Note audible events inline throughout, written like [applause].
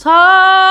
长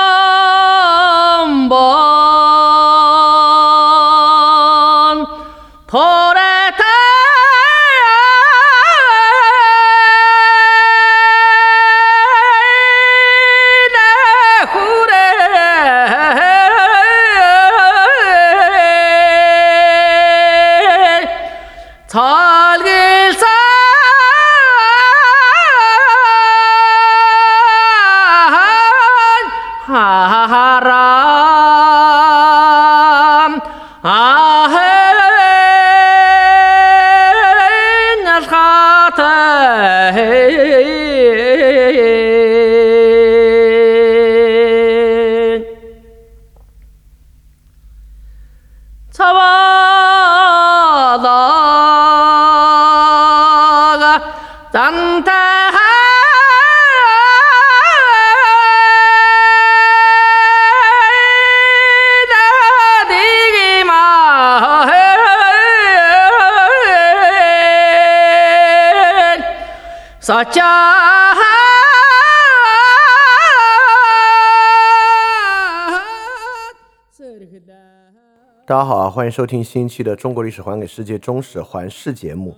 欢迎收听新一期的《中国历史还给世界中史环视》节目。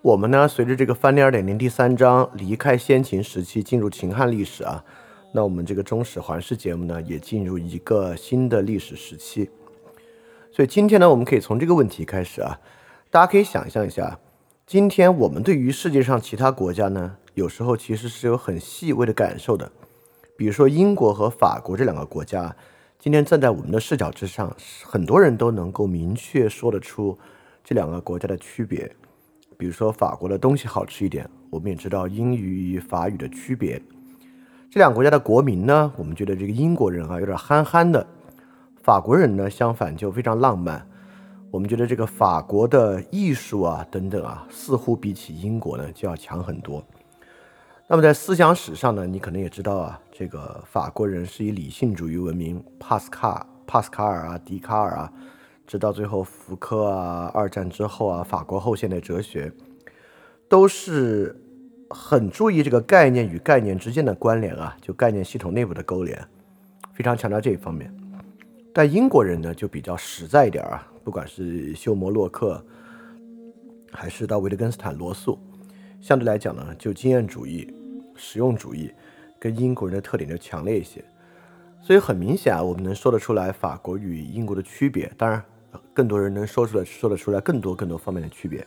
我们呢，随着这个翻脸二点零第三章离开先秦时期，进入秦汉历史啊，那我们这个中史环视节目呢，也进入一个新的历史时期。所以今天呢，我们可以从这个问题开始啊，大家可以想象一下，今天我们对于世界上其他国家呢，有时候其实是有很细微的感受的。比如说英国和法国这两个国家，今天站在我们的视角之上，很多人都能够明确说得出这两个国家的区别。比如说法国的东西好吃一点，我们也知道英语与法语的区别。这两个国家的国民呢，我们觉得这个英国人啊有点憨憨的，法国人呢相反就非常浪漫。我们觉得这个法国的艺术啊等等啊，似乎比起英国呢就要强很多。那么在思想史上呢，你可能也知道啊，这个法国人是以理性主义闻名，帕斯卡、帕斯卡尔啊、笛卡尔啊，直到最后福柯啊，二战之后啊，法国后现代哲学，都是很注意这个概念与概念之间的关联啊，就概念系统内部的勾连，非常强调这一方面。但英国人呢，就比较实在一点啊，不管是休谟、洛克，还是到维特根斯坦、罗素，相对来讲呢，就经验主义。实用主义跟英国人的特点就强烈一些，所以很明显啊，我们能说得出来法国与英国的区别。当然，更多人能说出来说得出来更多更多方面的区别。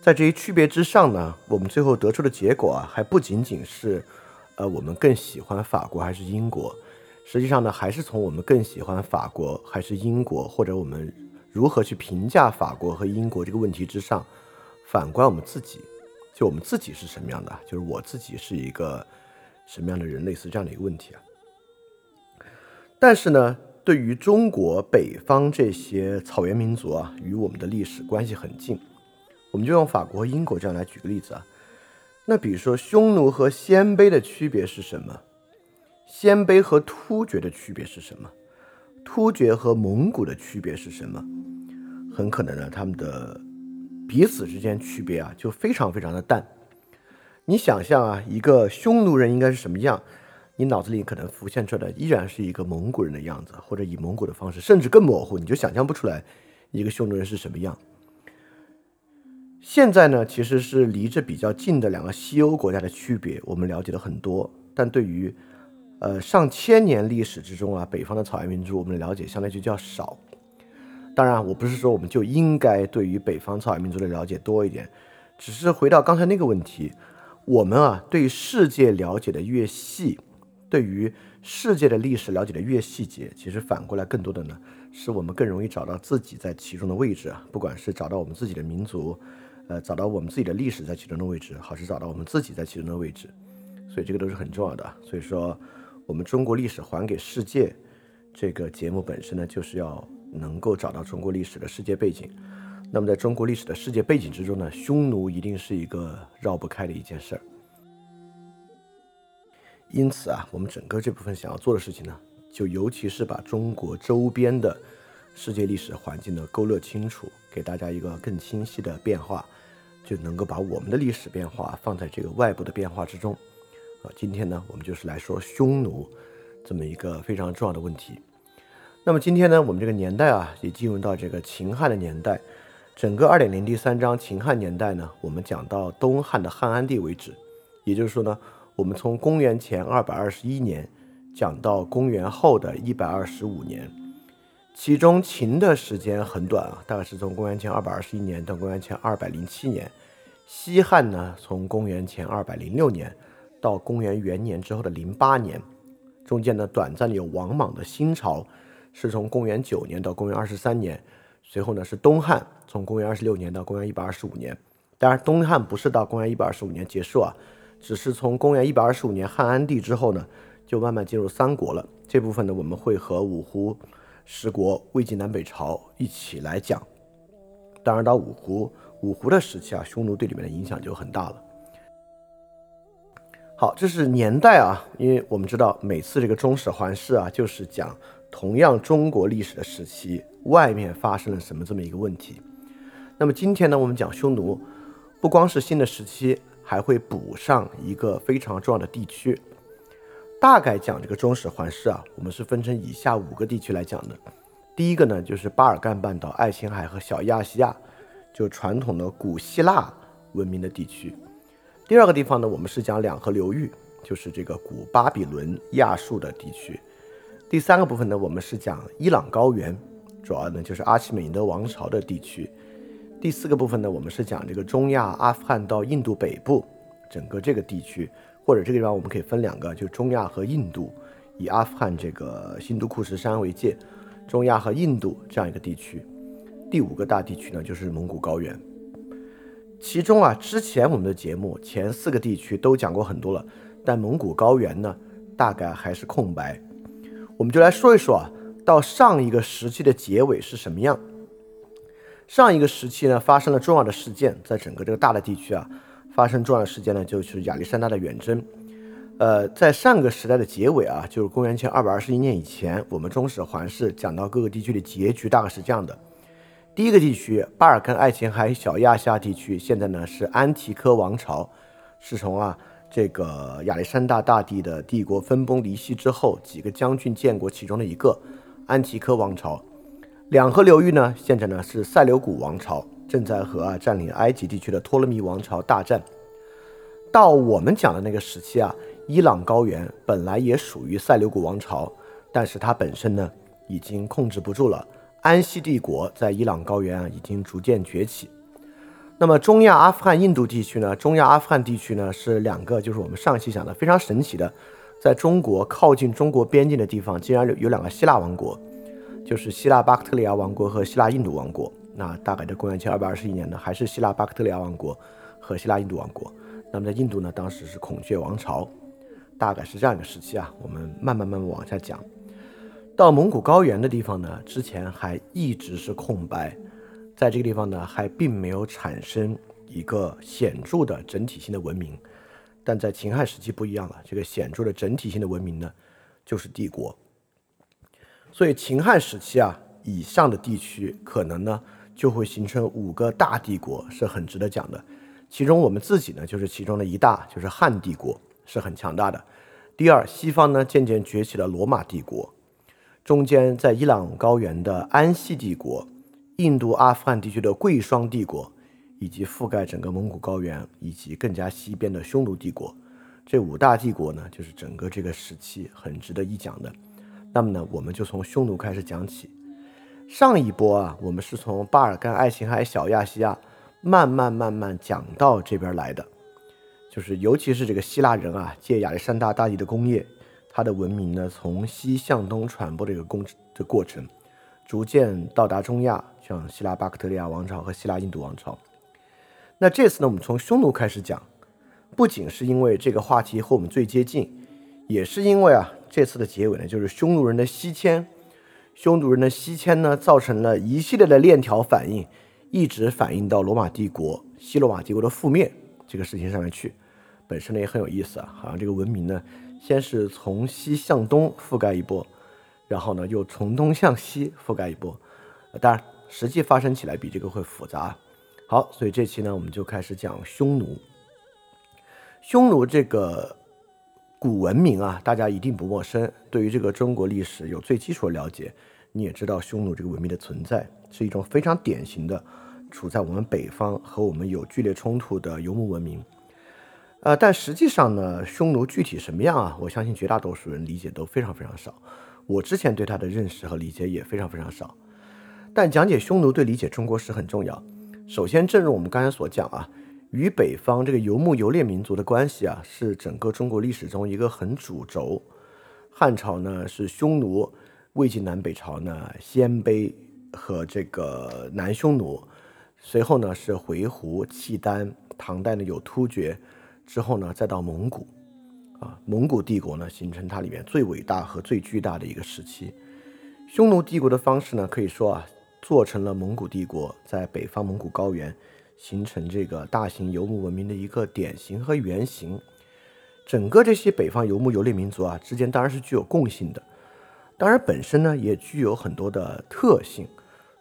在这一区别之上呢，我们最后得出的结果啊，还不仅仅是，呃，我们更喜欢法国还是英国，实际上呢，还是从我们更喜欢法国还是英国，或者我们如何去评价法国和英国这个问题之上，反观我们自己。就我们自己是什么样的，就是我自己是一个什么样的人，类似这样的一个问题啊。但是呢，对于中国北方这些草原民族啊，与我们的历史关系很近，我们就用法国和英国这样来举个例子啊。那比如说匈奴和鲜卑的区别是什么？鲜卑和突厥的区别是什么？突厥和蒙古的区别是什么？很可能呢，他们的。彼此之间区别啊，就非常非常的淡。你想象啊，一个匈奴人应该是什么样？你脑子里可能浮现出来的依然是一个蒙古人的样子，或者以蒙古的方式，甚至更模糊，你就想象不出来一个匈奴人是什么样。现在呢，其实是离着比较近的两个西欧国家的区别，我们了解了很多。但对于呃上千年历史之中啊，北方的草原民族，我们的了解相对就较少。当然，我不是说我们就应该对于北方草原民族的了解多一点，只是回到刚才那个问题，我们啊对世界了解的越细，对于世界的历史了解的越细节，其实反过来更多的呢，是我们更容易找到自己在其中的位置啊，不管是找到我们自己的民族，呃，找到我们自己的历史在其中的位置，还是找到我们自己在其中的位置，所以这个都是很重要的。所以说，我们中国历史还给世界这个节目本身呢，就是要。能够找到中国历史的世界背景，那么在中国历史的世界背景之中呢，匈奴一定是一个绕不开的一件事儿。因此啊，我们整个这部分想要做的事情呢，就尤其是把中国周边的世界历史环境呢勾勒清楚，给大家一个更清晰的变化，就能够把我们的历史变化放在这个外部的变化之中。啊，今天呢，我们就是来说匈奴这么一个非常重要的问题。那么今天呢，我们这个年代啊，也进入到这个秦汉的年代。整个二点零第三章秦汉年代呢，我们讲到东汉的汉安帝为止，也就是说呢，我们从公元前二百二十一年讲到公元后的一百二十五年，其中秦的时间很短啊，大概是从公元前二百二十一年到公元前二百零七年。西汉呢，从公元前二百零六年到公元元年之后的零八年，中间呢短暂的有王莽的新朝，是从公元九年到公元二十三年。随后呢是东汉，从公元二十六年到公元一百二十五年。当然，东汉不是到公元一百二十五年结束啊，只是从公元一百二十五年汉安帝之后呢，就慢慢进入三国了。这部分呢，我们会和五胡十国、魏晋南北朝一起来讲。当然，到五胡五胡的时期啊，匈奴对里面的影响就很大了。好，这是年代啊，因为我们知道每次这个中史环视啊，就是讲同样中国历史的时期。外面发生了什么这么一个问题？那么今天呢，我们讲匈奴，不光是新的时期，还会补上一个非常重要的地区。大概讲这个中史环视啊，我们是分成以下五个地区来讲的。第一个呢，就是巴尔干半岛、爱琴海和小亚细亚，就传统的古希腊文明的地区。第二个地方呢，我们是讲两河流域，就是这个古巴比伦、亚述的地区。第三个部分呢，我们是讲伊朗高原。主要呢就是阿契美尼德王朝的地区。第四个部分呢，我们是讲这个中亚、阿富汗到印度北部整个这个地区，或者这个地方我们可以分两个，就中亚和印度，以阿富汗这个新都库什山为界，中亚和印度这样一个地区。第五个大地区呢，就是蒙古高原。其中啊，之前我们的节目前四个地区都讲过很多了，但蒙古高原呢，大概还是空白。我们就来说一说啊。到上一个时期的结尾是什么样？上一个时期呢，发生了重要的事件，在整个这个大的地区啊，发生重要的事件呢，就是亚历山大的远征。呃，在上个时代的结尾啊，就是公元前二百二十一年以前，我们中史环视讲到各个地区的结局，大概是这样的：第一个地区巴尔干、爱琴海、小亚细亚地区，现在呢是安提柯王朝，是从啊。这个亚历山大大帝的帝国分崩离析之后，几个将军建国其中的一个安提柯王朝。两河流域呢，现在呢是塞琉古王朝正在和啊占领埃及地区的托勒密王朝大战。到我们讲的那个时期啊，伊朗高原本来也属于塞琉古王朝，但是它本身呢已经控制不住了。安息帝国在伊朗高原啊已经逐渐崛起。那么中亚、阿富汗、印度地区呢？中亚、阿富汗地区呢是两个，就是我们上期讲的非常神奇的，在中国靠近中国边境的地方，竟然有有两个希腊王国，就是希腊巴克特利亚王国和希腊印度王国。那大概在公元前二百二十一年呢，还是希腊巴克特利亚王国和希腊印度王国。那么在印度呢，当时是孔雀王朝，大概是这样一个时期啊。我们慢慢慢慢往下讲，到蒙古高原的地方呢，之前还一直是空白。在这个地方呢，还并没有产生一个显著的整体性的文明，但在秦汉时期不一样了，这个显著的整体性的文明呢，就是帝国。所以秦汉时期啊，以上的地区可能呢，就会形成五个大帝国，是很值得讲的。其中我们自己呢，就是其中的一大，就是汉帝国是很强大的。第二，西方呢渐渐崛起了罗马帝国，中间在伊朗高原的安息帝国。印度、阿富汗地区的贵霜帝国，以及覆盖整个蒙古高原以及更加西边的匈奴帝国，这五大帝国呢，就是整个这个时期很值得一讲的。那么呢，我们就从匈奴开始讲起。上一波啊，我们是从巴尔干、爱琴海、小亚细亚慢慢慢慢讲到这边来的，就是尤其是这个希腊人啊，借亚历山大大帝的功业，他的文明呢从西向东传播这个工的过程。逐渐到达中亚，像希腊巴克特利亚王朝和希腊印度王朝。那这次呢，我们从匈奴开始讲，不仅是因为这个话题和我们最接近，也是因为啊，这次的结尾呢，就是匈奴人的西迁。匈奴人的西迁呢，造成了一系列的链条反应，一直反映到罗马帝国、西罗马帝国的覆灭这个事情上面去。本身呢也很有意思啊，好像这个文明呢，先是从西向东覆盖一波。然后呢，又从东向西覆盖一波，当然实际发生起来比这个会复杂。好，所以这期呢，我们就开始讲匈奴。匈奴这个古文明啊，大家一定不陌生。对于这个中国历史有最基础的了解，你也知道匈奴这个文明的存在是一种非常典型的处在我们北方和我们有剧烈冲突的游牧文明。呃，但实际上呢，匈奴具体什么样啊？我相信绝大多数人理解都非常非常少。我之前对他的认识和理解也非常非常少。但讲解匈奴对理解中国史很重要。首先，正如我们刚才所讲啊。与北方这个游牧游猎民族的关系啊，是整个中国历史中一个很主轴。汉朝呢是匈奴，魏晋南北朝呢鲜卑和这个南匈奴，随后呢是回鹘、契丹，唐代呢有突厥，之后呢再到蒙古，啊，蒙古帝国呢形成它里面最伟大和最巨大的一个时期。匈奴帝国的方式呢，可以说啊，做成了蒙古帝国在北方蒙古高原。形成这个大型游牧文明的一个典型和原型。整个这些北方游牧游猎民族啊之间当然是具有共性的，当然本身呢也具有很多的特性。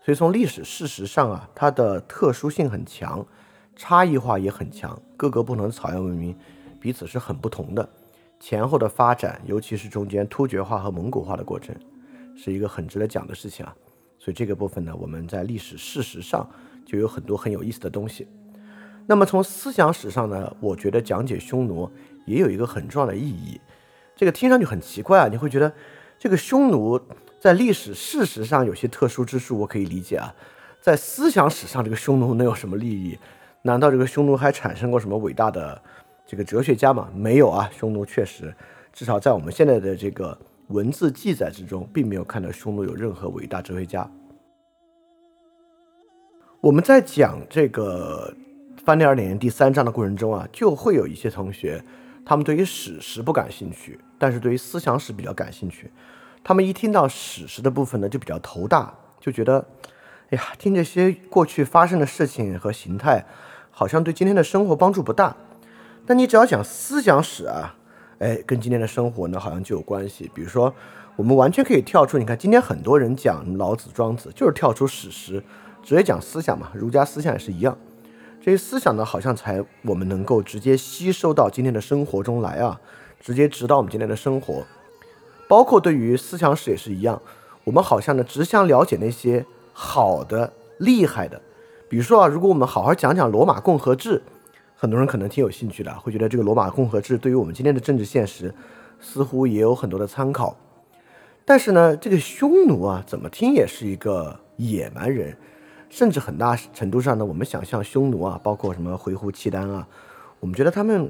所以从历史事实上啊，它的特殊性很强，差异化也很强。各个不同的草原文明彼此是很不同的，前后的发展，尤其是中间突厥化和蒙古化的过程，是一个很值得讲的事情啊。所以这个部分呢，我们在历史事实上。就有很多很有意思的东西。那么从思想史上呢，我觉得讲解匈奴也有一个很重要的意义。这个听上去很奇怪啊，你会觉得这个匈奴在历史事实上有些特殊之处，我可以理解啊。在思想史上，这个匈奴能有什么利益？难道这个匈奴还产生过什么伟大的这个哲学家吗？没有啊，匈奴确实，至少在我们现在的这个文字记载之中，并没有看到匈奴有任何伟大哲学家。我们在讲这个翻第二点第三章的过程中啊，就会有一些同学，他们对于史实不感兴趣，但是对于思想史比较感兴趣。他们一听到史实的部分呢，就比较头大，就觉得，哎呀，听这些过去发生的事情和形态，好像对今天的生活帮助不大。但你只要讲思想史啊，哎，跟今天的生活呢，好像就有关系。比如说，我们完全可以跳出，你看今天很多人讲老子、庄子，就是跳出史实。直接讲思想嘛，儒家思想也是一样。这些思想呢，好像才我们能够直接吸收到今天的生活中来啊，直接指导我们今天的生活。包括对于思想史也是一样，我们好像呢只想了解那些好的、厉害的。比如说啊，如果我们好好讲讲罗马共和制，很多人可能挺有兴趣的，会觉得这个罗马共和制对于我们今天的政治现实似乎也有很多的参考。但是呢，这个匈奴啊，怎么听也是一个野蛮人。甚至很大程度上呢，我们想象匈奴啊，包括什么回鹘、契丹啊，我们觉得他们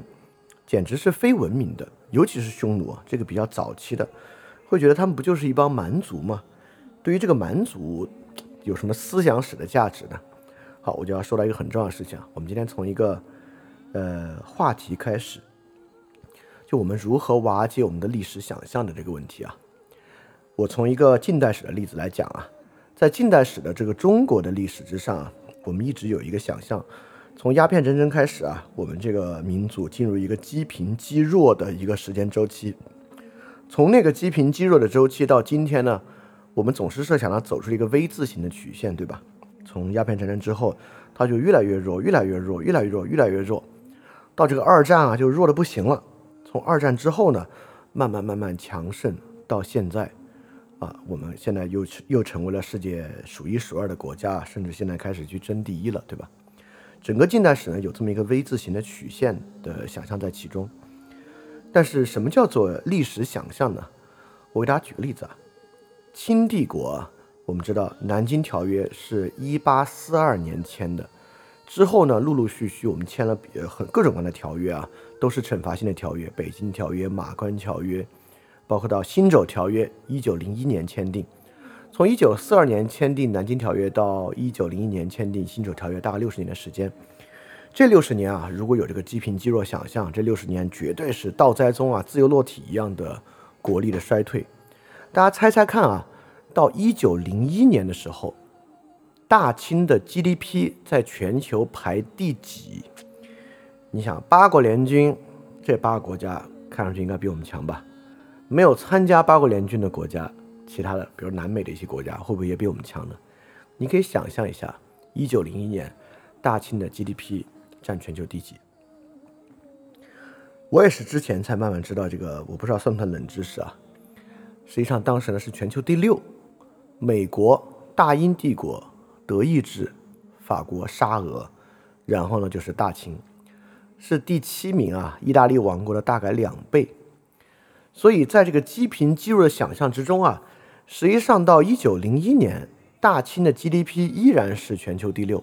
简直是非文明的，尤其是匈奴啊，这个比较早期的，会觉得他们不就是一帮蛮族吗？对于这个蛮族有什么思想史的价值呢？好，我就要说到一个很重要的事情啊，我们今天从一个呃话题开始，就我们如何瓦解我们的历史想象的这个问题啊，我从一个近代史的例子来讲啊。在近代史的这个中国的历史之上啊，我们一直有一个想象，从鸦片战争开始啊，我们这个民族进入一个积贫积弱的一个时间周期。从那个积贫积弱的周期到今天呢，我们总是设想它走出一个 V 字形的曲线，对吧？从鸦片战争之后，它就越来越弱，越来越弱，越来越弱，越来越弱，到这个二战啊，就弱的不行了。从二战之后呢，慢慢慢慢强盛，到现在。啊，我们现在又又成为了世界数一数二的国家，甚至现在开始去争第一了，对吧？整个近代史呢，有这么一个 V 字形的曲线的想象在其中。但是什么叫做历史想象呢？我给大家举个例子啊，清帝国啊，我们知道《南京条约》是一八四二年签的，之后呢，陆陆续续我们签了很各种各样的条约啊，都是惩罚性的条约，《北京条约》《马关条约》。包括到《新肘条约》，一九零一年签订，从一九四二年签订《南京条约》到一九零一年签订《新肘条约》，大概六十年的时间。这六十年啊，如果有这个积贫积弱想象，这六十年绝对是倒栽宗啊，自由落体一样的国力的衰退。大家猜猜看啊，到一九零一年的时候，大清的 GDP 在全球排第几？你想，八国联军这八个国家看上去应该比我们强吧？没有参加八国联军的国家，其他的，比如南美的一些国家，会不会也比我们强呢？你可以想象一下，一九零一年，大清的 GDP 占全球第几？我也是之前才慢慢知道这个，我不知道算不算冷知识啊？实际上当时呢是全球第六，美国、大英帝国、德意志、法国、沙俄，然后呢就是大清，是第七名啊，意大利王国的大概两倍。所以在这个积贫积弱的想象之中啊，实际上到一九零一年，大清的 GDP 依然是全球第六，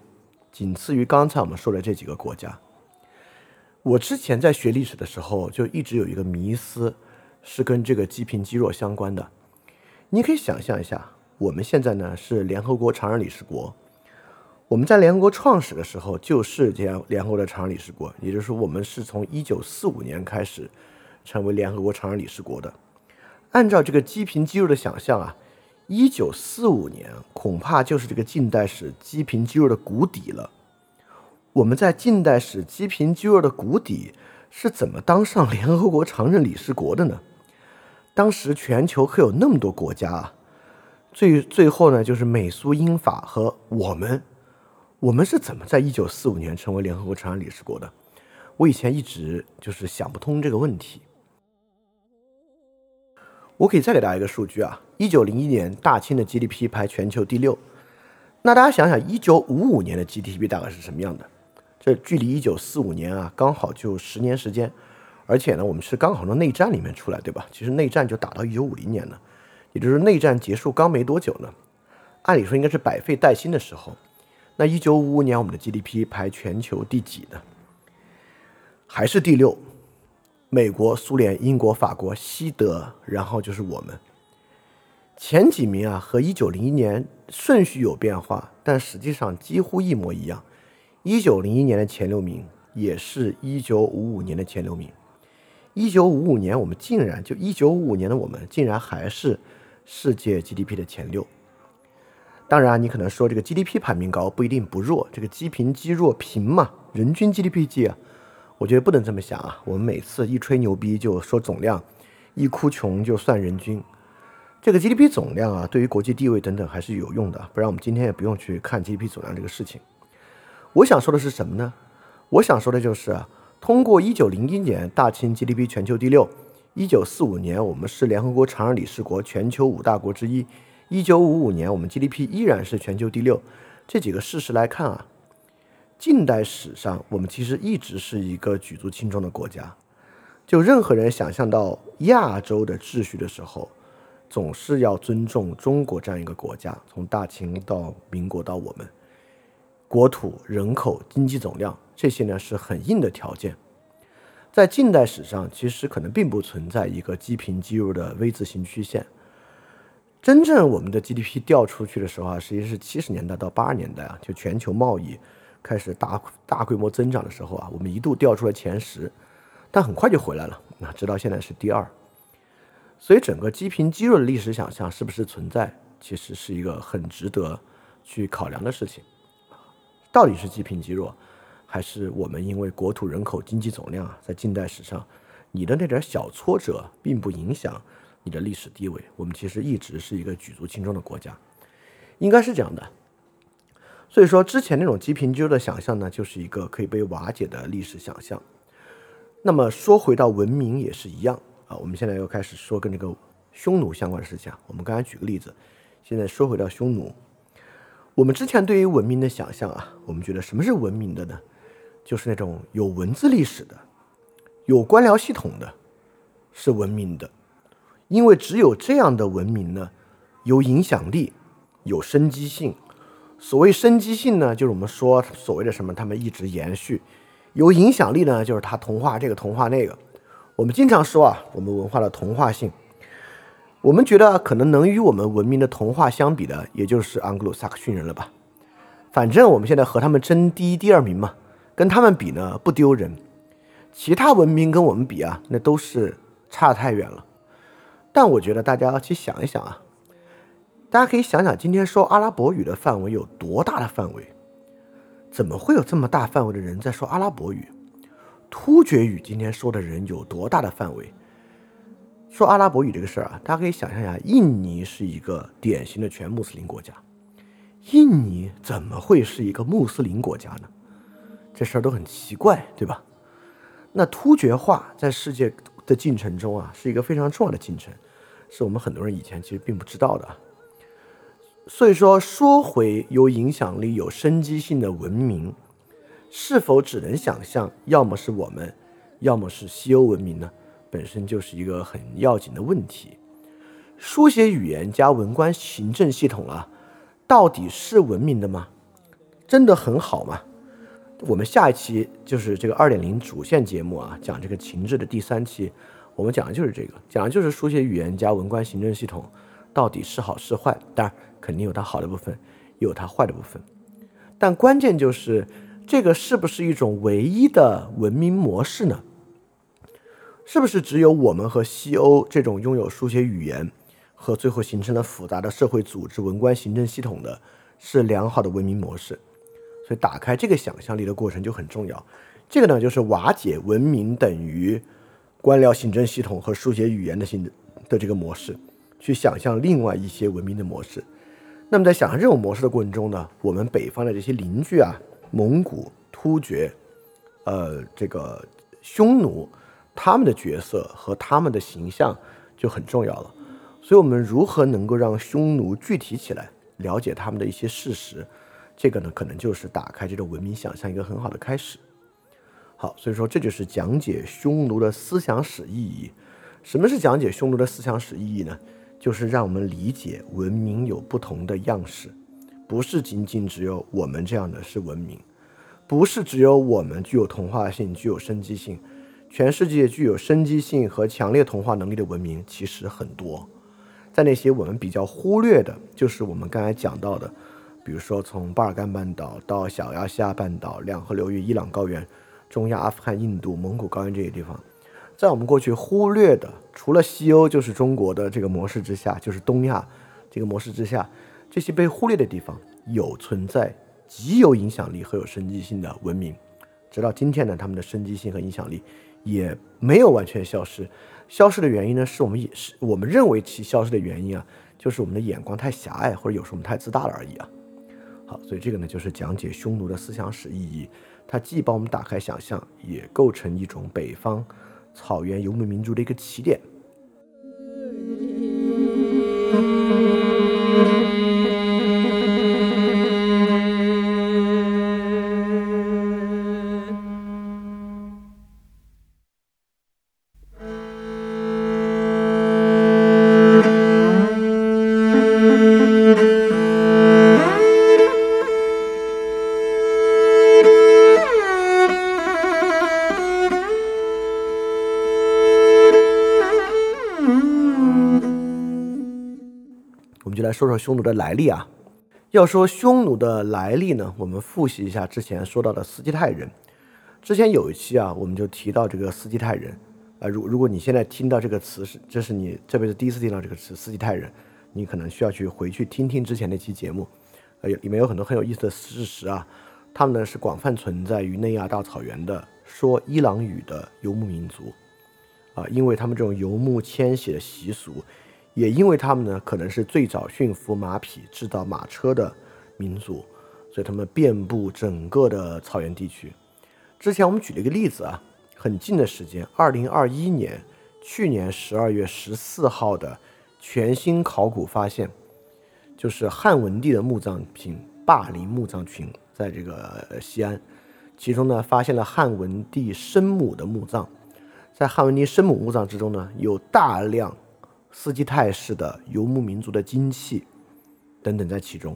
仅次于刚才我们说的这几个国家。我之前在学历史的时候，就一直有一个迷思，是跟这个积贫积弱相关的。你可以想象一下，我们现在呢是联合国常任理事国，我们在联合国创始的时候就是这样联合国的常任理事国，也就是说，我们是从一九四五年开始成为联合国常任理事国的。按照这个积贫积弱的想象啊，一九四五年恐怕就是这个近代史积贫积弱的谷底了。我们在近代史积贫积弱的谷底是怎么当上联合国常任理事国的呢？当时全球可有那么多国家啊，最最后呢就是美苏英法和我们，我们是怎么在一九四五年成为联合国常任理事国的？我以前一直就是想不通这个问题。我可以再给大家一个数据啊，一九零一年大清的 GDP 排全球第六，那大家想想一九五五年的 GDP 大概是什么样的？这距离一九四五年啊，刚好就十年时间，而且呢，我们是刚好从内战里面出来，对吧？其实内战就打到一九五零年了，也就是内战结束刚没多久呢。按理说应该是百废待兴的时候。那一九五五年我们的 GDP 排全球第几呢？还是第六，美国、苏联、英国、法国、西德，然后就是我们。前几名啊，和一九零一年顺序有变化，但实际上几乎一模一样。一九零一年的前六名，也是一九五五年的前六名。一九五五年，我们竟然就一九五五年的我们，竟然还是世界 GDP 的前六。当然，你可能说这个 GDP 排名高不一定不弱，这个积贫积弱贫嘛，人均 GDP 低啊。我觉得不能这么想啊。我们每次一吹牛逼就说总量，一哭穷就算人均。这个 GDP 总量啊，对于国际地位等等还是有用的，不然我们今天也不用去看 GDP 总量这个事情。我想说的是什么呢？我想说的就是啊，通过一九零一年大清 GDP 全球第六，一九四五年我们是联合国常任理事国，全球五大国之一，一九五五年我们 GDP 依然是全球第六，这几个事实来看啊，近代史上我们其实一直是一个举足轻重的国家。就任何人想象到亚洲的秩序的时候，总是要尊重中国这样一个国家，从大清到民国到我们。国土、人口、经济总量，这些呢是很硬的条件。在近代史上，其实可能并不存在一个积贫积弱的 V 字形曲线。真正我们的 GDP 掉出去的时候啊，实际是七十年代到八十年代啊，就全球贸易开始大大规模增长的时候啊，我们一度掉出了前十，但很快就回来了。那直到现在是第二。所以，整个积贫积弱的历史想象是不是存在，其实是一个很值得去考量的事情。到底是积贫积弱，还是我们因为国土、人口、经济总量啊，在近代史上，你的那点小挫折并不影响你的历史地位？我们其实一直是一个举足轻重的国家，应该是这样的。所以说，之前那种积贫积弱的想象呢，就是一个可以被瓦解的历史想象。那么说回到文明也是一样啊，我们现在又开始说跟这个匈奴相关的事情啊。我们刚才举个例子，现在说回到匈奴。我们之前对于文明的想象啊，我们觉得什么是文明的呢？就是那种有文字历史的、有官僚系统的，是文明的。因为只有这样的文明呢，有影响力、有生机性。所谓生机性呢，就是我们说所谓的什么，他们一直延续；有影响力呢，就是它同化这个、同化那个。我们经常说啊，我们文化的同化性。我们觉得可能能与我们文明的同化相比的，也就是盎格鲁撒克逊人了吧？反正我们现在和他们争第一、第二名嘛，跟他们比呢不丢人。其他文明跟我们比啊，那都是差太远了。但我觉得大家要去想一想啊，大家可以想想，今天说阿拉伯语的范围有多大的范围？怎么会有这么大范围的人在说阿拉伯语？突厥语今天说的人有多大的范围？说阿拉伯语这个事儿啊，大家可以想象一下，印尼是一个典型的全穆斯林国家，印尼怎么会是一个穆斯林国家呢？这事儿都很奇怪，对吧？那突厥化在世界的进程中啊，是一个非常重要的进程，是我们很多人以前其实并不知道的。所以说，说回有影响力、有生机性的文明，是否只能想象，要么是我们，要么是西欧文明呢？本身就是一个很要紧的问题。书写语言加文官行政系统啊，到底是文明的吗？真的很好吗？我们下一期就是这个二点零主线节目啊，讲这个情志的第三期，我们讲的就是这个，讲的就是书写语言加文官行政系统到底是好是坏。当然，肯定有它好的部分，也有它坏的部分。但关键就是这个是不是一种唯一的文明模式呢？是不是只有我们和西欧这种拥有书写语言和最后形成了复杂的社会组织、文官行政系统的，是良好的文明模式？所以，打开这个想象力的过程就很重要。这个呢，就是瓦解文明等于官僚行政系统和书写语言的行的这个模式，去想象另外一些文明的模式。那么，在想象这种模式的过程中呢，我们北方的这些邻居啊，蒙古、突厥，呃，这个匈奴，他们的角色和他们的形象就很重要了。所以，我们如何能够让匈奴具体起来，了解他们的一些事实？这个呢，可能就是打开这种文明想象一个很好的开始。好，所以说这就是讲解匈奴的思想史意义。什么是讲解匈奴的思想史意义呢？就是让我们理解文明有不同的样式，不是仅仅只有我们这样的是文明，不是只有我们具有同化性、具有生机性。全世界具有生机性和强烈同化能力的文明其实很多，在那些我们比较忽略的，就是我们刚才讲到的。比如说，从巴尔干半岛到小亚细亚半岛、两河流域、伊朗高原、中亚、阿富汗、印度、蒙古高原这些地方，在我们过去忽略的，除了西欧就是中国的这个模式之下，就是东亚这个模式之下，这些被忽略的地方，有存在极有影响力和有生机性的文明。直到今天呢，他们的生机性和影响力也没有完全消失。消失的原因呢，是我们也是我们认为其消失的原因啊，就是我们的眼光太狭隘，或者有时候我们太自大了而已啊。好，所以这个呢，就是讲解匈奴的思想史意义。它既帮我们打开想象，也构成一种北方草原游牧民族的一个起点。说说匈奴的来历啊，要说匈奴的来历呢，我们复习一下之前说到的斯基泰人。之前有一期啊，我们就提到这个斯基泰人啊。如如果你现在听到这个词是，这是你这辈子第一次听到这个词斯基泰人，你可能需要去回去听听之前那期节目，呃，里面有很多很有意思的事实啊。他们呢是广泛存在于内亚大草原的说伊朗语的游牧民族啊，因为他们这种游牧迁徙的习俗。也因为他们呢，可能是最早驯服马匹、制造马车的民族，所以他们遍布整个的草原地区。之前我们举了一个例子啊，很近的时间，二零二一年，去年十二月十四号的全新考古发现，就是汉文帝的墓葬群——霸陵墓葬群，在这个西安，其中呢发现了汉文帝生母的墓葬，在汉文帝生母墓葬之中呢，有大量。斯基泰式的游牧民族的精气等等在其中，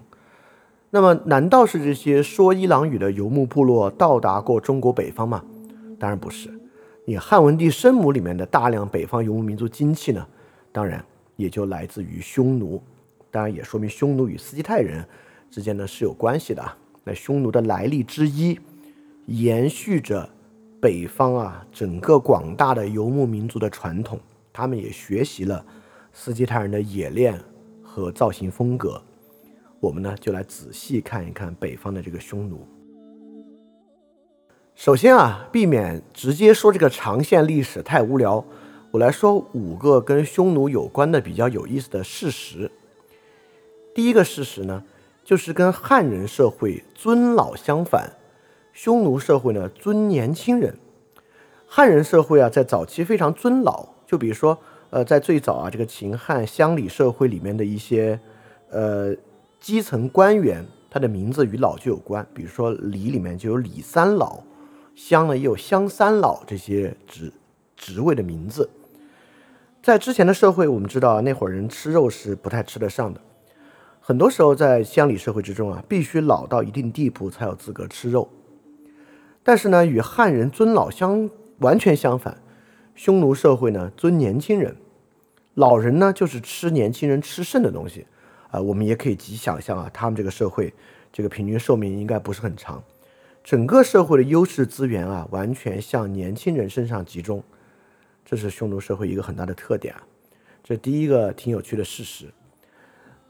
那么难道是这些说伊朗语的游牧部落到达过中国北方吗？当然不是。你汉文帝生母里面的大量北方游牧民族精气呢，当然也就来自于匈奴，当然也说明匈奴与斯基泰人之间呢是有关系的啊。那匈奴的来历之一，延续着北方啊整个广大的游牧民族的传统，他们也学习了。斯基泰人的冶炼和造型风格，我们呢就来仔细看一看北方的这个匈奴。首先啊，避免直接说这个长线历史太无聊，我来说五个跟匈奴有关的比较有意思的事实。第一个事实呢，就是跟汉人社会尊老相反，匈奴社会呢尊年轻人。汉人社会啊，在早期非常尊老，就比如说，呃，在最早啊，这个秦汉乡里社会里面的一些，呃，基层官员，他的名字与老就有关。比如说里里面就有李三老，乡呢也有乡三老这些职职位的名字。在之前的社会，我们知道那会儿人吃肉是不太吃得上的，很多时候在乡里社会之中啊，必须老到一定地步才有资格吃肉。但是呢，与汉人尊老相完全相反，匈奴社会呢尊年轻人，老人呢就是吃年轻人吃剩的东西，啊，我们也可以极想象啊，他们这个社会这个平均寿命应该不是很长，整个社会的优势资源啊完全向年轻人身上集中。这是匈奴社会一个很大的特点啊，这第一个挺有趣的事实。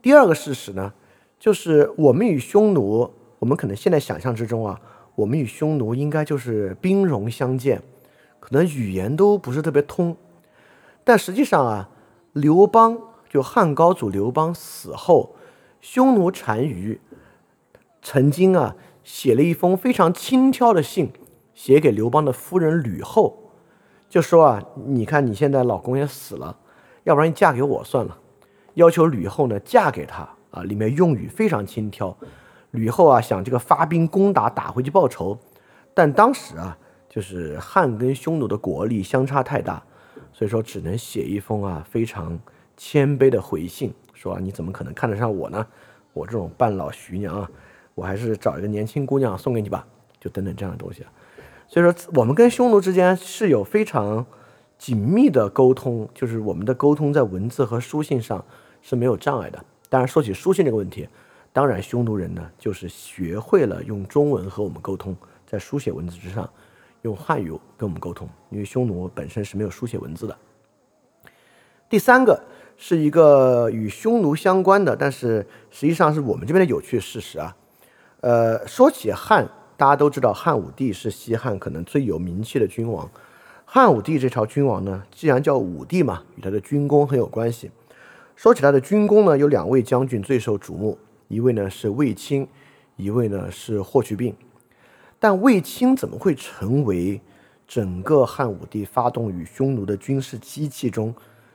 第二个事实呢，就是我们与匈奴，我们可能现在想象之中啊，我们与匈奴应该就是兵戎相见，可能语言都不是特别通。但实际上啊，刘邦就汉高祖刘邦死后，匈奴单于曾经啊写了一封非常轻佻的信，写给刘邦的夫人吕后。就说啊，你看你现在老公也死了，要不然你嫁给我算了。要求吕后呢嫁给他啊，里面用语非常轻佻。吕后啊想这个发兵攻打打回去报仇，但当时啊就是汉跟匈奴的国力相差太大，所以说只能写一封啊非常谦卑的回信，说你怎么可能看得上我呢？我这种半老徐娘啊，我还是找一个年轻姑娘送给你吧，就等等这样的东西啊。所以说，我们跟匈奴之间是有非常紧密的沟通，就是我们的沟通在文字和书信上是没有障碍的。当然，说起书信这个问题，当然匈奴人呢就是学会了用中文和我们沟通，在书写文字之上用汉语跟我们沟通，因为匈奴本身是没有书写文字的。第三个是一个与匈奴相关的，但是实际上是我们这边的有趣事实啊。呃，说起汉。大家都知道汉武帝是西汉可能最有名气的君王。汉武帝这朝君王呢，既然叫武帝嘛，与他的军功很有关系。说起他的军功呢，有两位将军最受瞩目，一位呢是卫青，一位呢是霍去病。但卫青怎么会成为整个汉武帝发动与匈奴的军事机器中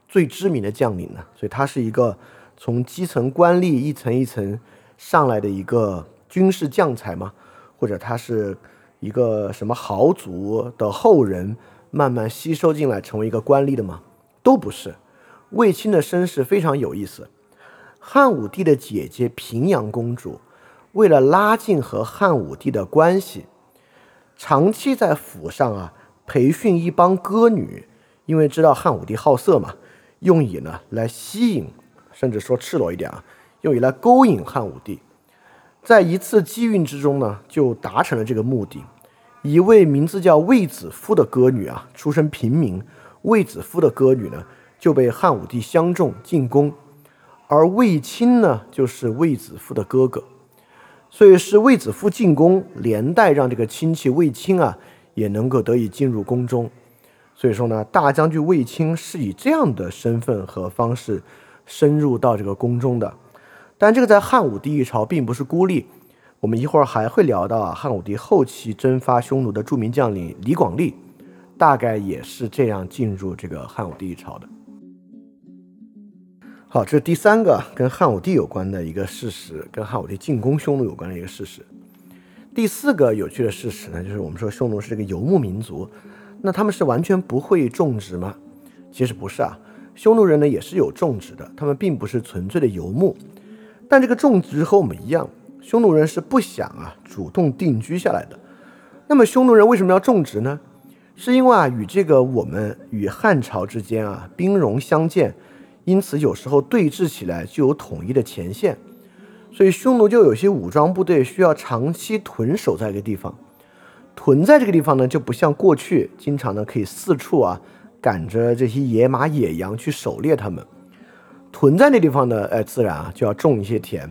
最知名的将领呢？所以他是一个从基层官吏一层一层上来的一个军事将才吗？或者他是一个什么豪族的后人，慢慢吸收进来成为一个官吏的吗？都不是。卫青的身世非常有意思。汉武帝的姐姐平阳公主，为了拉近和汉武帝的关系，长期在府上啊培训一帮歌女，因为知道汉武帝好色嘛，用以呢来吸引，甚至说赤裸一点啊，用以来勾引汉武帝。在一次机运之中呢，就达成了这个目的。一位名字叫卫子夫的歌女啊，出身平民，卫子夫的歌女呢，就被汉武帝相中进宫，而卫青呢，就是卫子夫的哥哥，所以是卫子夫进宫，连带让这个亲戚卫青啊，也能够得以进入宫中。所以说呢，大将军卫青是以这样的身份和方式深入到这个宫中的。但这个在汉武帝一朝并不是孤立，我们一会儿还会聊到啊，汉武帝后期征发匈奴的著名将领李广利，大概也是这样进入这个汉武帝一朝的。好，这是第三个跟汉武帝有关的一个事实，跟汉武帝进攻匈奴有关的一个事实。第四个有趣的事实呢，就是我们说匈奴是这个游牧民族，那他们是完全不会种植吗？其实不是啊，匈奴人呢也是有种植的，他们并不是纯粹的游牧。但这个种植和我们一样，匈奴人是不想啊主动定居下来的。那么匈奴人为什么要种植呢？是因为啊与这个我们与汉朝之间啊兵戎相见，因此有时候对峙起来就有统一的前线，所以匈奴就有些武装部队需要长期屯守在一个地方。屯在这个地方呢，就不像过去经常呢可以四处啊赶着这些野马野羊去狩猎他们。屯在那地方呢，哎，自然啊就要种一些田，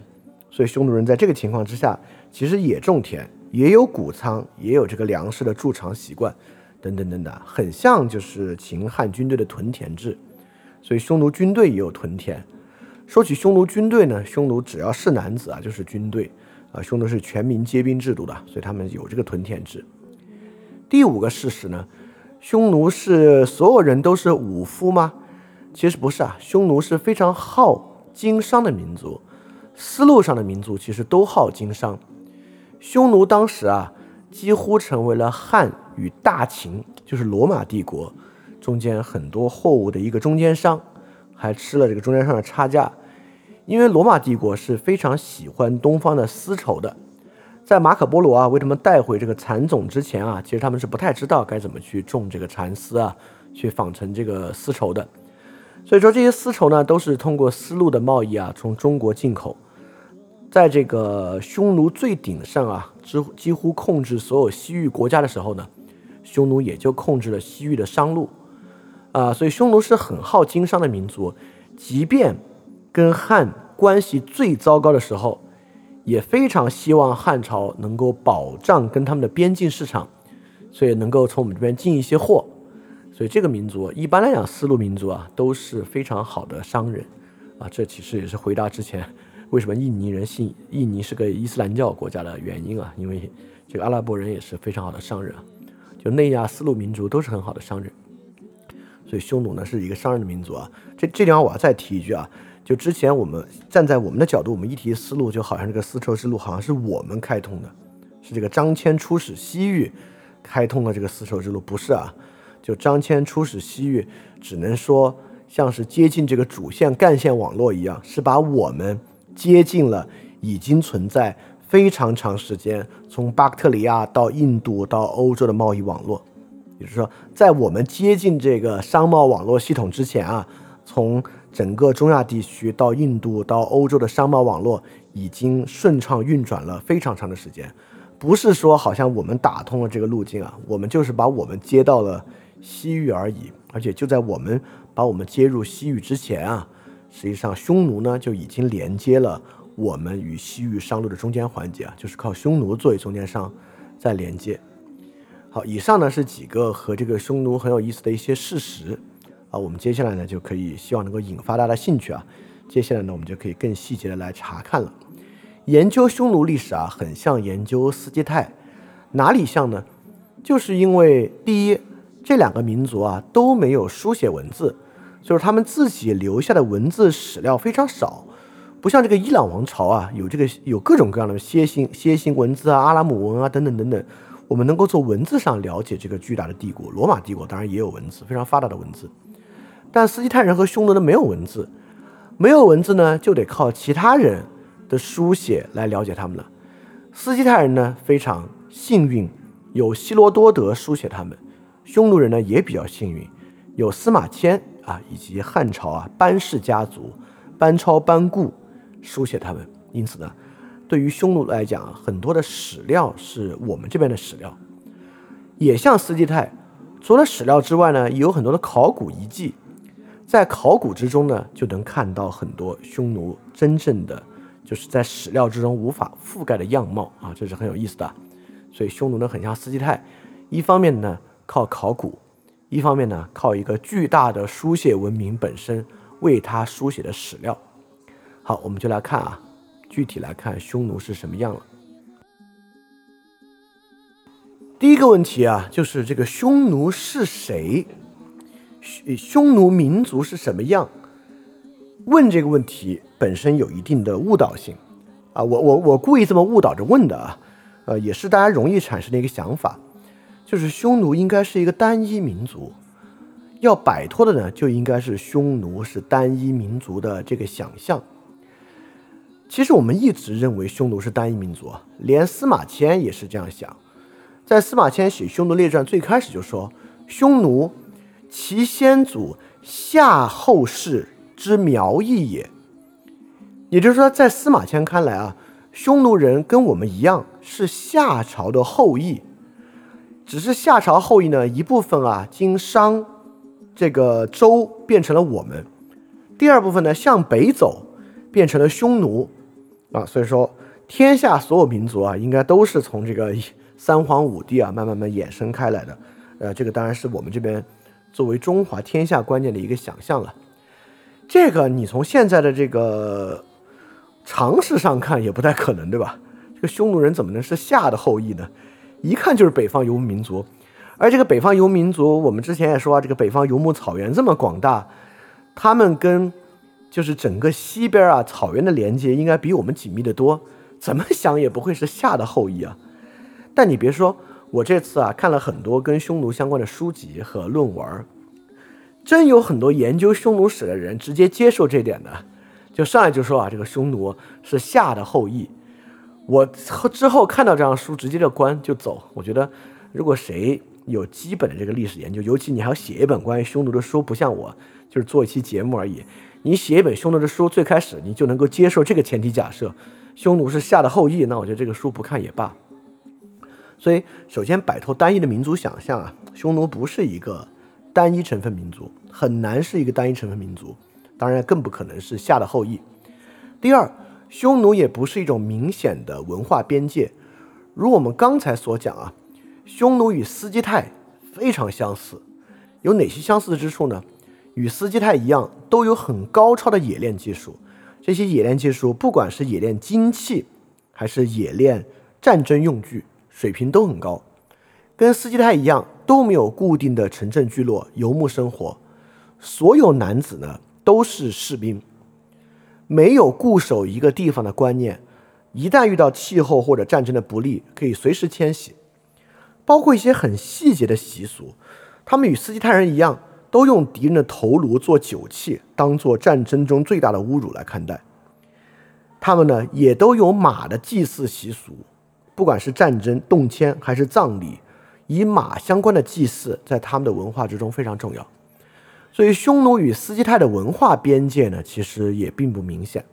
所以匈奴人在这个情况之下，其实也种田，也有谷仓，也有这个粮食的贮藏习惯，等等等等，很像就是秦汉军队的屯田制，所以匈奴军队也有屯田。说起匈奴军队呢，匈奴只要是男子啊，就是军队啊，匈奴是全民皆兵制度的，所以他们有这个屯田制。第五个事实呢，匈奴是所有人都是武夫吗？其实不是啊，匈奴是非常好经商的民族，丝路上的民族其实都好经商。匈奴当时啊，几乎成为了汉与大秦，就是罗马帝国中间很多货物的一个中间商，还吃了这个中间商的差价。因为罗马帝国是非常喜欢东方的丝绸的，在马可波罗啊为他们带回这个蚕种之前啊，其实他们是不太知道该怎么去种这个蚕丝啊，去纺成这个丝绸的。所以说这些丝绸呢，都是通过丝路的贸易啊，从中国进口。在这个匈奴最鼎盛啊，几几乎控制所有西域国家的时候呢，匈奴也就控制了西域的商路啊。所以匈奴是很好经商的民族，即便。跟汉关系最糟糕的时候，也非常希望汉朝能够保障跟他们的边境市场，所以能够从我们这边进一些货。所以这个民族一般来讲，丝路民族啊都是非常好的商人啊。这其实也是回答之前为什么印尼人信印尼是个伊斯兰教国家的原因啊。因为这个阿拉伯人也是非常好的商人，就内亚丝路民族都是很好的商人。所以匈奴呢是一个商人的民族啊。这这地方我要再提一句啊。就之前我们站在我们的角度，我们一提丝路，就好像这个丝绸之路好像是我们开通的，是这个张骞出使西域开通了这个丝绸之路，不是啊？就张骞出使西域，只能说像是接近这个主线干线网络一样，是把我们接近了已经存在非常长时间，从巴克特里亚到印度到欧洲的贸易网络。也就是说，在我们接近这个商贸网络系统之前啊，从整个中亚地区到印度到欧洲的商贸网络已经顺畅运转了非常长的时间，不是说好像我们打通了这个路径啊，我们就是把我们接到了西域而已。而且就在我们把我们接入西域之前啊，实际上匈奴呢就已经连接了我们与西域商路的中间环节啊，就是靠匈奴作为中间商在连接。好，以上呢是几个和这个匈奴很有意思的一些事实。啊，我们接下来呢就可以希望能够引发大家的兴趣啊。接下来呢，我们就可以更细节的来查看了。研究匈奴历史啊，很像研究斯基泰，哪里像呢？就是因为第一，这两个民族啊都没有书写文字，就是他们自己留下的文字史料非常少，不像这个伊朗王朝啊，有这个有各种各样的楔形楔形文字啊、阿拉姆文啊等等等等，我们能够从文字上了解这个巨大的帝国。罗马帝国当然也有文字，非常发达的文字。但斯基泰人和匈奴的没有文字，没有文字呢，就得靠其他人的书写来了解他们了。斯基泰人呢非常幸运，有希罗多德书写他们；匈奴人呢也比较幸运，有司马迁啊以及汉朝啊班氏家族班超、班固书写他们。因此呢，对于匈奴来讲，很多的史料是我们这边的史料，也像斯基泰，除了史料之外呢，也有很多的考古遗迹。在考古之中呢，就能看到很多匈奴真正的，就是在史料之中无法覆盖的样貌啊，这是很有意思的。所以匈奴呢，很像斯基泰，一方面呢靠考古，一方面呢靠一个巨大的书写文明本身为他书写的史料。好，我们就来看啊，具体来看匈奴是什么样了。第一个问题啊，就是这个匈奴是谁？匈奴民族是什么样？问这个问题本身有一定的误导性啊！我我我故意这么误导着问的啊，呃，也是大家容易产生的一个想法，就是匈奴应该是一个单一民族，要摆脱的呢，就应该是匈奴是单一民族的这个想象。其实我们一直认为匈奴是单一民族，连司马迁也是这样想，在司马迁写《匈奴列传》最开始就说匈奴。其先祖夏后氏之苗裔也，也就是说，在司马迁看来啊，匈奴人跟我们一样是夏朝的后裔，只是夏朝后裔呢一部分啊经商这个周变成了我们，第二部分呢向北走变成了匈奴。啊，所以说天下所有民族啊应该都是从这个 [laughs] 三皇五帝啊慢慢慢衍生开来的，呃，这个当然是我们这边。作为中华天下观念的一个想象了，这个你从现在的这个常识上看也不太可能，对吧？这个匈奴人怎么能是夏的后裔呢？一看就是北方游牧民族，而这个北方游牧民族，我们之前也说啊，这个北方游牧草原这么广大，他们跟就是整个西边啊草原的连接应该比我们紧密得多，怎么想也不会是夏的后裔啊。但你别说，我这次啊看了很多跟匈奴相关的书籍和论文，真有很多研究匈奴史的人直接接受这点的，就上来就说啊，这个匈奴是夏的后裔。我之后看到这样书，直接就关就走。我觉得，如果谁有基本的这个历史研究，尤其你还要写一本关于匈奴的书，不像我，就是做一期节目而已。你写一本匈奴的书，最开始你就能够接受这个前提假设，匈奴是夏的后裔，那我觉得这个书不看也罢。所以，首先摆脱单一的民族想象啊，匈奴不是一个单一成分民族，很难是一个单一成分民族，当然更不可能是夏的后裔。第二，匈奴也不是一种明显的文化边界，如我们刚才所讲啊。匈奴与斯基泰非常相似，有哪些相似之处呢？与斯基泰一样，都有很高超的冶炼技术。这些冶炼技术，不管是冶炼金器，还是冶炼战争用具，水平都很高。跟斯基泰一样，都没有固定的城镇聚落，游牧生活。所有男子呢，都是士兵，没有固守一个地方的观念。一旦遇到气候或者战争的不利，可以随时迁徙。包括一些很细节的习俗，他们与斯基泰人一样，都用敌人的头颅做酒器，当做战争中最大的侮辱来看待。他们呢，也都有马的祭祀习俗，不管是战争、动迁还是葬礼，以马相关的祭祀在他们的文化之中非常重要。所以，匈奴与斯基泰的文化边界呢，其实也并不明显。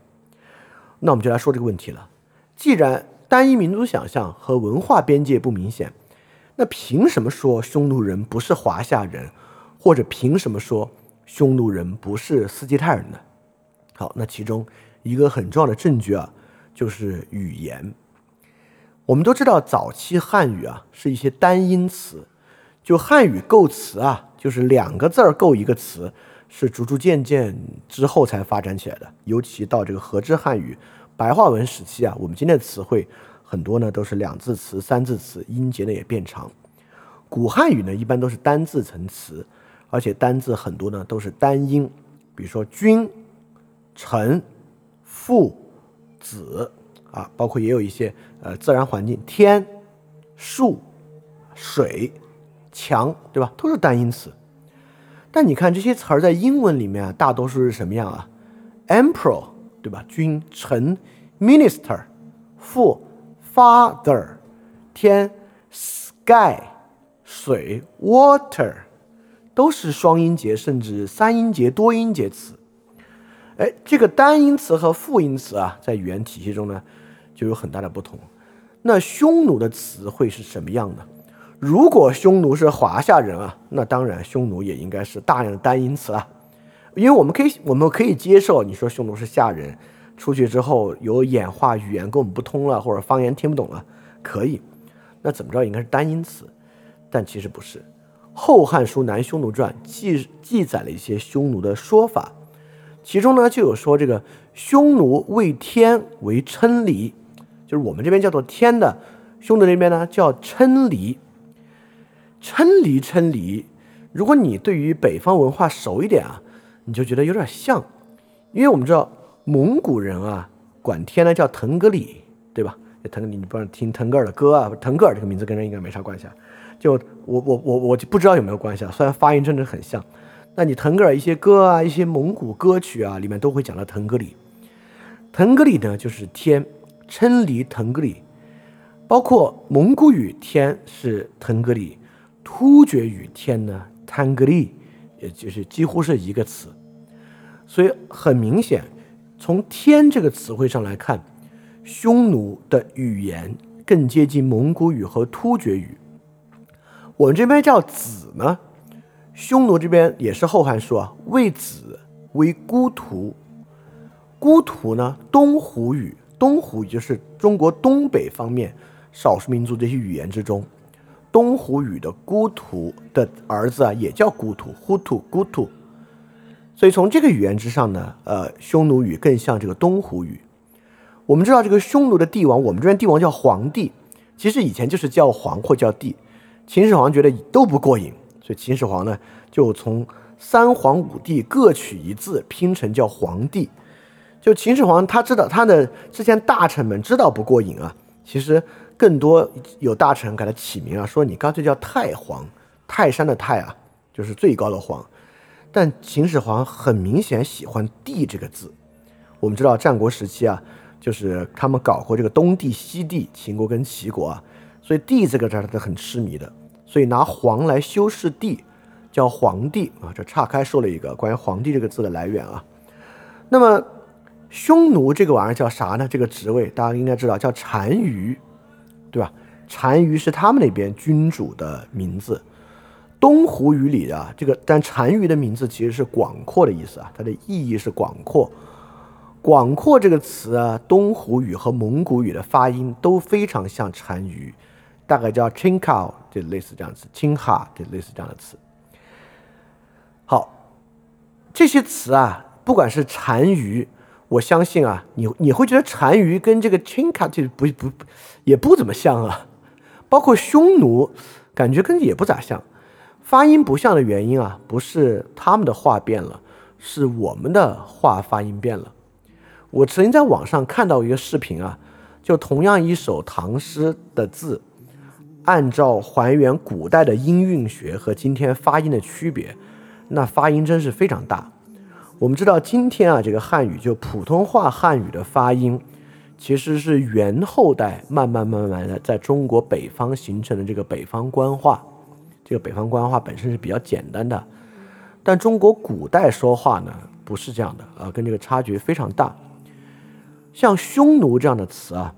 那我们就来说这个问题了：既然单一民族想象和文化边界不明显，那凭什么说匈奴人不是华夏人，或者凭什么说匈奴人不是斯基泰人呢？好，那其中一个很重要的证据啊，就是语言。我们都知道，早期汉语啊是一些单音词，就汉语构词啊，就是两个字儿构一个词，是逐逐渐渐之后才发展起来的。尤其到这个和制汉语、白话文时期啊，我们今天的词汇。很多呢都是两字词、三字词，音节呢也变长。古汉语呢一般都是单字成词，而且单字很多呢都是单音，比如说君、臣、父、子啊，包括也有一些呃自然环境，天、树、水、墙，对吧？都是单音词。但你看这些词儿在英文里面啊，大多数是什么样啊？Emperor，对吧？君、臣、Minister、父。Father，天，sky，水，water，都是双音节，甚至三音节、多音节词。哎，这个单音词和复音词啊，在语言体系中呢，就有很大的不同。那匈奴的词汇是什么样的？如果匈奴是华夏人啊，那当然匈奴也应该是大量的单音词啊，因为我们可以，我们可以接受你说匈奴是夏人。出去之后有演化，语言跟我们不通了，或者方言听不懂了，可以。那怎么着应该是单音词，但其实不是。《后汉书南匈奴传》记记载了一些匈奴的说法，其中呢就有说这个匈奴为天为称离，就是我们这边叫做天的，匈奴那边呢叫称离。称离称离，如果你对于北方文化熟一点啊，你就觉得有点像，因为我们知道。蒙古人啊，管天呢叫腾格里，对吧？腾格里你不知道听腾格尔的歌啊，腾格尔这个名字跟人应该没啥关系啊。就我我我我就不知道有没有关系啊。虽然发音真的很像，那你腾格尔一些歌啊，一些蒙古歌曲啊，里面都会讲到腾格里。腾格里呢就是天，称离腾格里，包括蒙古语天是腾格里，突厥语天呢腾格里，也就是几乎是一个词。所以很明显。从“天”这个词汇上来看，匈奴的语言更接近蒙古语和突厥语。我们这边叫“子”呢，匈奴这边也是《后汉书》啊，谓子为孤图。孤图呢，东胡语，东胡语就是中国东北方面少数民族这些语言之中，东胡语的孤图的儿子啊，也叫孤图，呼图孤图。所以从这个语言之上呢，呃，匈奴语更像这个东胡语。我们知道这个匈奴的帝王，我们这边帝王叫皇帝，其实以前就是叫皇或叫帝。秦始皇觉得都不过瘾，所以秦始皇呢就从三皇五帝各取一字拼成叫皇帝。就秦始皇他知道他的之前大臣们知道不过瘾啊，其实更多有大臣给他起名啊，说你干脆叫太皇，泰山的泰啊，就是最高的皇。但秦始皇很明显喜欢帝这个字。我们知道战国时期啊，就是他们搞过这个东帝西帝，秦国跟齐国啊，所以帝这个字他是很痴迷的，所以拿皇来修饰帝，叫皇帝啊。这岔开说了一个关于皇帝这个字的来源啊。那么匈奴这个玩意儿叫啥呢？这个职位大家应该知道，叫单于，对吧？单于是他们那边君主的名字。东湖语里啊，这个但单于的名字其实是广阔的意思啊，它的意义是广阔。广阔这个词啊，东湖语和蒙古语的发音都非常像单于，大概叫 chinkao，就类似这样子，chinha 就类似这样的词。好，这些词啊，不管是单于，我相信啊，你你会觉得单于跟这个 chinka 就不不也不怎么像啊，包括匈奴，感觉跟也不咋像。发音不像的原因啊，不是他们的话变了，是我们的话发音变了。我曾经在网上看到一个视频啊，就同样一首唐诗的字，按照还原古代的音韵学和今天发音的区别，那发音真是非常大。我们知道今天啊，这个汉语就普通话汉语的发音，其实是元后代慢慢慢慢的在中国北方形成的这个北方官话。这个北方官话本身是比较简单的，但中国古代说话呢不是这样的啊，跟这个差距非常大。像匈奴这样的词啊，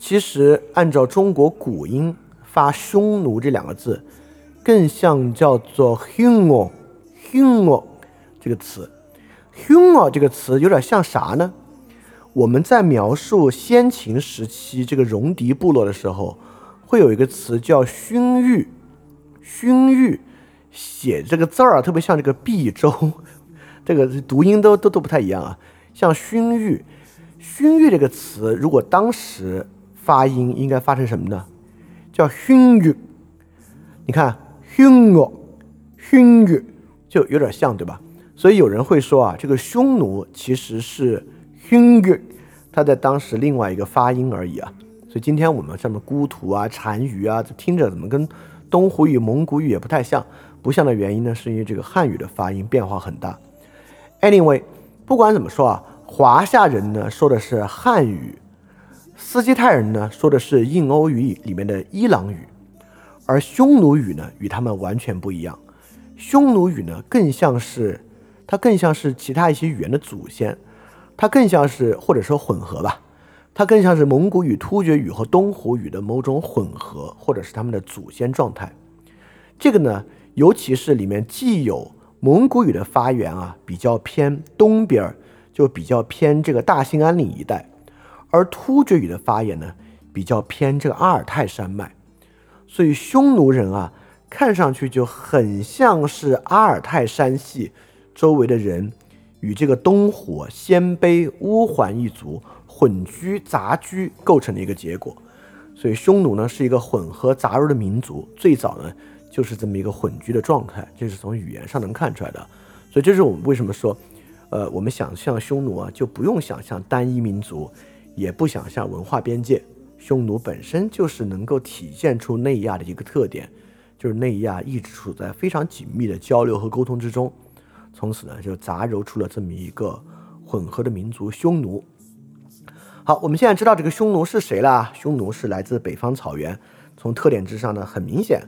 其实按照中国古音发“匈奴”这两个字，更像叫做 “huno”，“huno” 这个词，“huno” 这个词有点像啥呢？我们在描述先秦时期这个戎狄部落的时候，会有一个词叫“勋玉”。勋玉写这个字儿啊，特别像这个毕州，这个读音都都都不太一样啊。像勋玉，勋玉这个词，如果当时发音应该发成什么呢？叫勋玉。你看勋哦，勋玉就有点像，对吧？所以有人会说啊，这个匈奴其实是勋玉，它在当时另外一个发音而已啊。所以今天我们上面孤图啊、单于啊，听着怎么跟？东湖语、蒙古语也不太像，不像的原因呢，是因为这个汉语的发音变化很大。Anyway，不管怎么说啊，华夏人呢说的是汉语，斯基泰人呢说的是印欧语里面的伊朗语，而匈奴语呢与他们完全不一样。匈奴语呢更像是，它更像是其他一些语言的祖先，它更像是或者说混合吧。它更像是蒙古语、突厥语和东湖语的某种混合，或者是他们的祖先状态。这个呢，尤其是里面既有蒙古语的发源啊，比较偏东边儿，就比较偏这个大兴安岭一带；而突厥语的发源呢，比较偏这个阿尔泰山脉。所以匈奴人啊，看上去就很像是阿尔泰山系周围的人与这个东火、鲜卑、乌桓一族。混居杂居构成的一个结果，所以匈奴呢是一个混合杂糅的民族，最早呢就是这么一个混居的状态，这是从语言上能看出来的。所以这是我们为什么说，呃，我们想象匈奴啊，就不用想象单一民族，也不想象文化边界，匈奴本身就是能够体现出内亚的一个特点，就是内亚一直处在非常紧密的交流和沟通之中，从此呢就杂糅出了这么一个混合的民族匈奴。好，我们现在知道这个匈奴是谁了。匈奴是来自北方草原，从特点之上呢，很明显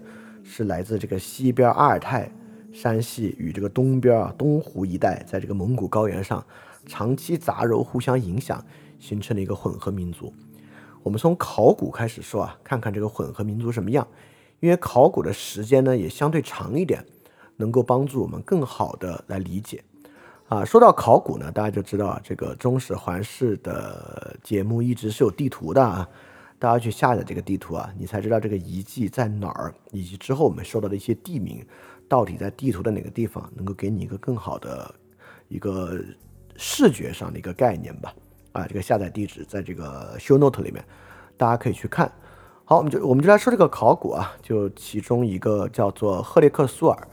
是来自这个西边阿尔泰山系与这个东边啊东湖一带，在这个蒙古高原上长期杂糅、互相影响，形成了一个混合民族。我们从考古开始说啊，看看这个混合民族什么样，因为考古的时间呢也相对长一点，能够帮助我们更好的来理解。啊，说到考古呢，大家就知道啊，这个中史环视的节目一直是有地图的啊，大家去下载这个地图啊，你才知道这个遗迹在哪儿，以及之后我们说到的一些地名到底在地图的哪个地方，能够给你一个更好的一个视觉上的一个概念吧。啊，这个下载地址在这个 show note 里面，大家可以去看。好，我们就我们就来说这个考古啊，就其中一个叫做赫列克苏尔。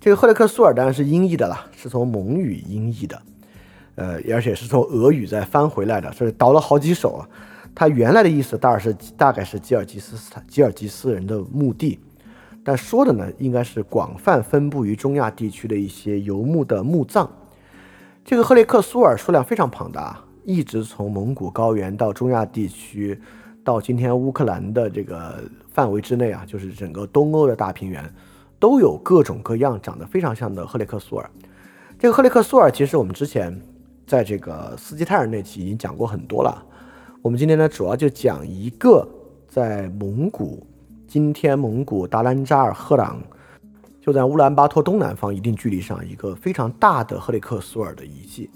这个赫列克苏尔当然是音译的啦，是从蒙语音译的，呃，而且是从俄语再翻回来的，所以倒了好几手啊。它原来的意思大概是大概是吉尔吉斯斯坦吉尔吉斯人的墓地，但说的呢应该是广泛分布于中亚地区的一些游牧的墓葬。这个赫列克苏尔数量非常庞大，一直从蒙古高原到中亚地区。到今天乌克兰的这个范围之内啊，就是整个东欧的大平原，都有各种各样长得非常像的赫列克苏尔。这个赫列克苏尔其实我们之前在这个斯基泰尔那期已经讲过很多了。我们今天呢主要就讲一个在蒙古，今天蒙古达兰扎尔赫朗，就在乌兰巴托东南方一定距离上一个非常大的赫列克苏尔的遗迹。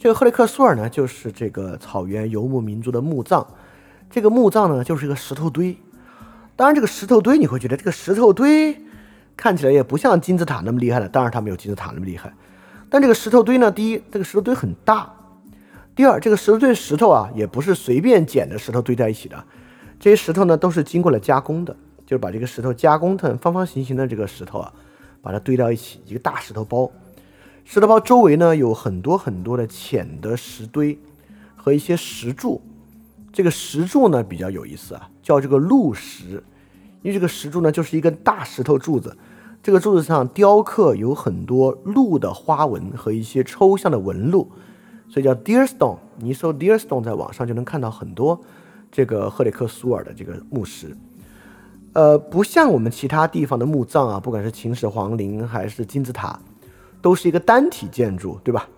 这个赫列克苏尔呢，就是这个草原游牧民族的墓葬。这个墓葬呢，就是一个石头堆。当然，这个石头堆你会觉得这个石头堆看起来也不像金字塔那么厉害了。当然，它没有金字塔那么厉害。但这个石头堆呢，第一，这个石头堆很大；第二，这个石头堆石头啊，也不是随便捡的石头堆在一起的。这些石头呢，都是经过了加工的，就是把这个石头加工成方方形形的这个石头啊，把它堆到一起，一个大石头包。石头包周围呢，有很多很多的浅的石堆和一些石柱。这个石柱呢比较有意思啊，叫这个鹿石，因为这个石柱呢就是一根大石头柱子，这个柱子上雕刻有很多鹿的花纹和一些抽象的纹路，所以叫 Deer Stone。你搜 Deer Stone，在网上就能看到很多这个赫里克苏尔的这个墓石。呃，不像我们其他地方的墓葬啊，不管是秦始皇陵还是金字塔，都是一个单体建筑，对吧？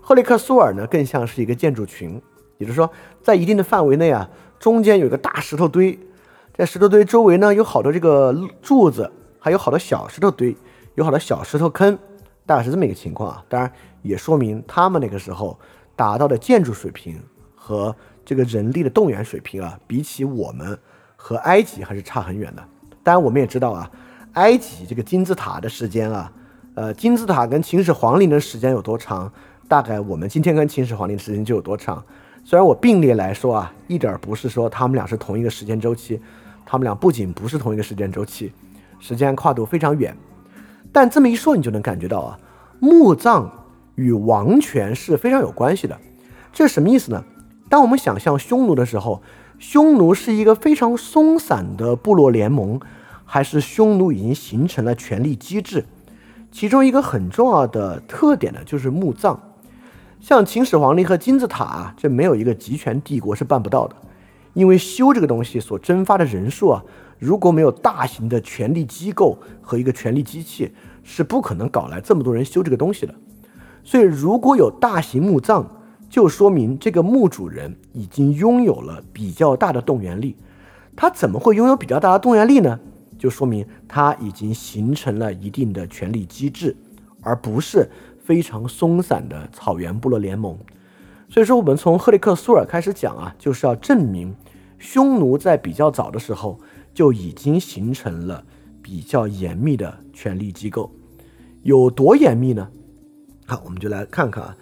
赫利克苏尔呢更像是一个建筑群。也就是说，在一定的范围内啊，中间有一个大石头堆，在石头堆周围呢，有好多这个柱子，还有好多小石头堆，有好多小石头坑，大概是这么一个情况啊。当然，也说明他们那个时候达到的建筑水平和这个人力的动员水平啊，比起我们和埃及还是差很远的。当然，我们也知道啊，埃及这个金字塔的时间啊，呃，金字塔跟秦始皇陵的时间有多长，大概我们今天跟秦始皇陵的时间就有多长。虽然我并列来说啊，一点不是说他们俩是同一个时间周期，他们俩不仅不是同一个时间周期，时间跨度非常远。但这么一说，你就能感觉到啊，墓葬与王权是非常有关系的。这什么意思呢？当我们想象匈奴的时候，匈奴是一个非常松散的部落联盟，还是匈奴已经形成了权力机制？其中一个很重要的特点呢，就是墓葬。像秦始皇陵和金字塔啊，这没有一个集权帝国是办不到的，因为修这个东西所蒸发的人数啊，如果没有大型的权力机构和一个权力机器，是不可能搞来这么多人修这个东西的。所以，如果有大型墓葬，就说明这个墓主人已经拥有了比较大的动员力。他怎么会拥有比较大的动员力呢？就说明他已经形成了一定的权力机制，而不是。非常松散的草原部落联盟，所以说我们从赫里克苏尔开始讲啊，就是要证明匈奴在比较早的时候就已经形成了比较严密的权力机构，有多严密呢？好，我们就来看看啊，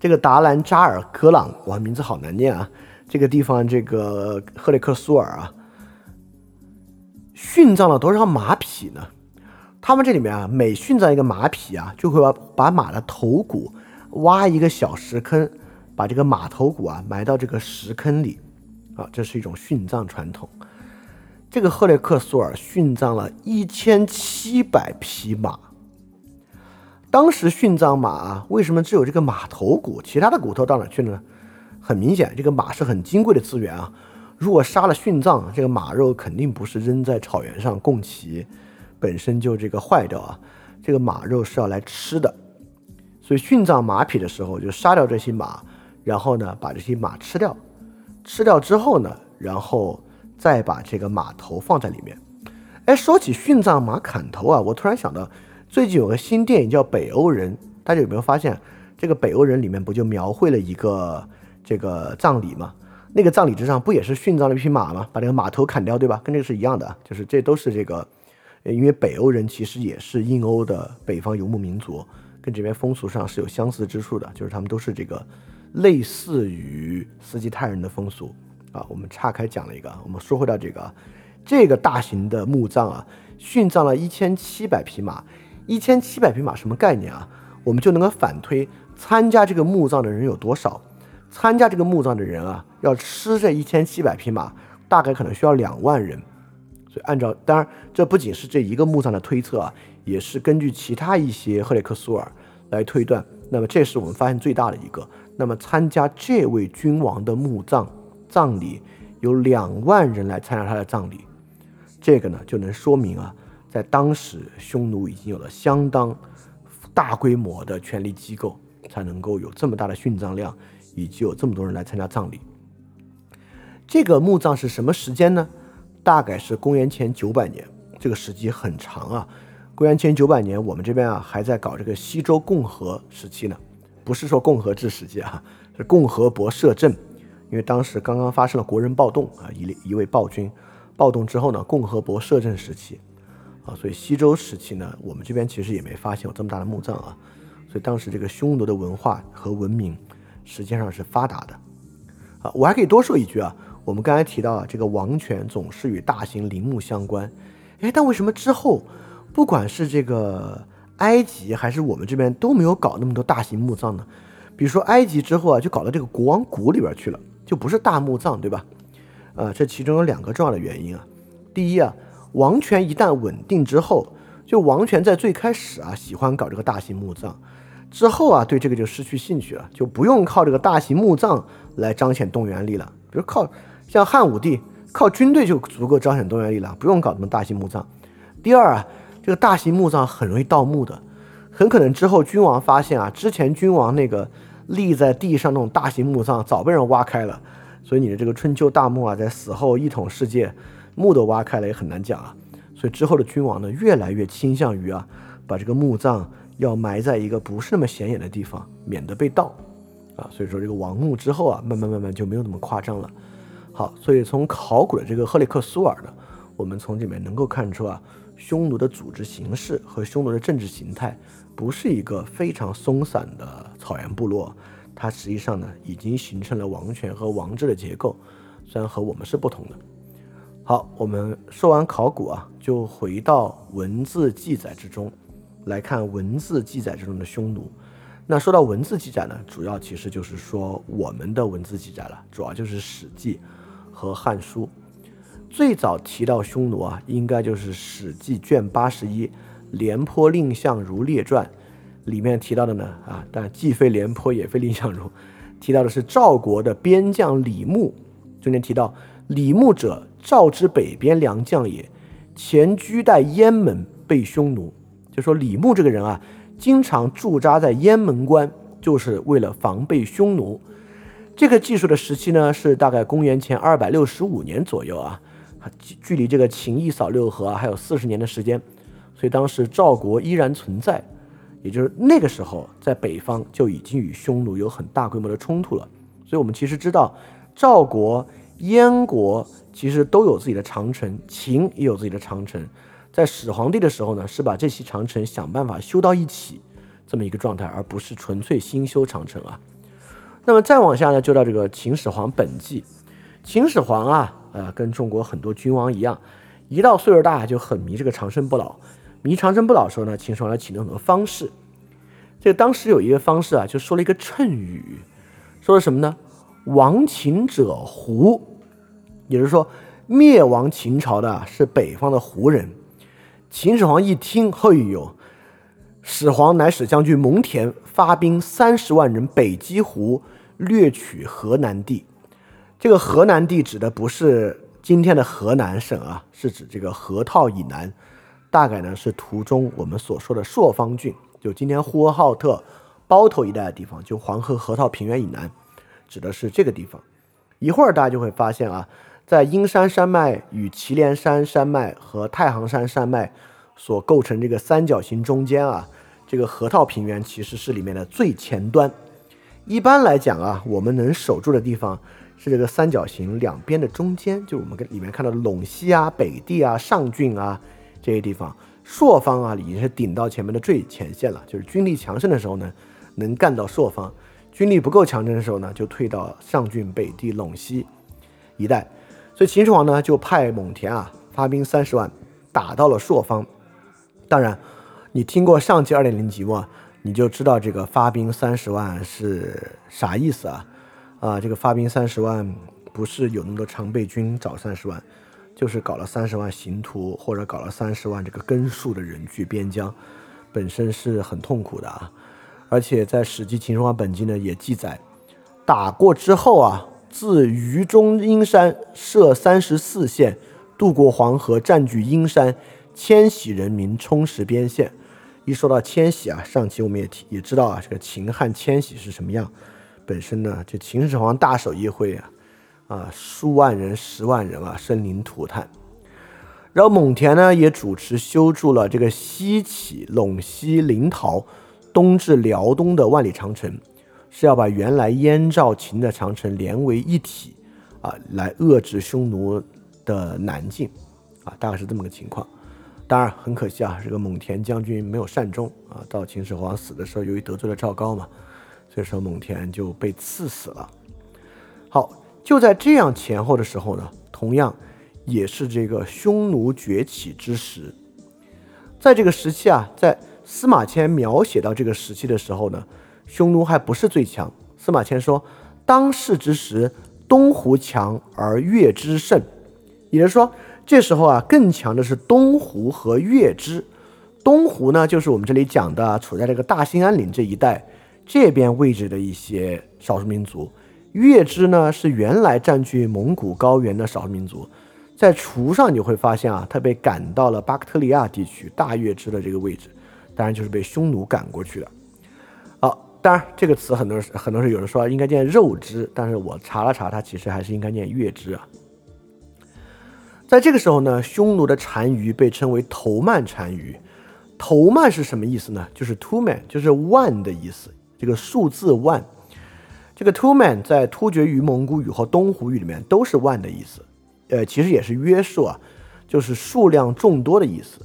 这个达兰扎尔格朗，哇，名字好难念啊！这个地方这个赫里克苏尔啊，殉葬了多少马匹呢？他们这里面啊，每殉葬一个马匹啊，就会把把马的头骨挖一个小石坑，把这个马头骨啊埋到这个石坑里，啊，这是一种殉葬传统。这个赫列克苏尔殉葬了一千七百匹马。当时殉葬马啊，为什么只有这个马头骨，其他的骨头到哪去了呢？很明显，这个马是很金贵的资源啊。如果杀了殉葬，这个马肉肯定不是扔在草原上供齐。本身就这个坏掉啊，这个马肉是要来吃的，所以殉葬马匹的时候就杀掉这些马，然后呢把这些马吃掉，吃掉之后呢，然后再把这个马头放在里面。哎，说起殉葬马砍头啊，我突然想到最近有个新电影叫《北欧人》，大家有没有发现这个《北欧人》里面不就描绘了一个这个葬礼吗？那个葬礼之上不也是殉葬了一匹马吗？把那个马头砍掉，对吧？跟这个是一样的，就是这都是这个。因为北欧人其实也是印欧的北方游牧民族，跟这边风俗上是有相似之处的，就是他们都是这个类似于斯基泰人的风俗啊，我们岔开讲了一个，我们说回到这个，这个大型的墓葬啊，殉葬了一千七百匹马，一千七百匹马什么概念啊？我们就能够反推参加这个墓葬的人有多少。参加这个墓葬的人啊，要吃这一千七百匹马，大概可能需要两万人。所以按照，当然这不仅是这一个墓葬的推测啊，也是根据其他一些赫里克苏尔来推断。那么这是我们发现最大的一个。那么参加这位君王的墓葬葬礼，有两万人来参加他的葬礼，这个呢就能说明啊，在当时匈奴已经有了相当大规模的权力机构，才能够有这么大的殉葬量。以及有这么多人来参加葬礼，这个墓葬是什么时间呢？大概是公元前九百年，这个时期很长啊。公元前九百年，我们这边啊还在搞这个西周共和时期呢，不是说共和制时期啊，是共和国摄政，因为当时刚刚发生了国人暴动啊，一一位暴君暴动之后呢，共和国摄政时期啊，所以西周时期呢，我们这边其实也没发现有这么大的墓葬啊，所以当时这个匈奴的文化和文明。实际上是发达的，啊，我还可以多说一句啊，我们刚才提到啊，这个王权总是与大型陵墓相关，哎，但为什么之后，不管是这个埃及还是我们这边都没有搞那么多大型墓葬呢？比如说埃及之后啊，就搞到这个国王谷里边去了，就不是大墓葬，对吧？啊，这其中有两个重要的原因啊，第一啊，王权一旦稳定之后，就王权在最开始啊喜欢搞这个大型墓葬。之后啊，对这个就失去兴趣了，就不用靠这个大型墓葬来彰显动员力了。比如靠像汉武帝，靠军队就足够彰显动员力了，不用搞什么大型墓葬。第二啊，这个大型墓葬很容易盗墓的，很可能之后君王发现啊，之前君王那个立在地上那种大型墓葬早被人挖开了，所以你的这个春秋大墓啊，在死后一统世界，墓都挖开了也很难讲啊。所以之后的君王呢，越来越倾向于啊，把这个墓葬。要埋在一个不是那么显眼的地方，免得被盗，啊，所以说这个王墓之后啊，慢慢慢慢就没有那么夸张了。好，所以从考古的这个赫里克苏尔呢，我们从里面能够看出啊，匈奴的组织形式和匈奴的政治形态不是一个非常松散的草原部落，它实际上呢已经形成了王权和王制的结构，虽然和我们是不同的。好，我们说完考古啊，就回到文字记载之中。来看文字记载之中的匈奴，那说到文字记载呢，主要其实就是说我们的文字记载了，主要就是《史记》和《汉书》。最早提到匈奴啊，应该就是《史记》卷八十一《廉颇蔺相如列传》里面提到的呢啊，但既非廉颇也非蔺相如，提到的是赵国的边将李牧，中间提到李牧者，赵之北边良将也，前居代燕门，被匈奴。就说李牧这个人啊，经常驻扎在雁门关，就是为了防备匈奴。这个技术的时期呢，是大概公元前二百六十五年左右啊，距离这个秦一扫六合啊还有四十年的时间，所以当时赵国依然存在，也就是那个时候在北方就已经与匈奴有很大规模的冲突了。所以我们其实知道，赵国、燕国其实都有自己的长城，秦也有自己的长城。在始皇帝的时候呢，是把这些长城想办法修到一起，这么一个状态，而不是纯粹新修长城啊。那么再往下呢，就到这个秦始皇本纪。秦始皇啊，呃，跟中国很多君王一样，一到岁数大就很迷这个长生不老。迷长生不老时候呢，秦始皇启动很多方式。这个当时有一个方式啊，就说了一个谶语，说的什么呢？亡秦者胡，也就是说，灭亡秦朝的是北方的胡人。秦始皇一听，嘿呦！始皇乃使将军蒙恬发兵三十万人北击胡，掠取河南地。这个河南地指的不是今天的河南省啊，是指这个河套以南，大概呢是图中我们所说的朔方郡，就今天呼和浩特包头一带的地方，就黄河河套平原以南，指的是这个地方。一会儿大家就会发现啊。在阴山山脉与祁连山山脉和太行山山脉所构成这个三角形中间啊，这个河套平原其实是里面的最前端。一般来讲啊，我们能守住的地方是这个三角形两边的中间，就是我们跟里面看到的陇西啊、北地啊、上郡啊这些地方。朔方啊，已经是顶到前面的最前线了，就是军力强盛的时候呢，能干到朔方；军力不够强盛的时候呢，就退到上郡、北地、陇西。一带。所以秦始皇呢就派蒙恬啊发兵三十万打到了朔方。当然，你听过上期二点零节目，你就知道这个发兵三十万是啥意思啊？啊，这个发兵三十万不是有那么多常备军找三十万，就是搞了三十万刑徒或者搞了三十万这个根数的人去边疆，本身是很痛苦的啊。而且在《史记·秦始皇本纪》呢也记载，打过之后啊。自渝中阴山设三十四县，渡过黄河，占据阴山，迁徙人民，充实边线。一说到迁徙啊，上期我们也提也知道啊，这个秦汉迁徙是什么样。本身呢，这秦始皇大手一挥啊，啊，数万人、十万人啊，生灵涂炭。然后蒙恬呢，也主持修筑了这个西起陇西临洮，东至辽东的万里长城。是要把原来燕赵秦的长城连为一体，啊，来遏制匈奴的南进，啊，大概是这么个情况。当然很可惜啊，这个蒙恬将军没有善终啊，到秦始皇死的时候，由于得罪了赵高嘛，所以说蒙恬就被赐死了。好，就在这样前后的时候呢，同样也是这个匈奴崛起之时，在这个时期啊，在司马迁描写到这个时期的时候呢。匈奴还不是最强。司马迁说：“当世之时，东胡强而越之胜。”也就是说，这时候啊，更强的是东胡和月之。东胡呢，就是我们这里讲的，处在这个大兴安岭这一带这边位置的一些少数民族。月之呢，是原来占据蒙古高原的少数民族。在厨上你会发现啊，他被赶到了巴克特利亚地区大月支的这个位置，当然就是被匈奴赶过去的。当然，这个词很多很多是有人说应该念肉汁，但是我查了查，它其实还是应该念月支啊。在这个时候呢，匈奴的单于被称为头曼单于。头曼是什么意思呢？就是 two man，就是万的意思。这个数字万，这个 two man 在突厥语、蒙古语和东胡语里面都是万的意思。呃，其实也是约数啊，就是数量众多的意思。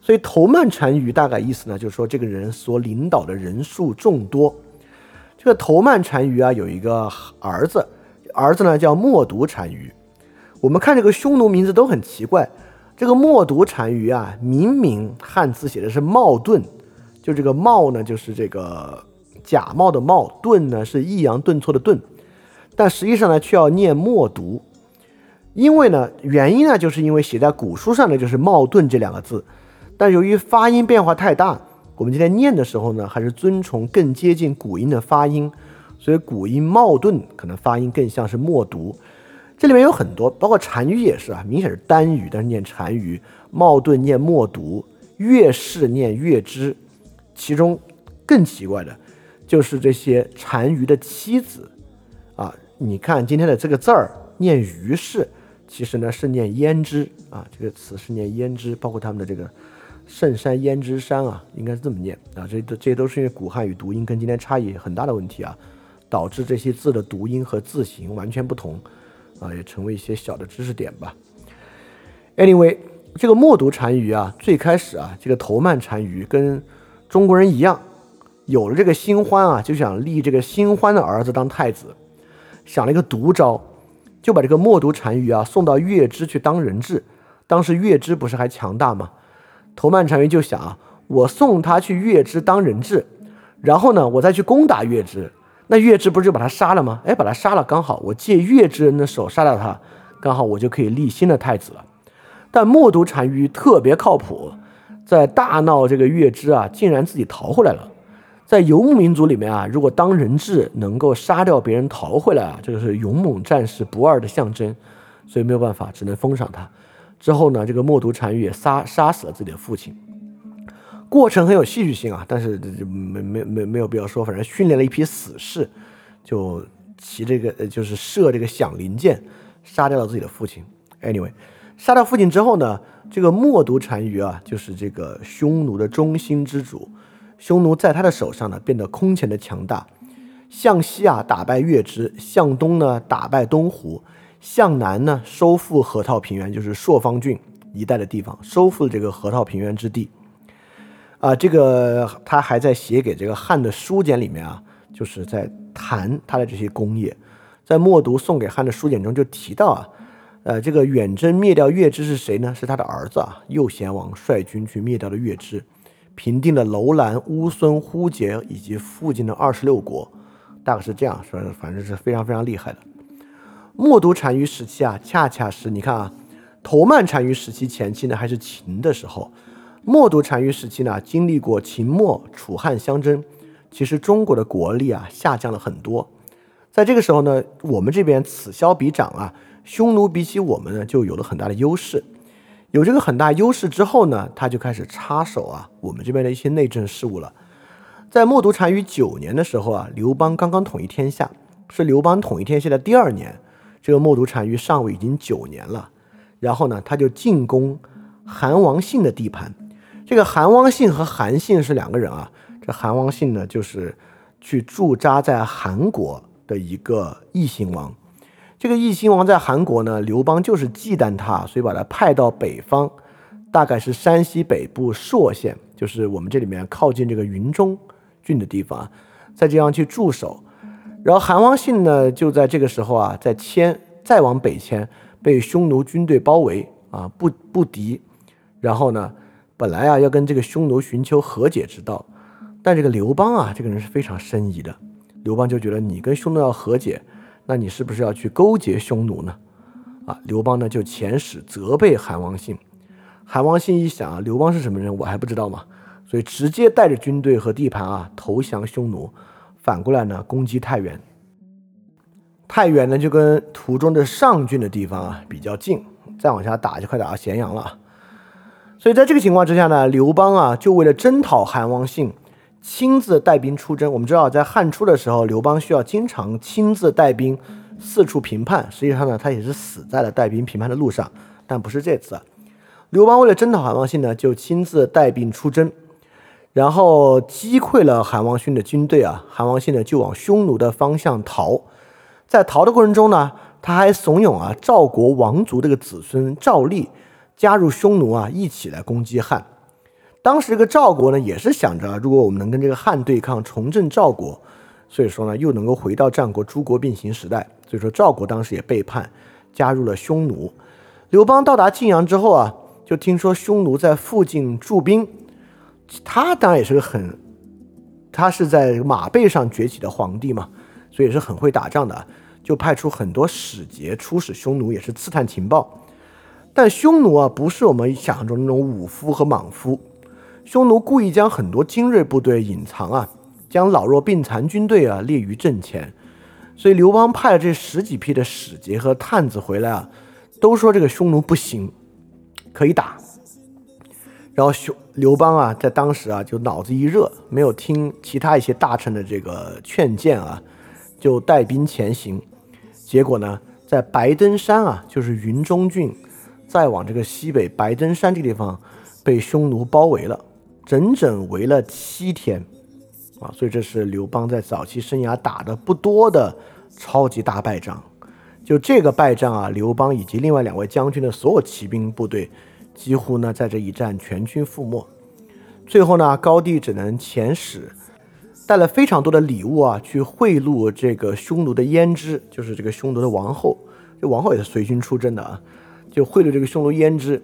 所以头曼单于大概意思呢，就是说这个人所领导的人数众多。这个头曼单于啊，有一个儿子，儿子呢叫默读单于。我们看这个匈奴名字都很奇怪，这个默读单于啊，明明汉字写的是冒顿，就这个冒呢就是这个假冒的冒，顿呢是抑扬顿挫的顿，但实际上呢却要念默读，因为呢原因呢就是因为写在古书上的就是冒顿这两个字。但由于发音变化太大，我们今天念的时候呢，还是遵从更接近古音的发音，所以古音冒顿可能发音更像是默读。这里面有很多，包括单于也是啊，明显是单语，但是念单于；冒顿念默读，乐氏念乐之。其中更奇怪的，就是这些单于的妻子啊，你看今天的这个字儿念于氏，其实呢是念胭脂啊，这个词是念胭脂，包括他们的这个。圣山胭脂山啊，应该是这么念啊。这这这都是因为古汉语读音跟今天差异很大的问题啊，导致这些字的读音和字形完全不同啊，也成为一些小的知识点吧。Anyway，这个默读单于啊，最开始啊，这个头曼单于跟中国人一样，有了这个新欢啊，就想立这个新欢的儿子当太子，想了一个毒招，就把这个默读单于啊送到月支去当人质。当时月支不是还强大吗？头曼单于就想啊，我送他去月支当人质，然后呢，我再去攻打月支，那月之不是就把他杀了吗？哎，把他杀了，刚好我借月之人的手杀掉他，刚好我就可以立新的太子了。但默读单于特别靠谱，在大闹这个月之啊，竟然自己逃回来了。在游牧民族里面啊，如果当人质能够杀掉别人逃回来啊，这个是勇猛战士不二的象征，所以没有办法，只能封赏他。之后呢，这个默读单于也杀杀死了自己的父亲，过程很有戏剧性啊，但是没没没没有必要说，反正训练了一批死士，就骑这个就是射这个响铃箭，杀掉了自己的父亲。Anyway，杀掉父亲之后呢，这个默读单于啊，就是这个匈奴的中心之主，匈奴在他的手上呢变得空前的强大，向西啊打败月支，向东呢打败东胡。向南呢，收复河套平原，就是朔方郡一带的地方，收复了这个河套平原之地。啊，这个他还在写给这个汉的书简里面啊，就是在谈他的这些功业。在默读送给汉的书简中就提到啊，呃，这个远征灭掉月支是谁呢？是他的儿子啊，右贤王率军去灭掉了月支，平定了楼兰、乌孙、呼杰以及附近的二十六国，大概是这样说，反正是非常非常厉害的。默读单于时期啊，恰恰是你看啊，头曼单于时期前期呢，还是秦的时候。默读单于时期呢，经历过秦末楚汉相争，其实中国的国力啊下降了很多。在这个时候呢，我们这边此消彼长啊，匈奴比起我们呢就有了很大的优势。有这个很大优势之后呢，他就开始插手啊我们这边的一些内政事务了。在默读单于九年的时候啊，刘邦刚刚统一天下，是刘邦统一天下的第二年，这个默读单于上位已经九年了。然后呢，他就进攻韩王信的地盘。这个韩王信和韩信是两个人啊。这韩王信呢，就是去驻扎在韩国的一个异姓王。这个异姓王在韩国呢，刘邦就是忌惮他，所以把他派到北方，大概是山西北部朔县，就是我们这里面靠近这个云中郡的地方，在这样去驻守。然后韩王信呢，就在这个时候啊，在迁再往北迁，被匈奴军队包围啊，不不敌。然后呢？本来啊要跟这个匈奴寻求和解之道，但这个刘邦啊这个人是非常深疑的。刘邦就觉得你跟匈奴要和解，那你是不是要去勾结匈奴呢？啊，刘邦呢就遣使责备韩王信。韩王信一想啊，刘邦是什么人我还不知道吗？所以直接带着军队和地盘啊投降匈奴，反过来呢攻击太原。太原呢就跟途中的上郡的地方啊比较近，再往下打就快打到咸阳了。所以在这个情况之下呢，刘邦啊，就为了征讨韩王信，亲自带兵出征。我们知道，在汉初的时候，刘邦需要经常亲自带兵四处平叛。实际上呢，他也是死在了带兵平叛的路上。但不是这次，刘邦为了征讨韩王信呢，就亲自带兵出征，然后击溃了韩王信的军队啊。韩王信呢，就往匈奴的方向逃。在逃的过程中呢，他还怂恿啊赵国王族这个子孙赵立。加入匈奴啊，一起来攻击汉。当时这个赵国呢，也是想着，如果我们能跟这个汉对抗，重振赵国，所以说呢，又能够回到战国诸国并行时代。所以说赵国当时也背叛，加入了匈奴。刘邦到达晋阳之后啊，就听说匈奴在附近驻兵，他当然也是个很，他是在马背上崛起的皇帝嘛，所以是很会打仗的，就派出很多使节出使匈奴，也是刺探情报。但匈奴啊，不是我们想象中那种武夫和莽夫。匈奴故意将很多精锐部队隐藏啊，将老弱病残军队啊列于阵前。所以刘邦派了这十几批的使节和探子回来啊，都说这个匈奴不行，可以打。然后匈刘邦啊，在当时啊就脑子一热，没有听其他一些大臣的这个劝谏啊，就带兵前行。结果呢，在白登山啊，就是云中郡。再往这个西北白登山这个地方，被匈奴包围了，整整围了七天，啊，所以这是刘邦在早期生涯打的不多的超级大败仗。就这个败仗啊，刘邦以及另外两位将军的所有骑兵部队，几乎呢在这一战全军覆没。最后呢，高帝只能遣使，带了非常多的礼物啊，去贿赂这个匈奴的胭脂，就是这个匈奴的王后，这王后也是随军出征的啊。就贿赂这个匈奴胭脂，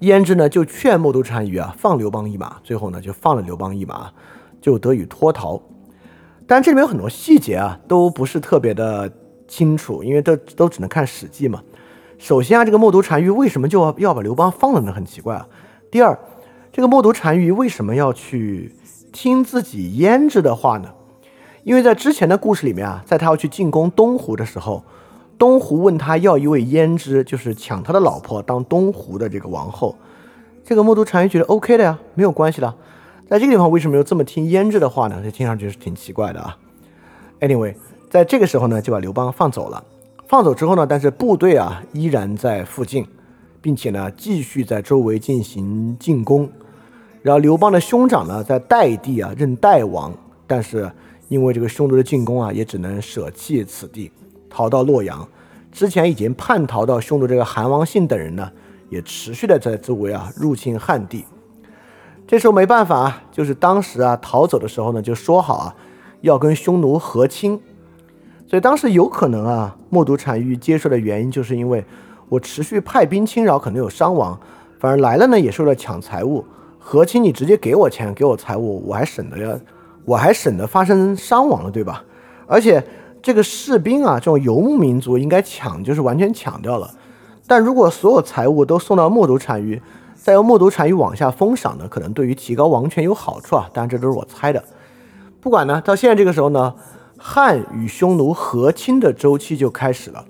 胭脂呢就劝默读单于啊放刘邦一马，最后呢就放了刘邦一马，就得以脱逃。但这里面有很多细节啊，都不是特别的清楚，因为都都只能看史记嘛。首先啊，这个默读单于为什么就要要把刘邦放了呢？很奇怪啊。第二，这个默读单于为什么要去听自己胭脂的话呢？因为在之前的故事里面啊，在他要去进攻东湖的时候。东湖问他要一位胭脂，就是抢他的老婆当东湖的这个王后。这个默读单于觉得 OK 的呀，没有关系的。在这个地方为什么又这么听胭脂的话呢？这听上去是挺奇怪的啊。Anyway，在这个时候呢，就把刘邦放走了。放走之后呢，但是部队啊依然在附近，并且呢继续在周围进行进攻。然后刘邦的兄长呢在代地啊任代王，但是因为这个匈奴的进攻啊，也只能舍弃此地。逃到洛阳，之前已经叛逃到匈奴这个韩王信等人呢，也持续的在周围啊入侵汉地。这时候没办法啊，就是当时啊逃走的时候呢，就说好啊要跟匈奴和亲。所以当时有可能啊，默读单于接受的原因，就是因为我持续派兵侵扰，可能有伤亡，反而来了呢，也是为了抢财物。和亲，你直接给我钱，给我财物，我还省得要，我还省得发生伤亡了，对吧？而且这个士兵啊，这种游牧民族应该抢，就是完全抢掉了。但如果所有财物都送到默读单于，再由默读单于往下封赏呢，可能对于提高王权有好处啊。当然，这都是我猜的。不管呢，到现在这个时候呢。汉与匈奴和亲的周期就开始了，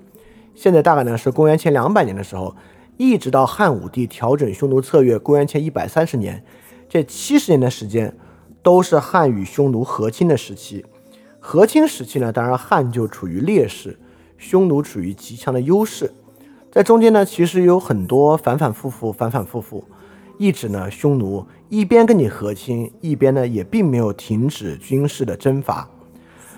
现在大概呢是公元前两百年的时候，一直到汉武帝调整匈奴策略，公元前一百三十年，这七十年的时间都是汉与匈奴和亲的时期。和亲时期呢，当然汉就处于劣势，匈奴处于极强的优势，在中间呢，其实有很多反反复复，反反复复，一直呢，匈奴一边跟你和亲，一边呢也并没有停止军事的征伐。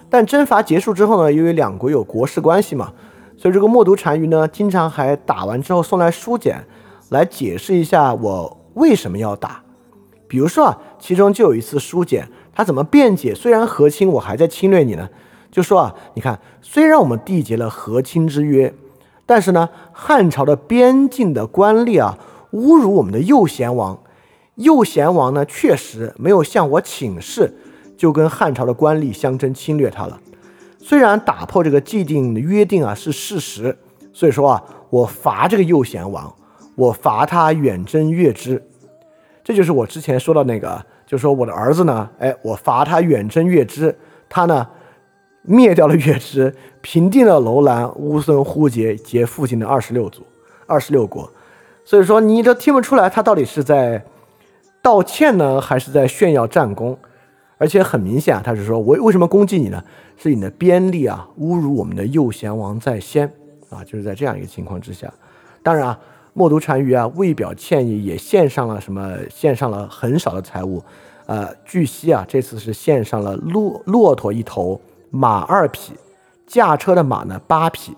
但征伐结束之后呢，因为两国有国事关系嘛，所以这个默读单于呢，经常还打完之后送来书简，来解释一下我为什么要打。比如说啊，其中就有一次书简，他怎么辩解？虽然和亲，我还在侵略你呢。就说啊，你看，虽然我们缔结了和亲之约，但是呢，汉朝的边境的官吏啊，侮辱我们的右贤王。右贤王呢，确实没有向我请示。就跟汉朝的官吏相争侵略他了，虽然打破这个既定的约定啊是事实，所以说啊，我罚这个右贤王，我罚他远征月之，这就是我之前说的那个，就说我的儿子呢，哎，我罚他远征月支，他呢灭掉了月支，平定了楼兰、乌孙、呼杰及附近的二十六族、二十六国，所以说你都听不出来他到底是在道歉呢，还是在炫耀战功。而且很明显啊，他是说我为什么攻击你呢？是你的边吏啊，侮辱我们的右贤王在先啊，就是在这样一个情况之下。当然啊，默读单于啊，为表歉意，也献上了什么？献上了很少的财物。呃，据悉啊，这次是献上了骆骆驼一头，马二匹，驾车的马呢八匹，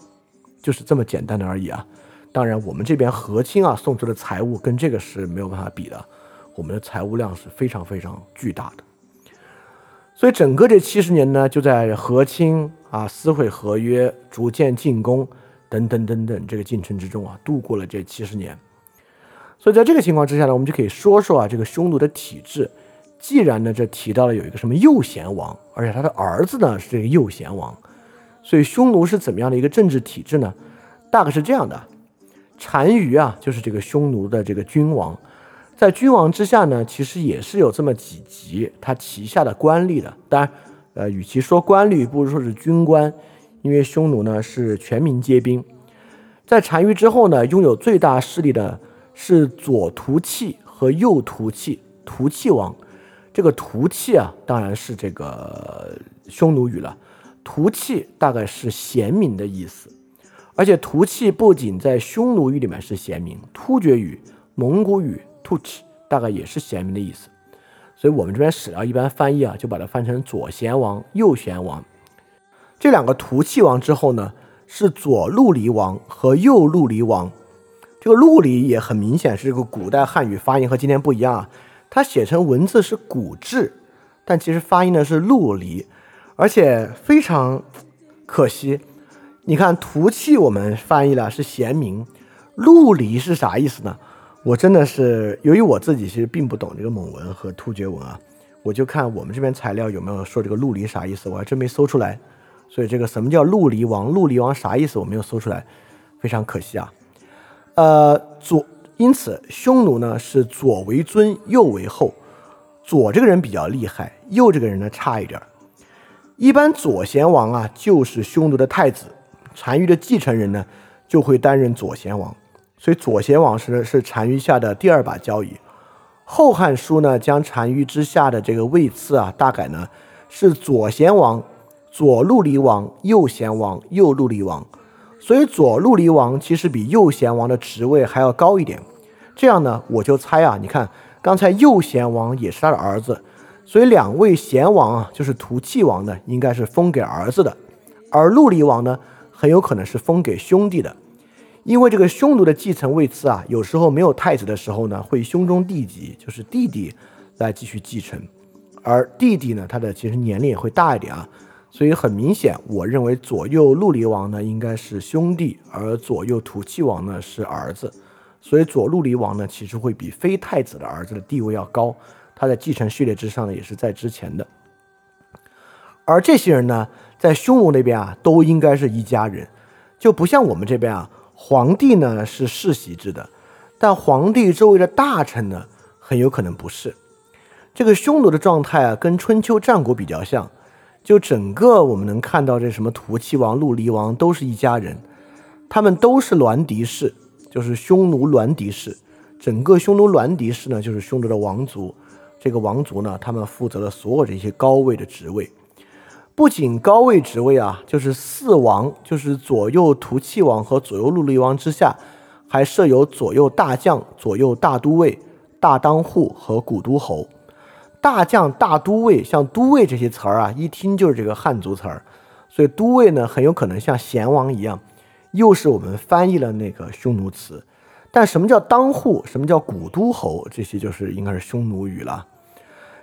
就是这么简单的而已啊。当然，我们这边和亲啊送出的财物跟这个是没有办法比的，我们的财物量是非常非常巨大的。所以整个这七十年呢，就在和亲啊、撕毁合约、逐渐进攻等等等等这个进程之中啊，度过了这七十年。所以在这个情况之下呢，我们就可以说说啊，这个匈奴的体制。既然呢，这提到了有一个什么右贤王，而且他的儿子呢是这个右贤王，所以匈奴是怎么样的一个政治体制呢？大概是这样的：单于啊，就是这个匈奴的这个君王。在君王之下呢，其实也是有这么几级他旗下的官吏的。当然，呃，与其说官吏，不如说是军官，因为匈奴呢是全民皆兵。在单于之后呢，拥有最大势力的是左屠契和右屠契，屠契王。这个屠契啊，当然是这个匈奴语了。屠契大概是贤明的意思，而且屠契不仅在匈奴语里面是贤明，突厥语、蒙古语。突起大概也是贤明的意思，所以我们这边史料一般翻译啊，就把它翻成左贤王、右贤王。这两个图契王之后呢，是左陆离王和右陆离王。这个陆离也很明显是这个古代汉语发音和今天不一样啊，它写成文字是古质，但其实发音呢是陆离，而且非常可惜。你看图契我们翻译了是贤明，陆离是啥意思呢？我真的是，由于我自己其实并不懂这个蒙文和突厥文啊，我就看我们这边材料有没有说这个陆离啥意思，我还真没搜出来。所以这个什么叫陆离王？陆离王啥意思？我没有搜出来，非常可惜啊。呃，左，因此匈奴呢是左为尊，右为后。左这个人比较厉害，右这个人呢差一点。一般左贤王啊就是匈奴的太子，单于的继承人呢就会担任左贤王。所以左贤王是是单于下的第二把交椅，《后汉书》呢将单于之下的这个位次啊大概呢是左贤王、左陆离王、右贤王、右陆离王，所以左陆离王其实比右贤王的职位还要高一点。这样呢，我就猜啊，你看刚才右贤王也是他的儿子，所以两位贤王啊就是屠契王呢应该是封给儿子的，而陆离王呢很有可能是封给兄弟的。因为这个匈奴的继承位次啊，有时候没有太子的时候呢，会兄终弟及，就是弟弟来继续继承，而弟弟呢，他的其实年龄也会大一点啊，所以很明显，我认为左右陆离王呢应该是兄弟，而左右土气王呢是儿子。所以左陆离王呢其实会比非太子的儿子的地位要高，他在继承序列之上呢也是在之前的。而这些人呢，在匈奴那边啊，都应该是一家人，就不像我们这边啊，皇帝呢是世袭制的，但皇帝周围的大臣呢，很有可能不是。这个匈奴的状态啊，跟春秋战国比较像，就整个我们能看到这什么屠七王、陆离王都是一家人，他们都是栾狄氏，就是匈奴栾狄氏。整个匈奴栾狄氏呢，就是匈奴的王族。这个王族呢，他们负责了所有这些高位的职位。不仅高位职位啊，就是四王，就是左右屠气王和左右陆离王之下，还设有左右大将、左右大都尉、大当户和古都侯。大将、大都尉，像都尉这些词儿啊，一听就是这个汉族词儿，所以都尉呢，很有可能像贤王一样，又是我们翻译了那个匈奴词。但什么叫当户？什么叫古都侯？这些就是应该是匈奴语了。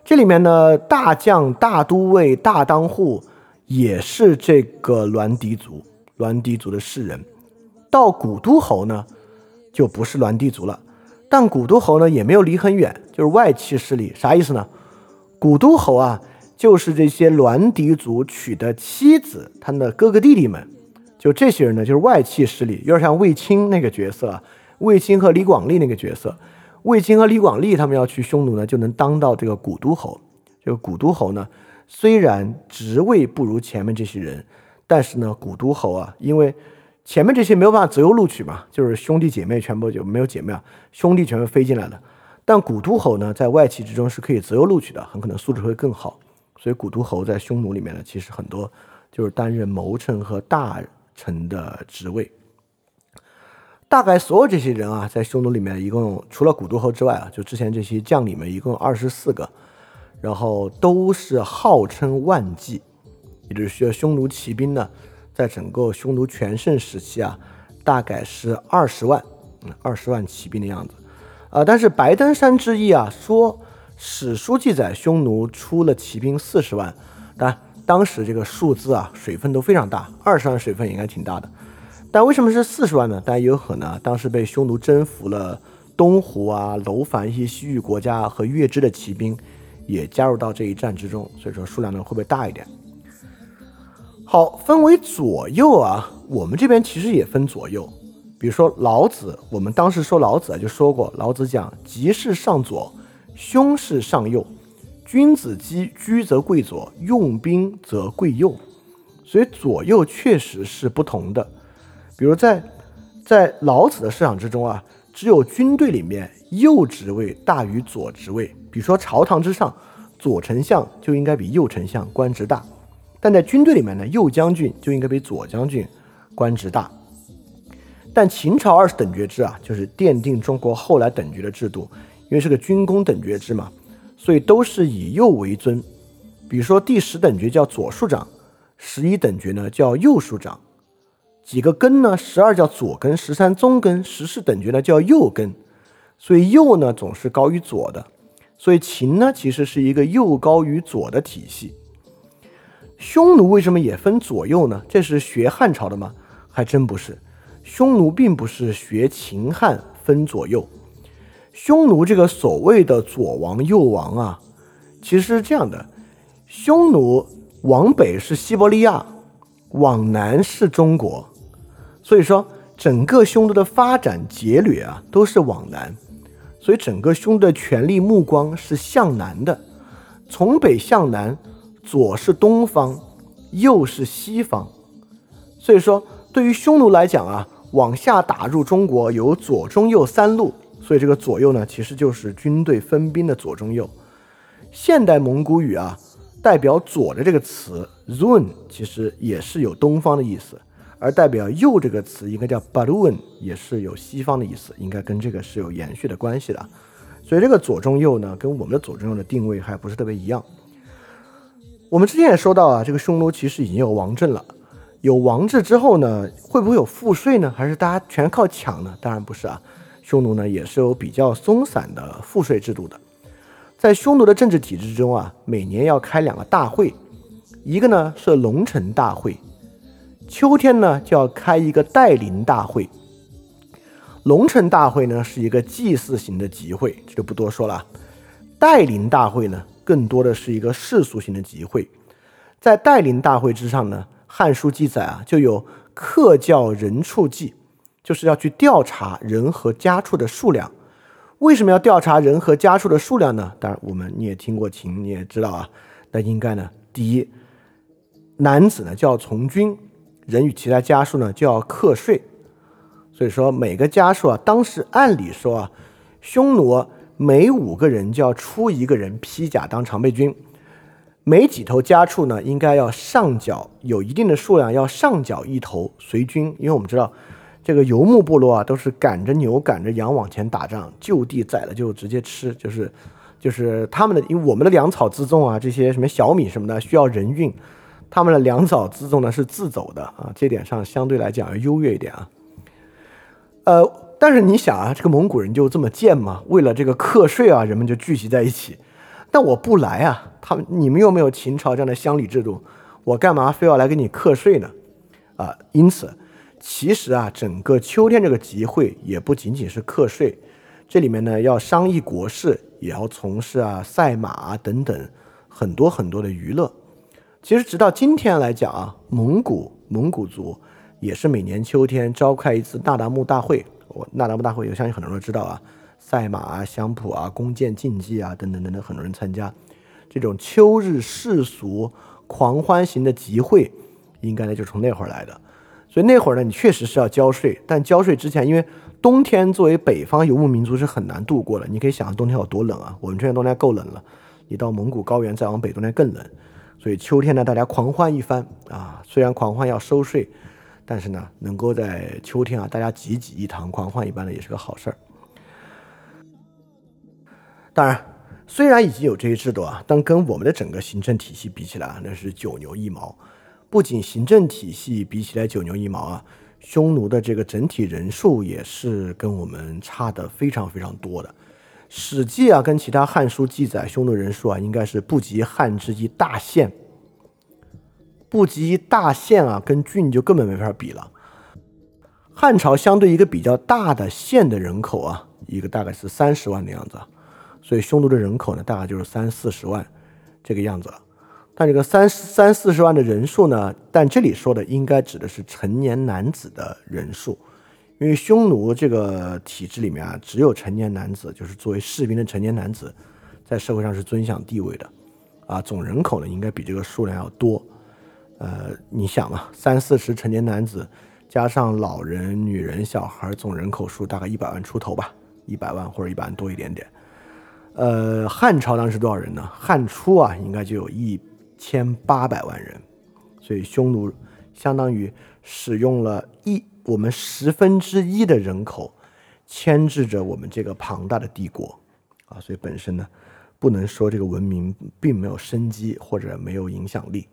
这里面呢，大将、大都尉、大当户也是这个栾狄族，栾狄族的士人。到古都侯呢，就不是栾狄族了。但古都侯呢，也没有离很远，就是外戚势力。啥意思呢？古都侯啊，就是这些栾狄族娶的妻子，他们的哥哥弟弟们，就这些人呢，就是外戚势力，有点像卫青那个角色，卫青和李广利那个角色。卫青和李广利他们要去匈奴呢，就能当到这个古都侯。这个古都侯呢，虽然职位不如前面这些人，但是呢，古都侯啊，因为前面这些没有办法择优录取嘛，就是兄弟姐妹全部就没有姐妹啊，兄弟全部飞进来了。但古都侯呢，在外戚之中是可以择优录取的，很可能素质会更好。所以古都侯在匈奴里面呢，其实很多就是担任谋臣和大臣的职位。大概所有这些人啊，在匈奴里面，一共除了古都侯之外啊，就之前这些将领们，一共二十四个，然后都是号称万骑，也就是说，匈奴骑兵呢，在整个匈奴全盛时期啊，大概是二十万，嗯，二十万骑兵的样子，啊，但是白登山之役啊，说史书记载匈奴出了骑兵四十万，当然当时这个数字啊，水分都非常大，二十万水分应该挺大的。但为什么是四十万呢？当然也有可能，当时被匈奴征服了东胡啊、楼烦一些西域国家和月支的骑兵也加入到这一战之中，所以说数量呢会不会大一点？好，分为左右啊，我们这边其实也分左右。比如说老子，我们当时说老子啊就说过，老子讲吉事上左，凶事上右，君子居居则贵左，用兵则贵右，所以左右确实是不同的。比如在在老子的思想之中啊，只有军队里面右职位大于左职位。比如说朝堂之上，左丞相就应该比右丞相官职大，但在军队里面呢，右将军就应该比左将军官职大。但秦朝二十等爵制啊，就是奠定中国后来等爵的制度，因为是个军功等爵制嘛，所以都是以右为尊。比如说第十等爵叫左庶长，十一等爵呢叫右庶长。几个根呢？十二叫左根，十三中根，十四等爵呢叫右根，所以右呢总是高于左的。所以秦呢其实是一个右高于左的体系。匈奴为什么也分左右呢？这是学汉朝的吗？还真不是。匈奴并不是学秦汉分左右。匈奴这个所谓的左王右王啊，其实是这样的：匈奴往北是西伯利亚，往南是中国。所以说，整个匈奴的发展劫掠啊，都是往南，所以整个匈奴的权力目光是向南的，从北向南，左是东方，右是西方。所以说，对于匈奴来讲啊，往下打入中国有左中右三路，所以这个左右呢，其实就是军队分兵的左中右。现代蒙古语啊，代表左的这个词 “zun”，其实也是有东方的意思。而代表右这个词应该叫 balun，也是有西方的意思，应该跟这个是有延续的关系的。所以这个左中右呢，跟我们的左中右的定位还不是特别一样。我们之前也说到啊，这个匈奴其实已经有王政了，有王制之后呢，会不会有赋税呢？还是大家全靠抢呢？当然不是啊，匈奴呢也是有比较松散的赋税制度的。在匈奴的政治体制中啊，每年要开两个大会，一个呢是龙城大会，秋天呢就要开一个代陵大会。龙城大会呢是一个祭祀型的集会，这就不多说了。代陵大会呢更多的是一个世俗型的集会。在代陵大会之上呢，《汉书》记载啊，就有客教人畜记，就是要去调查人和家畜的数量。为什么要调查人和家畜的数量呢？当然，我们你也听过秦，你也知道啊。那应该呢，第一，男子呢就要从军，人与其他家畜呢就要课税。所以说，每个家畜啊，当时按理说啊，匈奴每五个人就要出一个人披甲当常备军，每几头家畜呢，应该要上缴有一定的数量，要上缴一头随军，因为我们知道。这个游牧部落啊，都是赶着牛、赶着羊往前打仗，就地宰了就直接吃，就是，就是他们的，因为我们的粮草辎重啊，这些什么小米什么的需要人运，他们的粮草辎重呢是自走的啊，这点上相对来讲要优越一点啊。呃，但是你想啊，这个蒙古人就这么贱吗？为了这个课税啊，人们就聚集在一起。但我不来啊，他们你们又没有秦朝这样的乡里制度，我干嘛非要来给你课税呢？啊，因此。其实啊，整个秋天这个集会也不仅仅是课税，这里面呢要商议国事，也要从事啊赛马啊等等很多很多的娱乐。其实直到今天来讲啊，蒙古蒙古族也是每年秋天召开一次那达慕大会。我那达慕大会，我相信很多人都知道啊，赛马啊、相扑啊、弓箭竞技啊等等等等，很多人参加这种秋日世俗狂欢型的集会，应该呢就从那会儿来的。所以那会儿呢，你确实是要交税，但交税之前，因为冬天作为北方游牧民族是很难度过的。你可以想象冬天有多冷啊！我们这边冬天够冷了，你到蒙古高原再往北，冬天更冷。所以秋天呢，大家狂欢一番啊！虽然狂欢要收税，但是呢，能够在秋天啊，大家济济一堂狂欢一般的也是个好事儿。当然，虽然已经有这些制度啊，但跟我们的整个行政体系比起来啊，那是九牛一毛。不仅行政体系比起来九牛一毛啊，匈奴的这个整体人数也是跟我们差的非常非常多的。《史记》啊，跟其他汉书记载匈奴人数啊，应该是不及汉之一大县，不及大县啊，跟郡就根本没法比了。汉朝相对一个比较大的县的人口啊，一个大概是三十万的样子，所以匈奴的人口呢，大概就是三四十万这个样子。但这个三三四十万的人数呢？但这里说的应该指的是成年男子的人数，因为匈奴这个体制里面啊，只有成年男子，就是作为士兵的成年男子，在社会上是尊享地位的，啊，总人口呢应该比这个数量要多。呃，你想嘛，三四十成年男子加上老人、女人、小孩，总人口数大概一百万出头吧，一百万或者一百万多一点点。呃，汉朝当时多少人呢？汉初啊，应该就有一。千八百万人，所以匈奴相当于使用了一我们十分之一的人口牵制着我们这个庞大的帝国啊，所以本身呢不能说这个文明并没有生机或者没有影响力。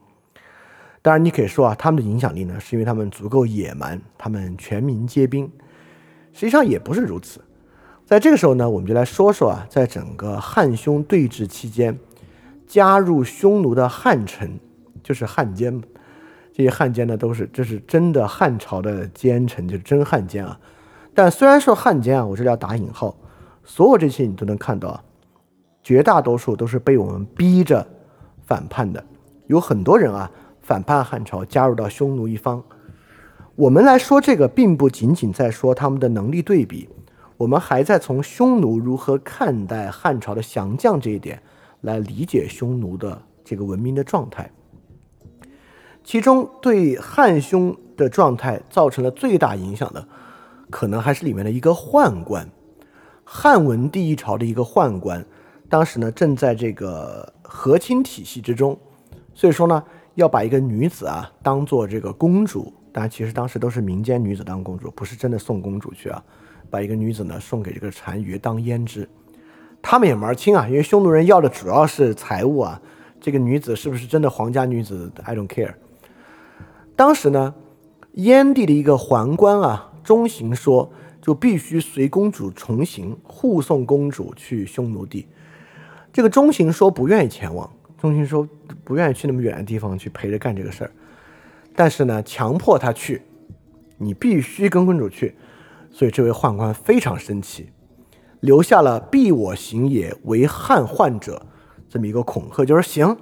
当然，你可以说啊，他们的影响力呢是因为他们足够野蛮，他们全民皆兵。实际上也不是如此。在这个时候呢，我们就来说说啊，在整个汉匈对峙期间。加入匈奴的汉臣，就是汉奸，这些汉奸呢，都是这是真的汉朝的奸臣，就是真汉奸啊。但虽然说汉奸啊，我这里要打引号，所有这些你都能看到啊，绝大多数都是被我们逼着反叛的，有很多人啊反叛汉朝，加入到匈奴一方。我们来说这个，并不仅仅在说他们的能力对比，我们还在从匈奴如何看待汉朝的降将这一点。来理解匈奴的这个文明的状态，其中对汉匈的状态造成了最大影响的，可能还是里面的一个宦官，汉文帝一朝的一个宦官，当时呢正在这个和亲体系之中，所以说呢要把一个女子啊当做这个公主，当然其实当时都是民间女子当公主，不是真的送公主去啊，把一个女子呢送给这个单于当胭脂。他们也门儿清啊，因为匈奴人要的主要是财物啊。这个女子是不是真的皇家女子？I don't care。当时呢，燕地的一个宦官啊，中行说就必须随公主重行，护送公主去匈奴地。这个中行说不愿意前往，中行说不愿意去那么远的地方去陪着干这个事儿，但是呢，强迫他去，你必须跟公主去，所以这位宦官非常生气，留下了“必我行也，为汉患者”这么一个恐吓，就是行，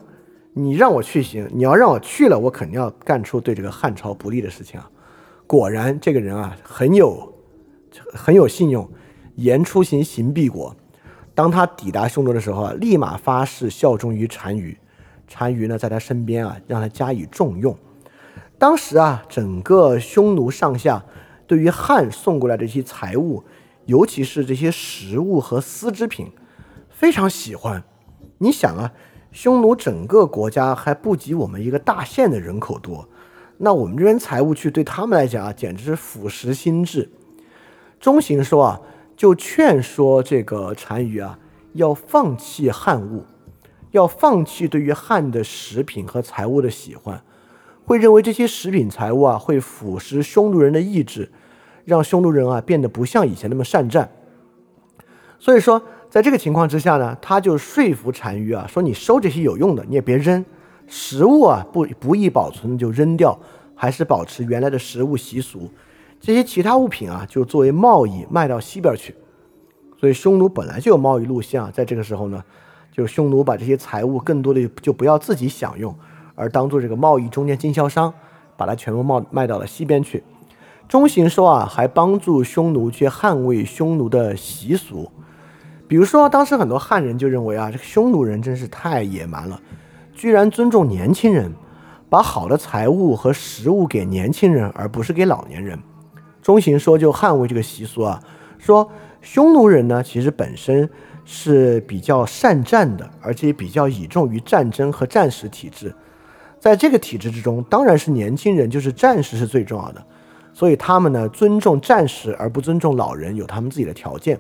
你让我去行，你要让我去了，我肯定要干出对这个汉朝不利的事情啊。果然，这个人啊很有很有信用，言出行，行必果。当他抵达匈奴的时候啊，立马发誓效忠于单于，单于呢在他身边啊，让他加以重用。当时啊，整个匈奴上下对于汉送过来的这些财物，尤其是这些食物和丝织品，非常喜欢。你想啊，匈奴整个国家还不及我们一个大县的人口多，那我们这边财物去对他们来讲啊，简直是腐蚀心智。中行说啊。就劝说这个单于啊，要放弃汉物，要放弃对于汉的食品和财物的喜欢，会认为这些食品财物啊会腐蚀匈奴人的意志，让匈奴人啊变得不像以前那么善战。所以说，在这个情况之下呢，他就说服单于啊，说你收这些有用的，你也别扔，食物啊不不易保存就扔掉，还是保持原来的食物习俗。这些其他物品啊，就作为贸易卖到西边去，所以匈奴本来就有贸易路线啊。在这个时候呢，就匈奴把这些财物更多的就不要自己享用，而当做这个贸易中间经销商，把它全部卖卖到了西边去。中行说啊，还帮助匈奴去捍卫匈奴的习俗，比如说当时很多汉人就认为啊，这个匈奴人真是太野蛮了，居然尊重年轻人，把好的财物和食物给年轻人，而不是给老年人。中行说就捍卫这个习俗啊，说匈奴人呢其实本身是比较善战的，而且比较倚重于战争和战时体制，在这个体制之中，当然是年轻人就是战士是最重要的，所以他们呢尊重战士而不尊重老人，有他们自己的条件。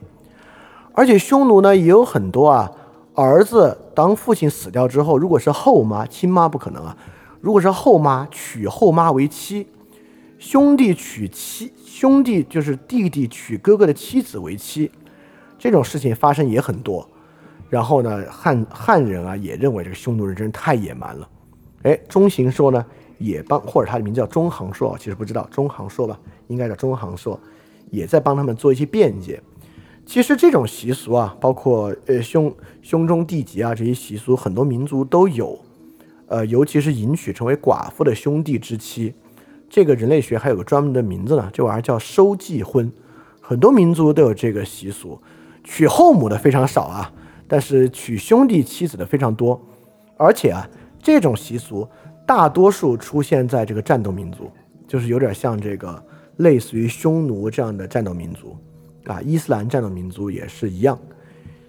而且匈奴呢也有很多啊儿子，当父亲死掉之后，如果是后妈，亲妈不可能啊，如果是后妈娶后妈为妻，兄弟娶妻。兄弟就是弟弟娶哥哥的妻子为妻，这种事情发生也很多。然后呢，汉汉人啊也认为这个匈奴人真是太野蛮了。哎，中行说呢也帮，或者他的名字叫中行说，其实不知道中行说吧，应该叫中行说，也在帮他们做一些辩解。其实这种习俗啊，包括呃兄兄中弟及啊这些习俗，很多民族都有。呃，尤其是迎娶成为寡妇的兄弟之妻。这个人类学还有个专门的名字呢，这玩意儿叫收继婚，很多民族都有这个习俗，娶后母的非常少啊，但是娶兄弟妻子的非常多，而且啊，这种习俗大多数出现在这个战斗民族，就是有点像这个类似于匈奴这样的战斗民族啊，伊斯兰战斗民族也是一样，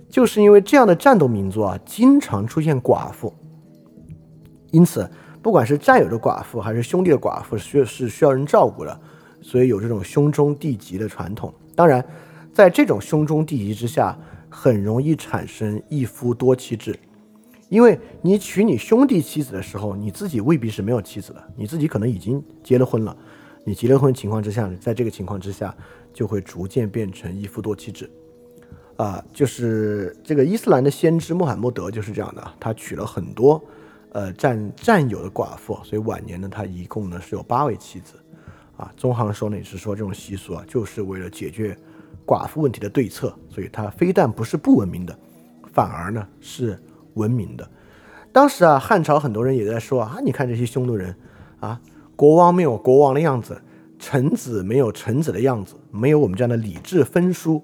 就是因为这样的战斗民族啊，经常出现寡妇，因此。不管是战友的寡妇还是兄弟的寡妇，需是需要人照顾的，所以有这种兄终弟及的传统。当然，在这种兄终弟及之下，很容易产生一夫多妻制，因为你娶你兄弟妻子的时候，你自己未必是没有妻子的，你自己可能已经结了婚了。你结了婚情况之下，在这个情况之下，就会逐渐变成一夫多妻制。啊，就是这个伊斯兰的先知穆罕默德就是这样的，他娶了很多。呃，战战友的寡妇，所以晚年呢，他一共呢是有八位妻子，啊，中行说呢也是说这种习俗啊，就是为了解决寡妇问题的对策，所以他非但不是不文明的，反而呢是文明的。当时啊，汉朝很多人也在说啊，你看这些匈奴人啊，国王没有国王的样子，臣子没有臣子的样子，没有我们这样的礼制分书，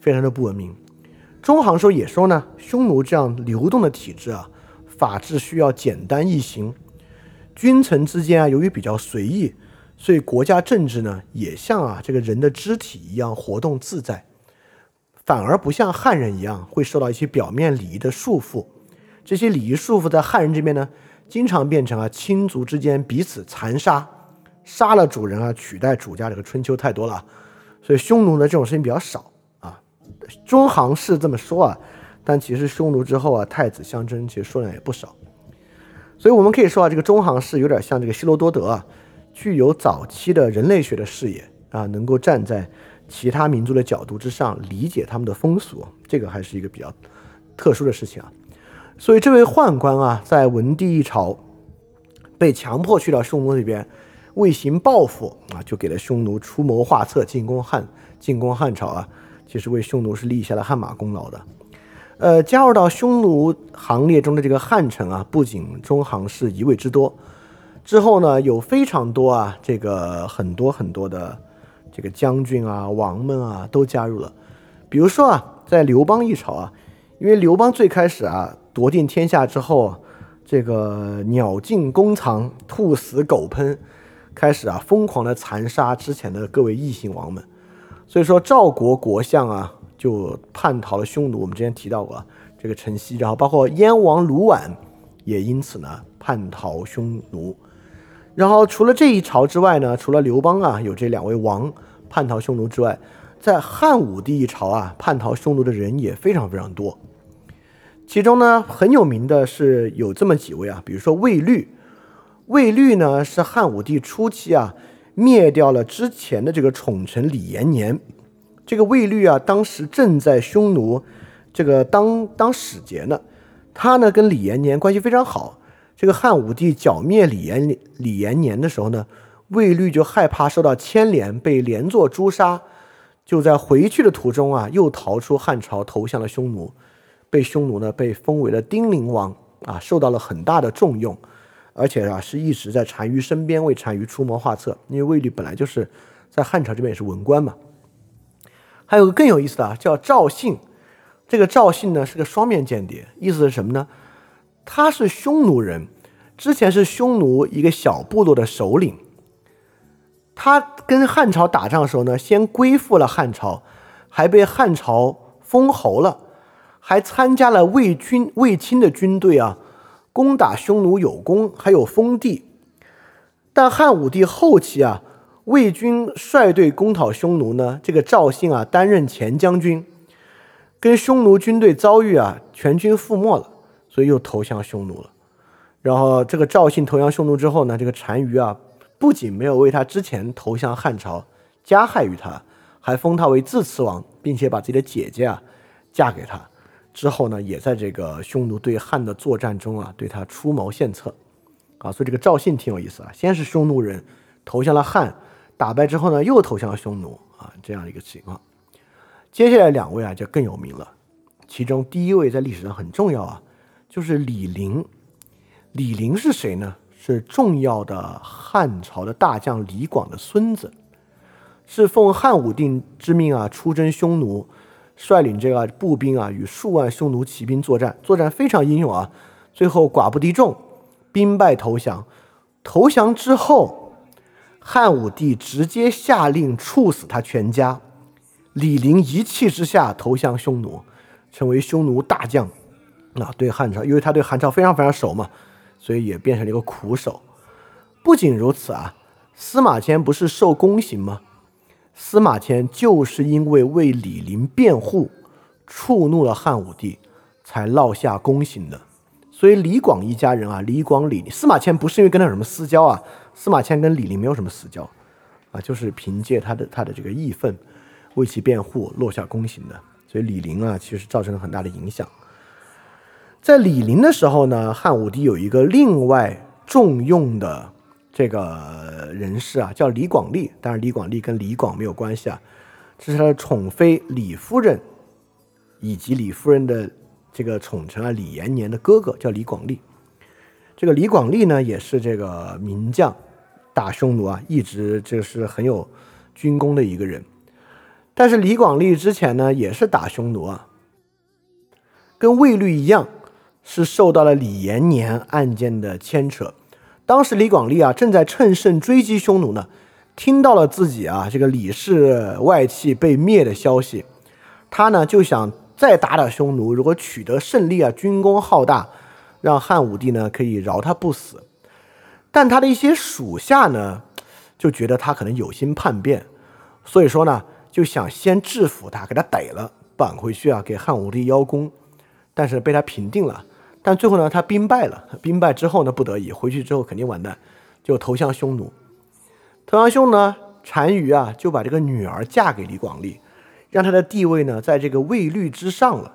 非常的不文明。中行说也说呢，匈奴这样流动的体制啊。法治需要简单易行，君臣之间啊，由于比较随意，所以国家政治呢，也像啊这个人的肢体一样活动自在，反而不像汉人一样会受到一些表面礼仪的束缚。这些礼仪束缚在汉人这边呢，经常变成啊亲族之间彼此残杀，杀了主人啊取代主家，这个春秋太多了，所以匈奴呢这种事情比较少啊。中行是这么说啊。但其实匈奴之后啊，太子相争，其实数量也不少，所以我们可以说啊，这个中行氏有点像这个希罗多德啊，具有早期的人类学的视野啊，能够站在其他民族的角度之上理解他们的风俗，这个还是一个比较特殊的事情啊。所以这位宦官啊，在文帝一朝被强迫去到匈奴那边，为行报复啊，就给了匈奴出谋划策进攻汉进攻汉朝啊，其实为匈奴是立下了汗马功劳的。呃，加入到匈奴行列中的这个汉臣啊，不仅中行氏一位之多，之后呢，有非常多啊，这个很多很多的这个将军啊、王们啊都加入了。比如说啊，在刘邦一朝啊，因为刘邦最开始啊夺定天下之后，这个鸟尽弓藏、兔死狗烹，开始啊疯狂的残杀之前的各位异姓王们，所以说赵国国相啊。就叛逃了匈奴，我们之前提到过这个陈豨，然后包括燕王卢绾也因此呢叛逃匈奴。然后除了这一朝之外呢，除了刘邦啊有这两位王叛逃匈奴之外，在汉武帝一朝啊叛逃匈奴的人也非常非常多。其中呢很有名的是有这么几位啊，比如说魏律，魏律呢是汉武帝初期啊灭掉了之前的这个宠臣李延年。这个魏律啊，当时正在匈奴这个当当使节呢，他呢跟李延年关系非常好。这个汉武帝剿灭李延李延年的时候呢，魏律就害怕受到牵连，被连坐诛杀。就在回去的途中啊，又逃出汉朝，投向了匈奴，被匈奴呢被封为了丁陵王啊，受到了很大的重用，而且啊是一直在单于身边为单于出谋划策。因为魏律本来就是在汉朝这边也是文官嘛。还有个更有意思的啊，叫赵信。这个赵信呢是个双面间谍，意思是什么呢？他是匈奴人，之前是匈奴一个小部落的首领。他跟汉朝打仗的时候呢，先归附了汉朝，还被汉朝封侯了，还参加了魏军魏青的军队啊，攻打匈奴有功，还有封地。但汉武帝后期啊。魏军率队攻讨匈奴呢，这个赵信啊担任前将军，跟匈奴军队遭遇啊，全军覆没了，所以又投降匈奴了。然后这个赵信投降匈奴之后呢，这个单于啊不仅没有为他之前投降汉朝加害于他，还封他为自持王，并且把自己的姐姐啊嫁给他。之后呢，也在这个匈奴对汉的作战中啊，对他出谋献策。啊，所以这个赵信挺有意思啊，先是匈奴人投降了汉。打败之后呢，又投降了匈奴啊，这样一个情况。接下来两位啊就更有名了，其中第一位在历史上很重要啊，就是李陵。李陵是谁呢？是重要的汉朝的大将李广的孙子，是奉汉武帝之命啊出征匈奴，率领这个步兵啊与数万匈奴骑兵作战，作战非常英勇啊，最后寡不敌众，兵败投降。投降之后。汉武帝直接下令处死他全家，李陵一气之下投降匈奴，成为匈奴大将。啊，对汉朝，因为他对汉朝非常非常熟嘛，所以也变成了一个苦手。不仅如此啊，司马迁不是受宫刑吗？司马迁就是因为为李陵辩护，触怒了汉武帝，才落下宫刑的。所以李广一家人啊，李广、李司马迁不是因为跟他有什么私交啊。司马迁跟李陵没有什么私交，啊，就是凭借他的他的这个义愤，为其辩护，落下宫刑的。所以李陵啊，其实造成了很大的影响。在李陵的时候呢，汉武帝有一个另外重用的这个人士啊，叫李广利。当然，李广利跟李广没有关系啊，这是他的宠妃李夫人，以及李夫人的这个宠臣啊李延年的哥哥，叫李广利。这个李广利呢，也是这个名将。打匈奴啊，一直就是很有军功的一个人。但是李广利之前呢，也是打匈奴啊，跟魏律一样，是受到了李延年案件的牵扯。当时李广利啊，正在乘胜追击匈奴呢，听到了自己啊这个李氏外戚被灭的消息，他呢就想再打打匈奴，如果取得胜利啊，军功浩大，让汉武帝呢可以饶他不死。但他的一些属下呢，就觉得他可能有心叛变，所以说呢，就想先制服他，给他逮了，绑回去啊，给汉武帝邀功。但是被他平定了。但最后呢，他兵败了。兵败之后呢，不得已回去之后肯定完蛋，就投降匈奴。投降匈奴呢，单于啊就把这个女儿嫁给李广利，让他的地位呢在这个魏律之上了。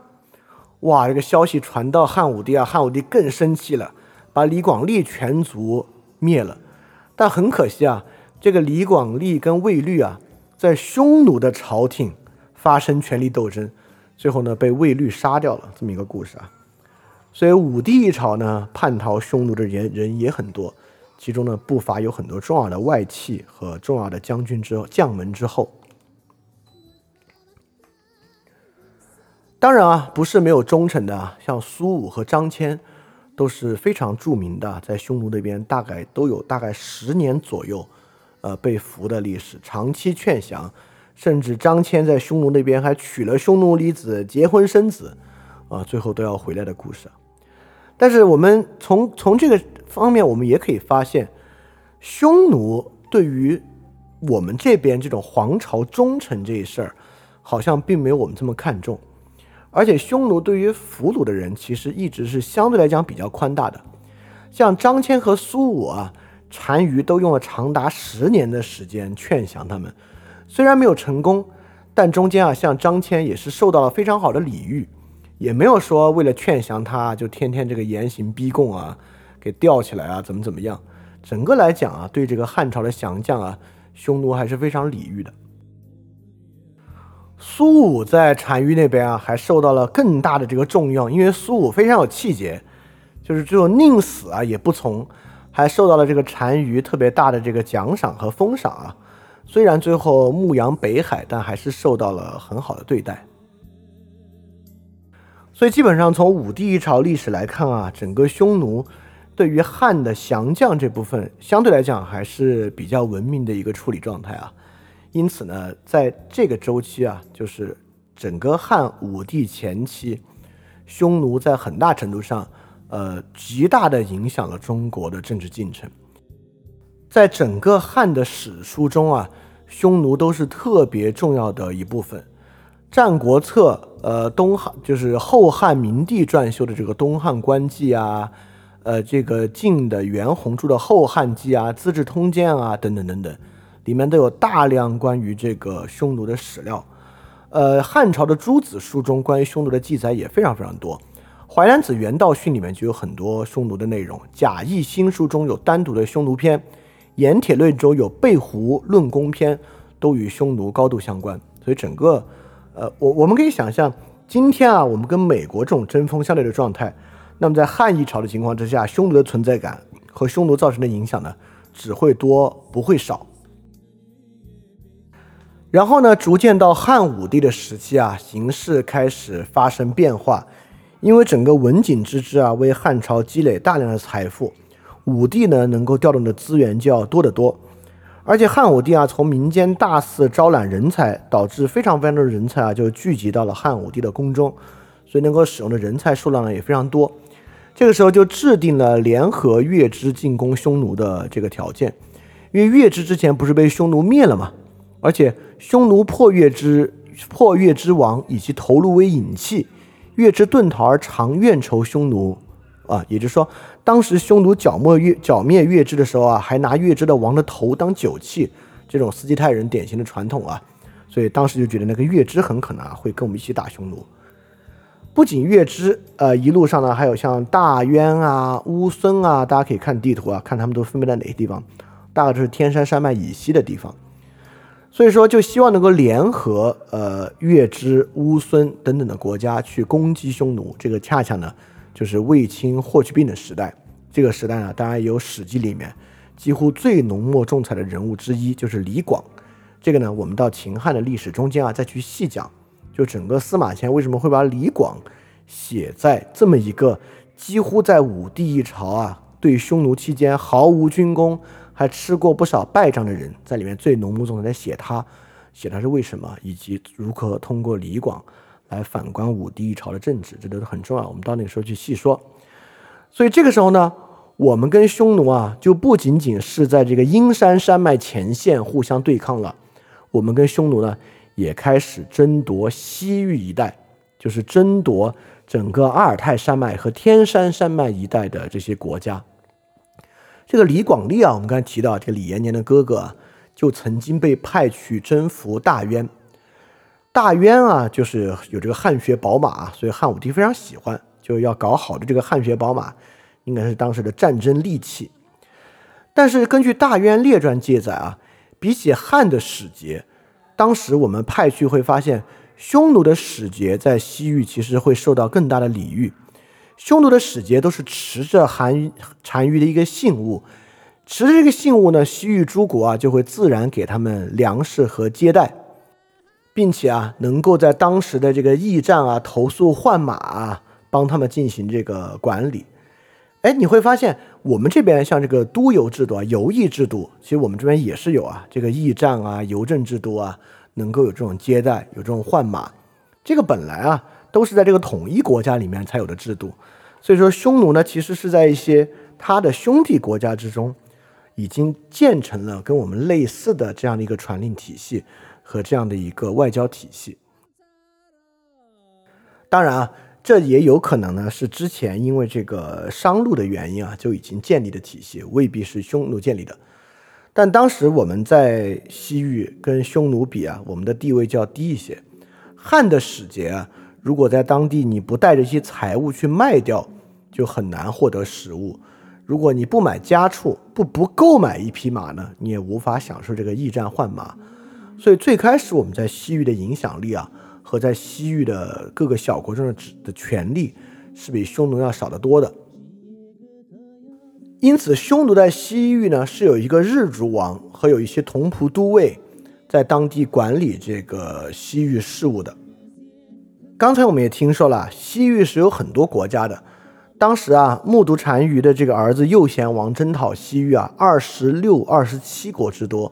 哇，这个消息传到汉武帝啊，汉武帝更生气了，把李广利全族灭了。但很可惜啊，这个李广利跟魏律啊，在匈奴的朝廷发生权力斗争，最后呢被魏律杀掉了，这么一个故事啊。所以武帝一朝呢，叛逃匈奴的人人也很多，其中呢不乏有很多重要的外戚和重要的将军之将门之后。当然啊，不是没有忠臣的啊，像苏武和张骞都是非常著名的，在匈奴那边大概都有大概十年左右，呃，被俘的历史，长期劝降，甚至张骞在匈奴那边还娶了匈奴女子，结婚生子，啊，最后都要回来的故事。但是我们从从这个方面，我们也可以发现，匈奴对于我们这边这种皇朝忠臣这一事儿，好像并没有我们这么看重。而且匈奴对于俘虏的人，其实一直是相对来讲比较宽大的。像张骞和苏武啊，单于都用了长达十年的时间劝降他们，虽然没有成功，但中间啊，像张骞也是受到了非常好的礼遇，也没有说为了劝降他就天天这个严刑逼供啊，给吊起来啊，怎么怎么样。整个来讲啊，对这个汉朝的降将啊，匈奴还是非常礼遇的。苏武在单于那边啊，还受到了更大的这个重用，因为苏武非常有气节，就是最后宁死啊也不从，还受到了这个单于特别大的这个奖赏和封赏啊。虽然最后牧羊北海，但还是受到了很好的对待。所以基本上从武帝一朝历史来看啊，整个匈奴对于汉的降将这部分，相对来讲还是比较文明的一个处理状态啊。因此呢，在这个周期啊，就是整个汉武帝前期，匈奴在很大程度上，呃，极大的影响了中国的政治进程。在整个汉的史书中啊，匈奴都是特别重要的一部分。《战国策》呃，东汉就是后汉明帝撰修的这个《东汉官记》啊，呃，这个晋的袁宏著的《后汉纪》啊，《资治通鉴》啊，等等等等。里面都有大量关于这个匈奴的史料，呃，汉朝的诸子书中关于匈奴的记载也非常非常多，《淮南子·原道训》里面就有很多匈奴的内容，《贾谊新书》中有单独的匈奴篇，《盐铁论》中有备胡论功篇，都与匈奴高度相关。所以整个，呃，我我们可以想象，今天啊，我们跟美国这种针锋相对的状态，那么在汉一朝的情况之下，匈奴的存在感和匈奴造成的影响呢，只会多不会少。然后呢，逐渐到汉武帝的时期啊，形势开始发生变化，因为整个文景之治啊，为汉朝积累大量的财富，武帝呢能够调动的资源就要多得多，而且汉武帝啊，从民间大肆招揽人才，导致非常非常多的人才啊就聚集到了汉武帝的宫中，所以能够使用的人才数量呢也非常多。这个时候就制定了联合月支进攻匈奴的这个条件，因为月支之前不是被匈奴灭了吗？而且匈奴破月之破月之王以其头颅为引器，月之遁逃而常怨仇匈奴啊，也就是说，当时匈奴剿灭月剿灭月支的时候啊，还拿月支的王的头当酒器，这种斯基泰人典型的传统啊，所以当时就觉得那个月支很可能啊会跟我们一起打匈奴。不仅月支，呃，一路上呢还有像大渊啊、乌孙啊，大家可以看地图啊，看他们都分别在哪些地方，大概就是天山山脉以西的地方。所以说，就希望能够联合呃月支、乌孙等等的国家去攻击匈奴。这个恰恰呢，就是卫青、霍去病的时代。这个时代呢，当然有《史记》里面几乎最浓墨重彩的人物之一，就是李广。这个呢，我们到秦汉的历史中间啊，再去细讲。就整个司马迁为什么会把李广写在这么一个几乎在武帝一朝啊，对匈奴期间毫无军功。还吃过不少败仗的人，在里面最浓墨重彩的写他，写他是为什么，以及如何通过李广来反观武帝一朝的政治，这都是很重要。我们到那个时候去细说。所以这个时候呢，我们跟匈奴啊，就不仅仅是在这个阴山山脉前线互相对抗了，我们跟匈奴呢，也开始争夺西域一带，就是争夺整个阿尔泰山脉和天山山脉一带的这些国家。这个李广利啊，我们刚才提到，这个李延年的哥哥，啊就曾经被派去征服大渊。大渊啊，就是有这个汗血宝马，所以汉武帝非常喜欢，就要搞好的这个汗血宝马，应该是当时的战争利器。但是根据《大渊列传》记载啊，比起汉的使节，当时我们派去会发现，匈奴的使节在西域其实会受到更大的礼遇。匈奴的使节都是持着韩单于的一个信物，持着这个信物呢，西域诸国啊就会自然给他们粮食和接待。并且啊，能够在当时的这个驿站啊投诉换马啊，帮他们进行这个管理。哎，你会发现我们这边像这个都邮制度啊、邮驿制度，其实我们这边也是有啊，这个驿站啊、邮政制度啊，能够有这种接待、有这种换马。这个本来啊都是在这个统一国家里面才有的制度。所以说，匈奴呢，其实是在一些他的兄弟国家之中，已经建成了跟我们类似的这样的一个传令体系。和这样的一个外交体系，当然啊，这也有可能呢是之前因为这个商路的原因啊就已经建立的体系，未必是匈奴建立的。但当时我们在西域跟匈奴比啊，我们的地位就要低一些。汉的使节啊，如果在当地你不带着一些财物去卖掉，就很难获得食物。如果你不买家畜，不不购买一匹马呢，你也无法享受这个驿站换马。所以最开始我们在西域的影响力啊，和在西域的各个小国中的的权力是比匈奴要少得多的。因此，匈奴在西域呢是有一个日逐王和有一些同仆都尉在当地管理这个西域事务的。刚才我们也听说了，西域是有很多国家的。当时啊，木渎单于的这个儿子右贤王征讨西域啊，二十六、二十七国之多。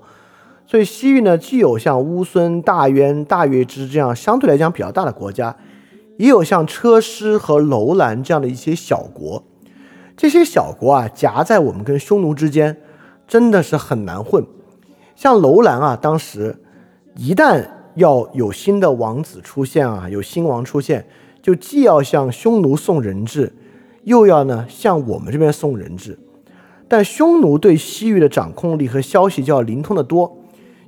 所以西域呢，既有像乌孙、大渊、大月支这样相对来讲比较大的国家，也有像车师和楼兰这样的一些小国。这些小国啊，夹在我们跟匈奴之间，真的是很难混。像楼兰啊，当时一旦要有新的王子出现啊，有新王出现，就既要向匈奴送人质，又要呢向我们这边送人质。但匈奴对西域的掌控力和消息就要灵通的多。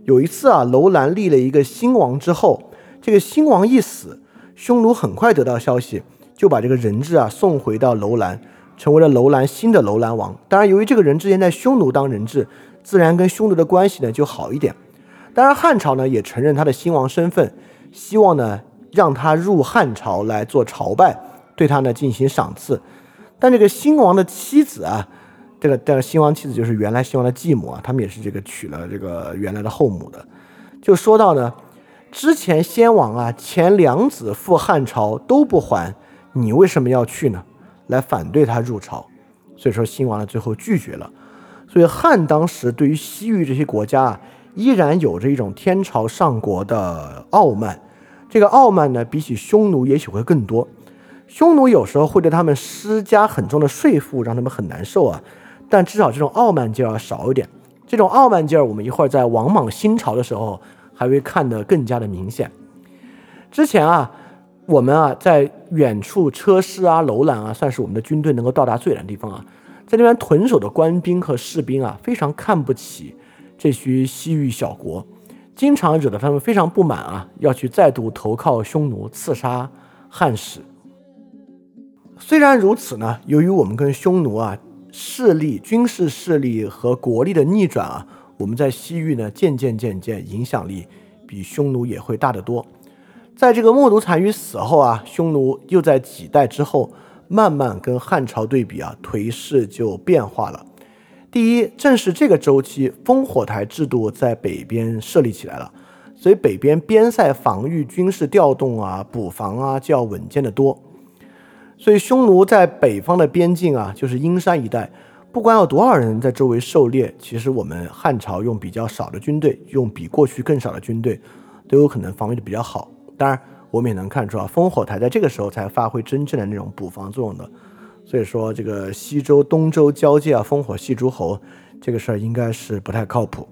有一次啊，楼兰立了一个新王之后，这个新王一死，匈奴很快得到消息，就把这个人质啊送回到楼兰，成为了楼兰新的楼兰王。当然，由于这个人之前在匈奴当人质，自然跟匈奴的关系呢就好一点。当然，汉朝呢也承认他的新王身份，希望呢让他入汉朝来做朝拜，对他呢进行赏赐。但这个新王的妻子啊。这个这个新王妻子就是原来新王的继母啊，他们也是这个娶了这个原来的后母的。就说到呢，之前先王啊，前两子赴汉朝都不还，你为什么要去呢？来反对他入朝。所以说新王呢最后拒绝了。所以汉当时对于西域这些国家啊，依然有着一种天朝上国的傲慢。这个傲慢呢，比起匈奴也许会更多。匈奴有时候会对他们施加很重的税负，让他们很难受啊。但至少这种傲慢劲儿要少一点。这种傲慢劲儿，我们一会儿在王莽新朝的时候还会看得更加的明显。之前啊，我们啊在远处车师啊、楼兰啊，算是我们的军队能够到达最远的地方啊。在那边屯守的官兵和士兵啊，非常看不起这些西域小国，经常惹得他们非常不满啊，要去再度投靠匈奴，刺杀汉使。虽然如此呢，由于我们跟匈奴啊。势力、军事势力和国力的逆转啊，我们在西域呢，渐渐渐渐影响力比匈奴也会大得多。在这个木渎单于死后啊，匈奴又在几代之后慢慢跟汉朝对比啊，颓势就变化了。第一，正是这个周期，烽火台制度在北边设立起来了，所以北边边塞防御、军事调动啊、补防啊，就要稳健得多。所以匈奴在北方的边境啊，就是阴山一带，不管有多少人在周围狩猎，其实我们汉朝用比较少的军队，用比过去更少的军队，都有可能防御的比较好。当然，我们也能看出啊，烽火台在这个时候才发挥真正的那种补防作用的。所以说，这个西周、东周交界啊，烽火戏诸侯这个事儿应该是不太靠谱。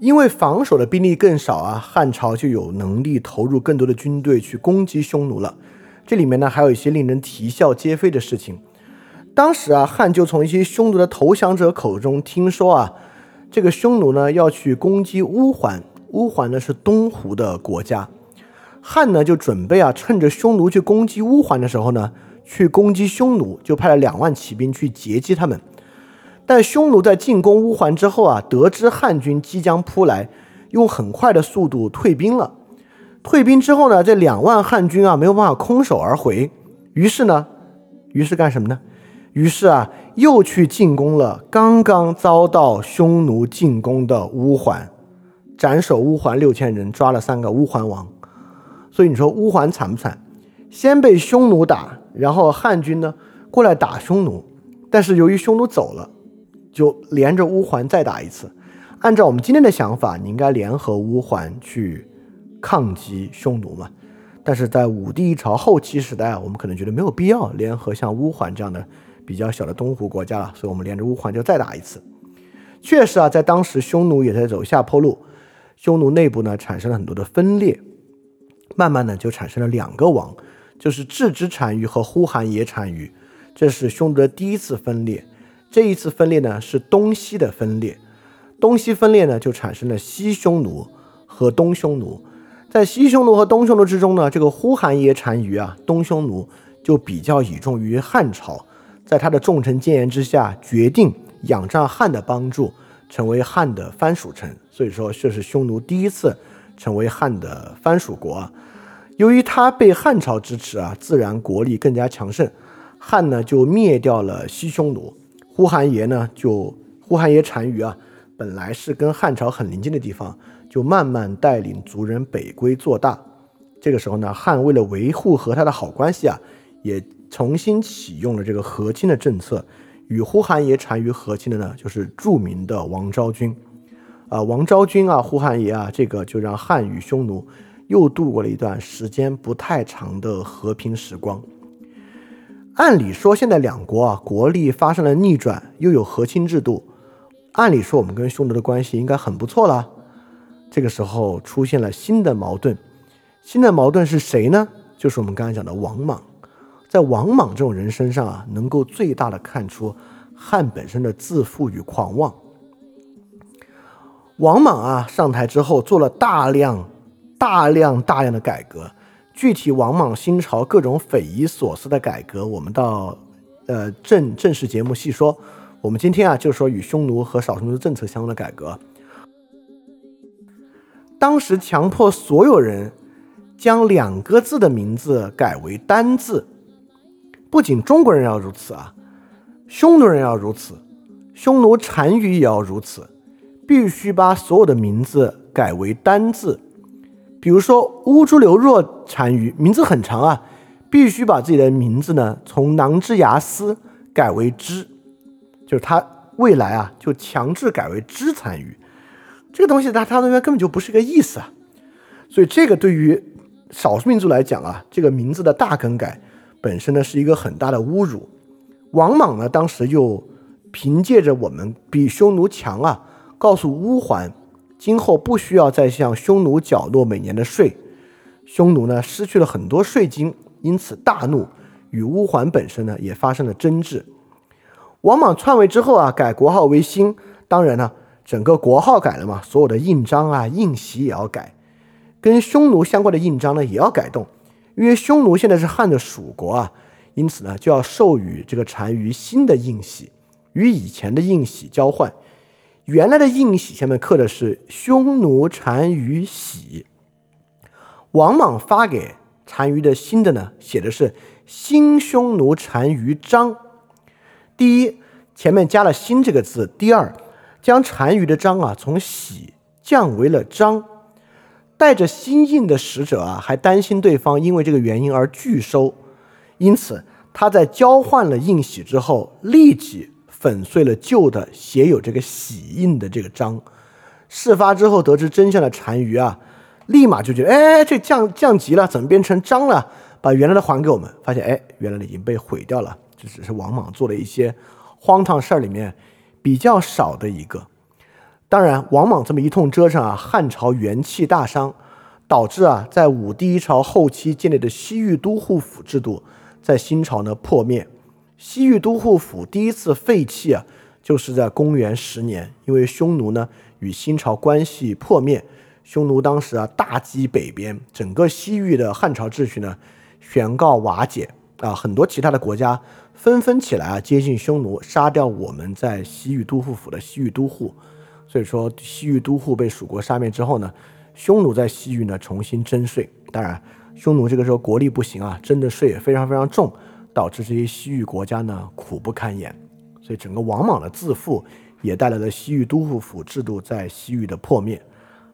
因为防守的兵力更少啊，汉朝就有能力投入更多的军队去攻击匈奴了。这里面呢，还有一些令人啼笑皆非的事情。当时啊，汉就从一些匈奴的投降者口中听说啊，这个匈奴呢要去攻击乌桓。乌桓呢是东胡的国家，汉呢就准备啊，趁着匈奴去攻击乌桓的时候呢，去攻击匈奴，就派了两万骑兵去截击他们。但匈奴在进攻乌桓之后啊，得知汉军即将扑来，用很快的速度退兵了。退兵之后呢，这两万汉军啊没有办法空手而回，于是呢，于是干什么呢？于是啊，又去进攻了刚刚遭到匈奴进攻的乌桓，斩首乌桓六千人，抓了三个乌桓王。所以你说乌桓惨不惨？先被匈奴打，然后汉军呢过来打匈奴，但是由于匈奴走了。就连着乌桓再打一次，按照我们今天的想法，你应该联合乌桓去抗击匈奴嘛？但是在武帝一朝后期时代啊，我们可能觉得没有必要联合像乌桓这样的比较小的东胡国家了，所以我们连着乌桓就再打一次。确实啊，在当时匈奴也在走下坡路，匈奴内部呢产生了很多的分裂，慢慢的就产生了两个王，就是郅支单于和呼韩邪单于，这是匈奴的第一次分裂。这一次分裂呢是东西的分裂，东西分裂呢就产生了西匈奴和东匈奴，在西匈奴和东匈奴之中呢，这个呼韩邪单于啊，东匈奴就比较倚重于汉朝，在他的重臣谏言之下，决定仰仗汉的帮助，成为汉的藩属臣。所以说，这是匈奴第一次成为汉的藩属国。由于他被汉朝支持啊，自然国力更加强盛，汉呢就灭掉了西匈奴。呼韩邪呢，就呼韩邪单于啊，本来是跟汉朝很邻近的地方，就慢慢带领族人北归做大。这个时候呢，汉为了维护和他的好关系啊，也重新启用了这个和亲的政策。与呼韩邪单于和亲的呢，就是著名的王昭君。啊，王昭君啊，呼韩邪啊，这个就让汉与匈奴又度过了一段时间不太长的和平时光。按理说，现在两国啊国力发生了逆转，又有和亲制度，按理说我们跟匈奴的关系应该很不错了。这个时候出现了新的矛盾，新的矛盾是谁呢？就是我们刚才讲的王莽。在王莽这种人身上啊，能够最大的看出汉本身的自负与狂妄。王莽啊上台之后做了大量、大量、大量的改革。具体王莽新朝各种匪夷所思的改革，我们到呃正正式节目细说。我们今天啊就说与匈奴和少数民族政策相关的改革。当时强迫所有人将两个字的名字改为单字，不仅中国人要如此啊，匈奴人要如此，匈奴单于也要如此，必须把所有的名字改为单字。比如说乌珠流若单于名字很长啊，必须把自己的名字呢从囊之牙斯改为之，就是他未来啊就强制改为之单于，这个东西他他那边根本就不是个意思啊，所以这个对于少数民族来讲啊，这个名字的大更改本身呢是一个很大的侮辱。王莽呢当时又凭借着我们比匈奴强啊，告诉乌桓。今后不需要再向匈奴缴纳每年的税，匈奴呢失去了很多税金，因此大怒，与乌桓本身呢也发生了争执。王莽篡位之后啊，改国号为新，当然呢，整个国号改了嘛，所有的印章啊、印玺也要改，跟匈奴相关的印章呢也要改动，因为匈奴现在是汉的属国啊，因此呢就要授予这个单于新的印玺，与以前的印玺交换。原来的印玺下面刻的是匈奴单于玺，王莽发给单于的新的呢，写的是新匈奴单于章。第一，前面加了“新”这个字；第二，将单于的章啊从玺降为了章。带着新印的使者啊，还担心对方因为这个原因而拒收，因此他在交换了印玺之后，立即。粉碎了旧的写有这个玺印的这个章。事发之后得知真相的单于啊，立马就觉得，哎，这降降级了，怎么变成章了？把原来的还给我们。发现，哎，原来的已经被毁掉了。这只是王莽做了一些荒唐事儿里面比较少的一个。当然，王莽这么一通折腾啊，汉朝元气大伤，导致啊，在武帝一朝后期建立的西域都护府制度，在新朝呢破灭。西域都护府第一次废弃啊，就是在公元十年，因为匈奴呢与新朝关系破灭，匈奴当时啊大击北边，整个西域的汉朝秩序呢宣告瓦解啊，很多其他的国家纷纷起来啊接近匈奴，杀掉我们在西域都护府的西域都护。所以说，西域都护被蜀国杀灭之后呢，匈奴在西域呢重新征税。当然，匈奴这个时候国力不行啊，征的税也非常非常重，导致这些西域国家呢苦不堪言。所以整个王莽的自负也带来了西域都护府制度在西域的破灭。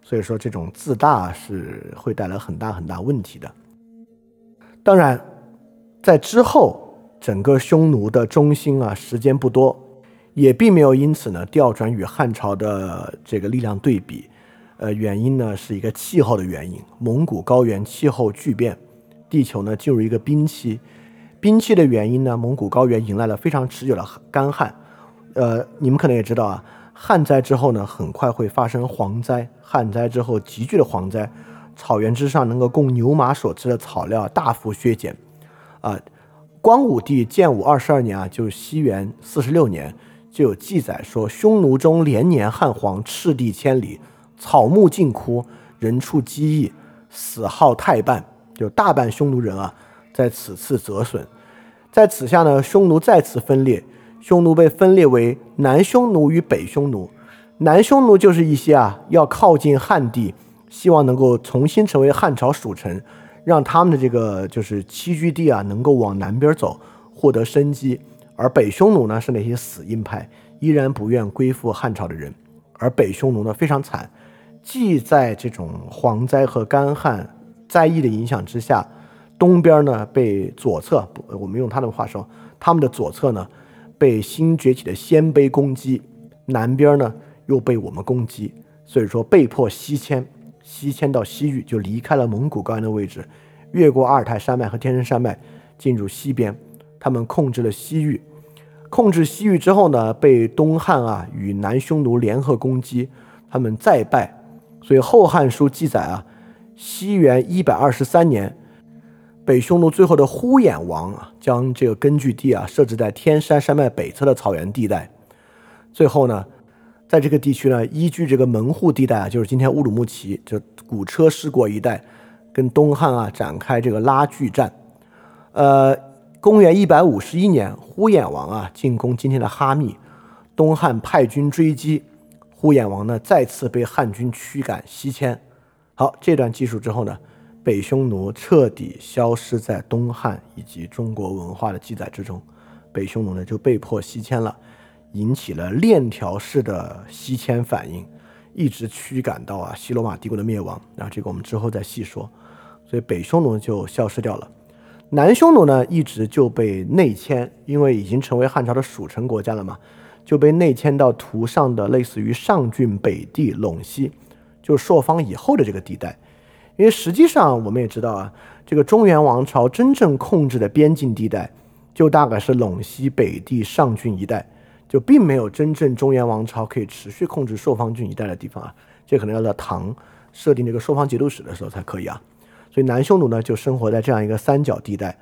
所以说，这种自大是会带来很大很大问题的。当然，在之后，整个匈奴的中心啊，时间不多，也并没有因此呢调转与汉朝的这个力量对比。呃，原因呢是一个气候的原因，蒙古高原气候巨变，地球呢进入一个冰期。冰期的原因呢，蒙古高原迎来了非常持久的干旱。呃，你们可能也知道啊。旱灾之后呢，很快会发生蝗灾。旱灾之后，急剧的蝗灾，草原之上能够供牛马所吃的草料大幅削减。啊，光武帝建武二十二年啊，就是西元四十六年，就有记载说，匈奴中连年旱黄，赤地千里，草木尽枯，人畜饥疫，死耗太半，就大半匈奴人啊，在此次折损。在此下呢，匈奴再次分裂。匈奴被分裂为南匈奴与北匈奴，南匈奴就是一些啊要靠近汉地，希望能够重新成为汉朝属臣，让他们的这个就是栖居地啊能够往南边走，获得生机。而北匈奴呢是那些死硬派，依然不愿归附汉朝的人。而北匈奴呢非常惨，既在这种蝗灾和干旱灾疫的影响之下，东边呢被左侧，我们用他的话说，他们的左侧呢。被新崛起的鲜卑攻击，南边呢又被我们攻击，所以说被迫西迁，西迁到西域，就离开了蒙古高原的位置，越过阿尔泰山脉和天山山脉，进入西边。他们控制了西域，控制西域之后呢，被东汉啊与南匈奴联合攻击，他们再败。所以《后汉书》记载啊，西元一百二十三年。北匈奴最后的呼衍王啊，将这个根据地啊设置在天山山脉北侧的草原地带。最后呢，在这个地区呢，依据这个门户地带啊，就是今天乌鲁木齐，就古车师国一带，跟东汉啊展开这个拉锯战。呃，公元一百五十一年，呼衍王啊进攻今天的哈密，东汉派军追击，呼衍王呢再次被汉军驱赶西迁。好，这段记述之后呢？北匈奴彻底消失在东汉以及中国文化的记载之中，北匈奴呢就被迫西迁了，引起了链条式的西迁反应，一直驱赶到啊西罗马帝国的灭亡。然后这个我们之后再细说。所以北匈奴就消失掉了，南匈奴呢一直就被内迁，因为已经成为汉朝的属臣国家了嘛，就被内迁到图上的类似于上郡北地陇西，就朔方以后的这个地带。因为实际上我们也知道啊，这个中原王朝真正控制的边境地带，就大概是陇西北地上郡一带，就并没有真正中原王朝可以持续控制朔方郡一带的地方啊。这可能要到唐设定这个朔方节度使的时候才可以啊。所以南匈奴呢就生活在这样一个三角地带，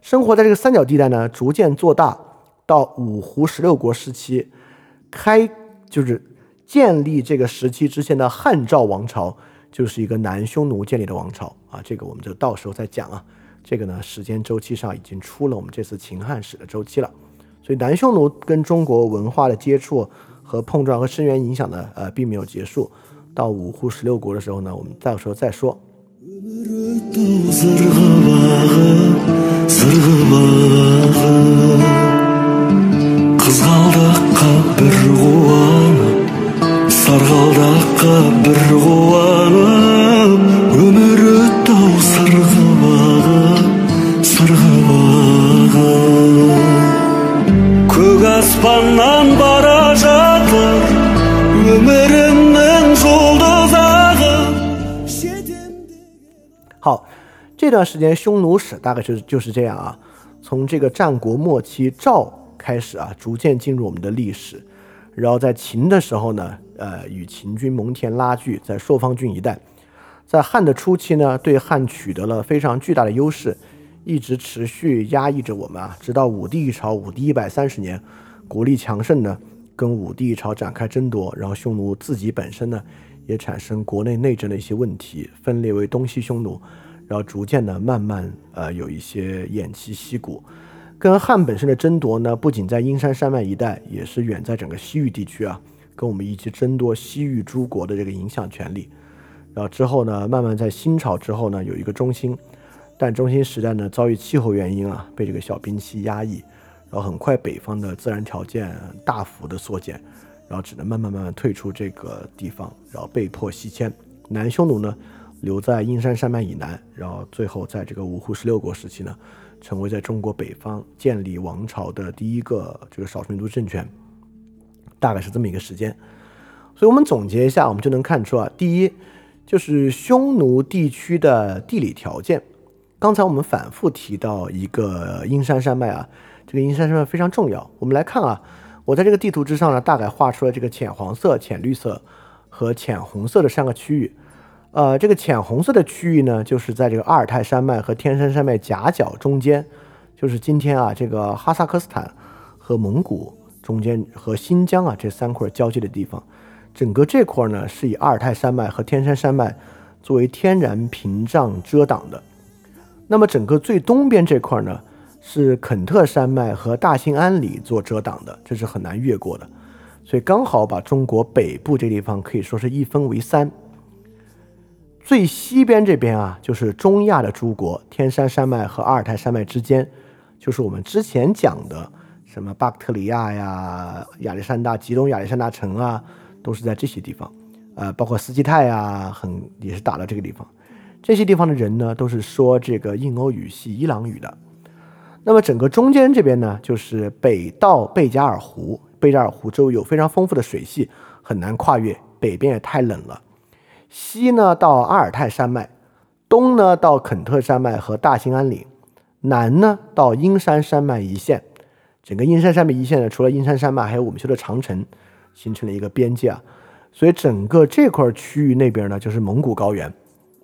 生活在这个三角地带呢逐渐做大，到五胡十六国时期，开就是建立这个时期之前的汉赵王朝。就是一个南匈奴建立的王朝啊，这个我们就到时候再讲啊。这个呢，时间周期上已经出了我们这次秦汉史的周期了，所以南匈奴跟中国文化的接触和碰撞和深远影响呢，呃，并没有结束。到五胡十六国的时候呢，我们到时候再说。好，这段时间匈奴史大概就是就是这样啊。从这个战国末期赵开始啊，逐渐进入我们的历史。然后在秦的时候呢，呃，与秦军蒙恬拉锯，在朔方郡一带。在汉的初期呢，对汉取得了非常巨大的优势，一直持续压抑着我们啊，直到武帝一朝，武帝一百三十年，国力强盛呢，跟武帝朝展开争夺，然后匈奴自己本身呢也产生国内内政的一些问题，分裂为东西匈奴，然后逐渐的慢慢呃有一些偃旗息鼓。跟汉本身的争夺呢，不仅在阴山山脉一带，也是远在整个西域地区啊，跟我们一起争夺西域诸国的这个影响权利。然后之后呢，慢慢在新朝之后呢，有一个中兴，但中兴时代呢，遭遇气候原因啊，被这个小冰期压抑，然后很快北方的自然条件大幅的缩减，然后只能慢慢慢慢退出这个地方，然后被迫西迁。南匈奴呢，留在阴山山脉以南，然后最后在这个五胡十六国时期呢，成为在中国北方建立王朝的第一个这个少数民族政权，大概是这么一个时间。所以我们总结一下，我们就能看出啊，第一。就是匈奴地区的地理条件。刚才我们反复提到一个阴山山脉啊，这个阴山山脉非常重要。我们来看啊，我在这个地图之上呢，大概画出了这个浅黄色、浅绿色和浅红色的三个区域。呃，这个浅红色的区域呢，就是在这个阿尔泰山脉和天山山脉夹角中间，就是今天啊这个哈萨克斯坦和蒙古中间和新疆啊这三块交界的地方。整个这块呢，是以阿尔泰山脉和天山山脉作为天然屏障遮挡的。那么整个最东边这块呢，是肯特山脉和大兴安岭做遮挡的，这是很难越过的。所以刚好把中国北部这地方可以说是一分为三。最西边这边啊，就是中亚的诸国，天山山脉和阿尔泰山脉之间，就是我们之前讲的什么巴克特里亚呀、亚历山大、吉隆亚历山大城啊。都是在这些地方，呃，包括斯基泰啊，很也是打到这个地方。这些地方的人呢，都是说这个印欧语系伊朗语的。那么整个中间这边呢，就是北到贝加尔湖，贝加尔湖周围有非常丰富的水系，很难跨越。北边也太冷了。西呢到阿尔泰山脉，东呢到肯特山脉和大兴安岭，南呢到阴山山脉一线。整个阴山山脉一线呢，除了阴山山脉，还有我们说的长城。形成了一个边界啊，所以整个这块区域那边呢，就是蒙古高原。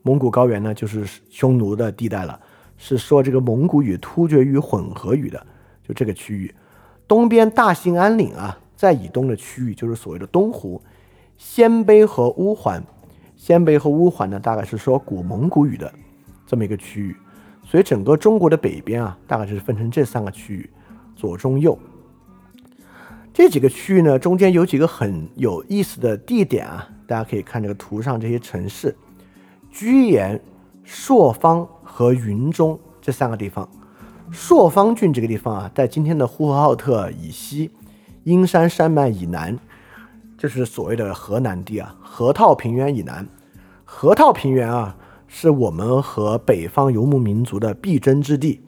蒙古高原呢，就是匈奴的地带了，是说这个蒙古语、突厥语混合语的，就这个区域。东边大兴安岭啊，在以东的区域就是所谓的东湖、鲜卑和乌桓。鲜卑和乌桓呢，大概是说古蒙古语的这么一个区域。所以整个中国的北边啊，大概就是分成这三个区域：左、中、右。这几个区域呢，中间有几个很有意思的地点啊，大家可以看这个图上这些城市：居延、朔方和云中这三个地方。朔方郡这个地方啊，在今天的呼和浩特以西，阴山山脉以南，就是所谓的河南地啊。河套平原以南，河套平原啊，是我们和北方游牧民族的必争之地。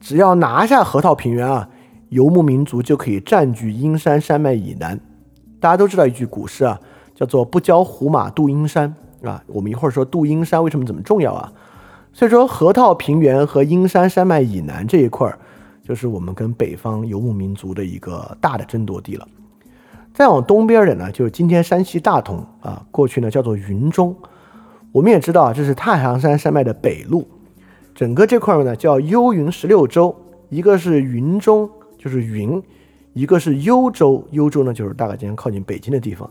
只要拿下河套平原啊。游牧民族就可以占据阴山山脉以南。大家都知道一句古诗啊，叫做“不教胡马度阴山”啊。我们一会儿说度阴山为什么怎么重要啊？所以说河套平原和阴山山脉以南这一块儿，就是我们跟北方游牧民族的一个大的争夺地了。再往东边点呢，就是今天山西大同啊，过去呢叫做云中。我们也知道啊，这是太行山山脉的北麓，整个这块儿呢叫幽云十六州，一个是云中。就是云，一个是幽州，幽州呢就是大概今天靠近北京的地方。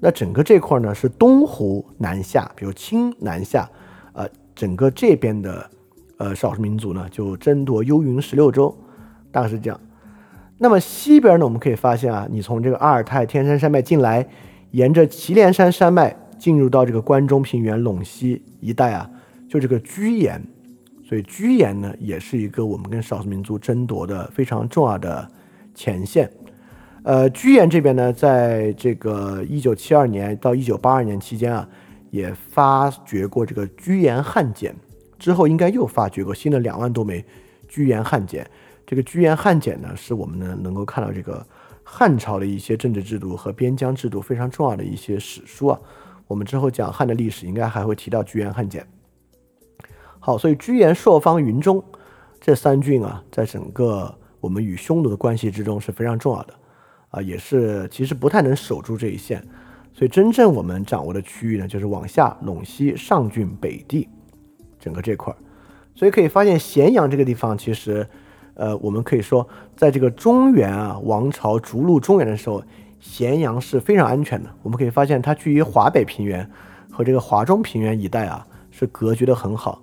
那整个这块呢是东湖南下，比如清南下，呃，整个这边的呃少数民族呢就争夺幽云十六州，大概是这样。那么西边呢，我们可以发现啊，你从这个阿尔泰天山山脉进来，沿着祁连山山脉进入到这个关中平原陇西一带啊，就这个居延。所以居延呢，也是一个我们跟少数民族争夺的非常重要的前线。呃，居延这边呢，在这个一九七二年到一九八二年期间啊，也发掘过这个居延汉简，之后应该又发掘过新的两万多枚居延汉简。这个居延汉简呢，是我们呢能够看到这个汉朝的一些政治制度和边疆制度非常重要的一些史书啊。我们之后讲汉的历史，应该还会提到居延汉简。好，所以居延、朔方、云中这三郡啊，在整个我们与匈奴的关系之中是非常重要的，啊，也是其实不太能守住这一线。所以真正我们掌握的区域呢，就是往下陇西上郡北地整个这块儿。所以可以发现，咸阳这个地方其实，呃，我们可以说，在这个中原啊王朝逐鹿中原的时候，咸阳是非常安全的。我们可以发现，它距离华北平原和这个华中平原一带啊是隔绝的很好。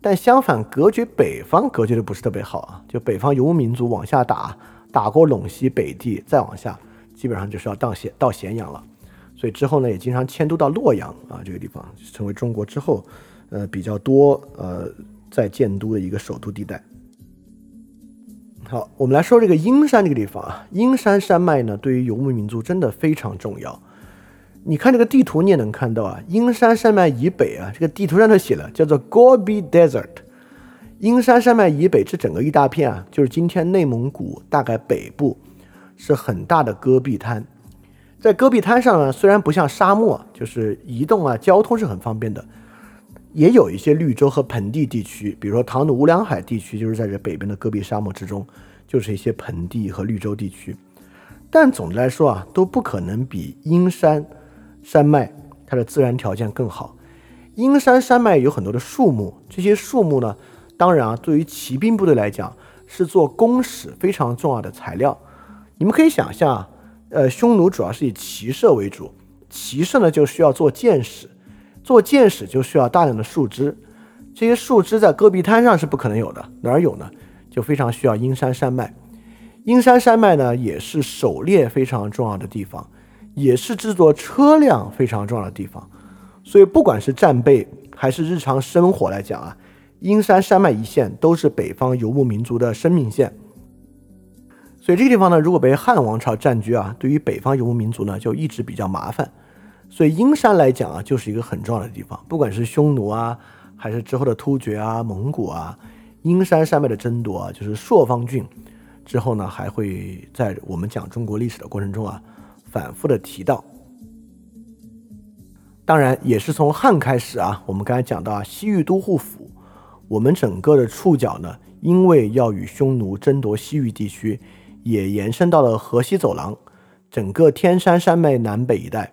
但相反，隔绝北方隔绝的不是特别好啊。就北方游牧民族往下打，打过陇西北地，再往下，基本上就是要到咸到咸阳了。所以之后呢，也经常迁都到洛阳啊这个地方，成为中国之后呃比较多呃在建都的一个首都地带。好，我们来说这个阴山这个地方啊，阴山山脉呢，对于游牧民族真的非常重要。你看这个地图，你也能看到啊，阴山山脉以北啊，这个地图上头写了，叫做 Gobi Desert。阴山山脉以北这整个一大片啊，就是今天内蒙古大概北部，是很大的戈壁滩。在戈壁滩上呢，虽然不像沙漠，就是移动啊，交通是很方便的，也有一些绿洲和盆地地区，比如说唐努乌梁海地区，就是在这北边的戈壁沙漠之中，就是一些盆地和绿洲地区。但总的来说啊，都不可能比阴山。山脉它的自然条件更好，阴山山脉有很多的树木，这些树木呢，当然啊，对于骑兵部队来讲是做弓矢非常重要的材料。你们可以想象啊，呃，匈奴主要是以骑射为主，骑射呢就需要做箭矢，做箭矢就需要大量的树枝，这些树枝在戈壁滩上是不可能有的，哪儿有呢？就非常需要阴山山脉。阴山山脉呢，也是狩猎非常重要的地方。也是制作车辆非常重要的地方，所以不管是战备还是日常生活来讲啊，阴山山脉一线都是北方游牧民族的生命线。所以这个地方呢，如果被汉王朝占据啊，对于北方游牧民族呢，就一直比较麻烦。所以阴山来讲啊，就是一个很重要的地方，不管是匈奴啊，还是之后的突厥啊、蒙古啊，阴山山脉的争夺啊，就是朔方郡之后呢，还会在我们讲中国历史的过程中啊。反复的提到，当然也是从汉开始啊。我们刚才讲到啊，西域都护府，我们整个的触角呢，因为要与匈奴争夺西域地区，也延伸到了河西走廊，整个天山山脉南北一带，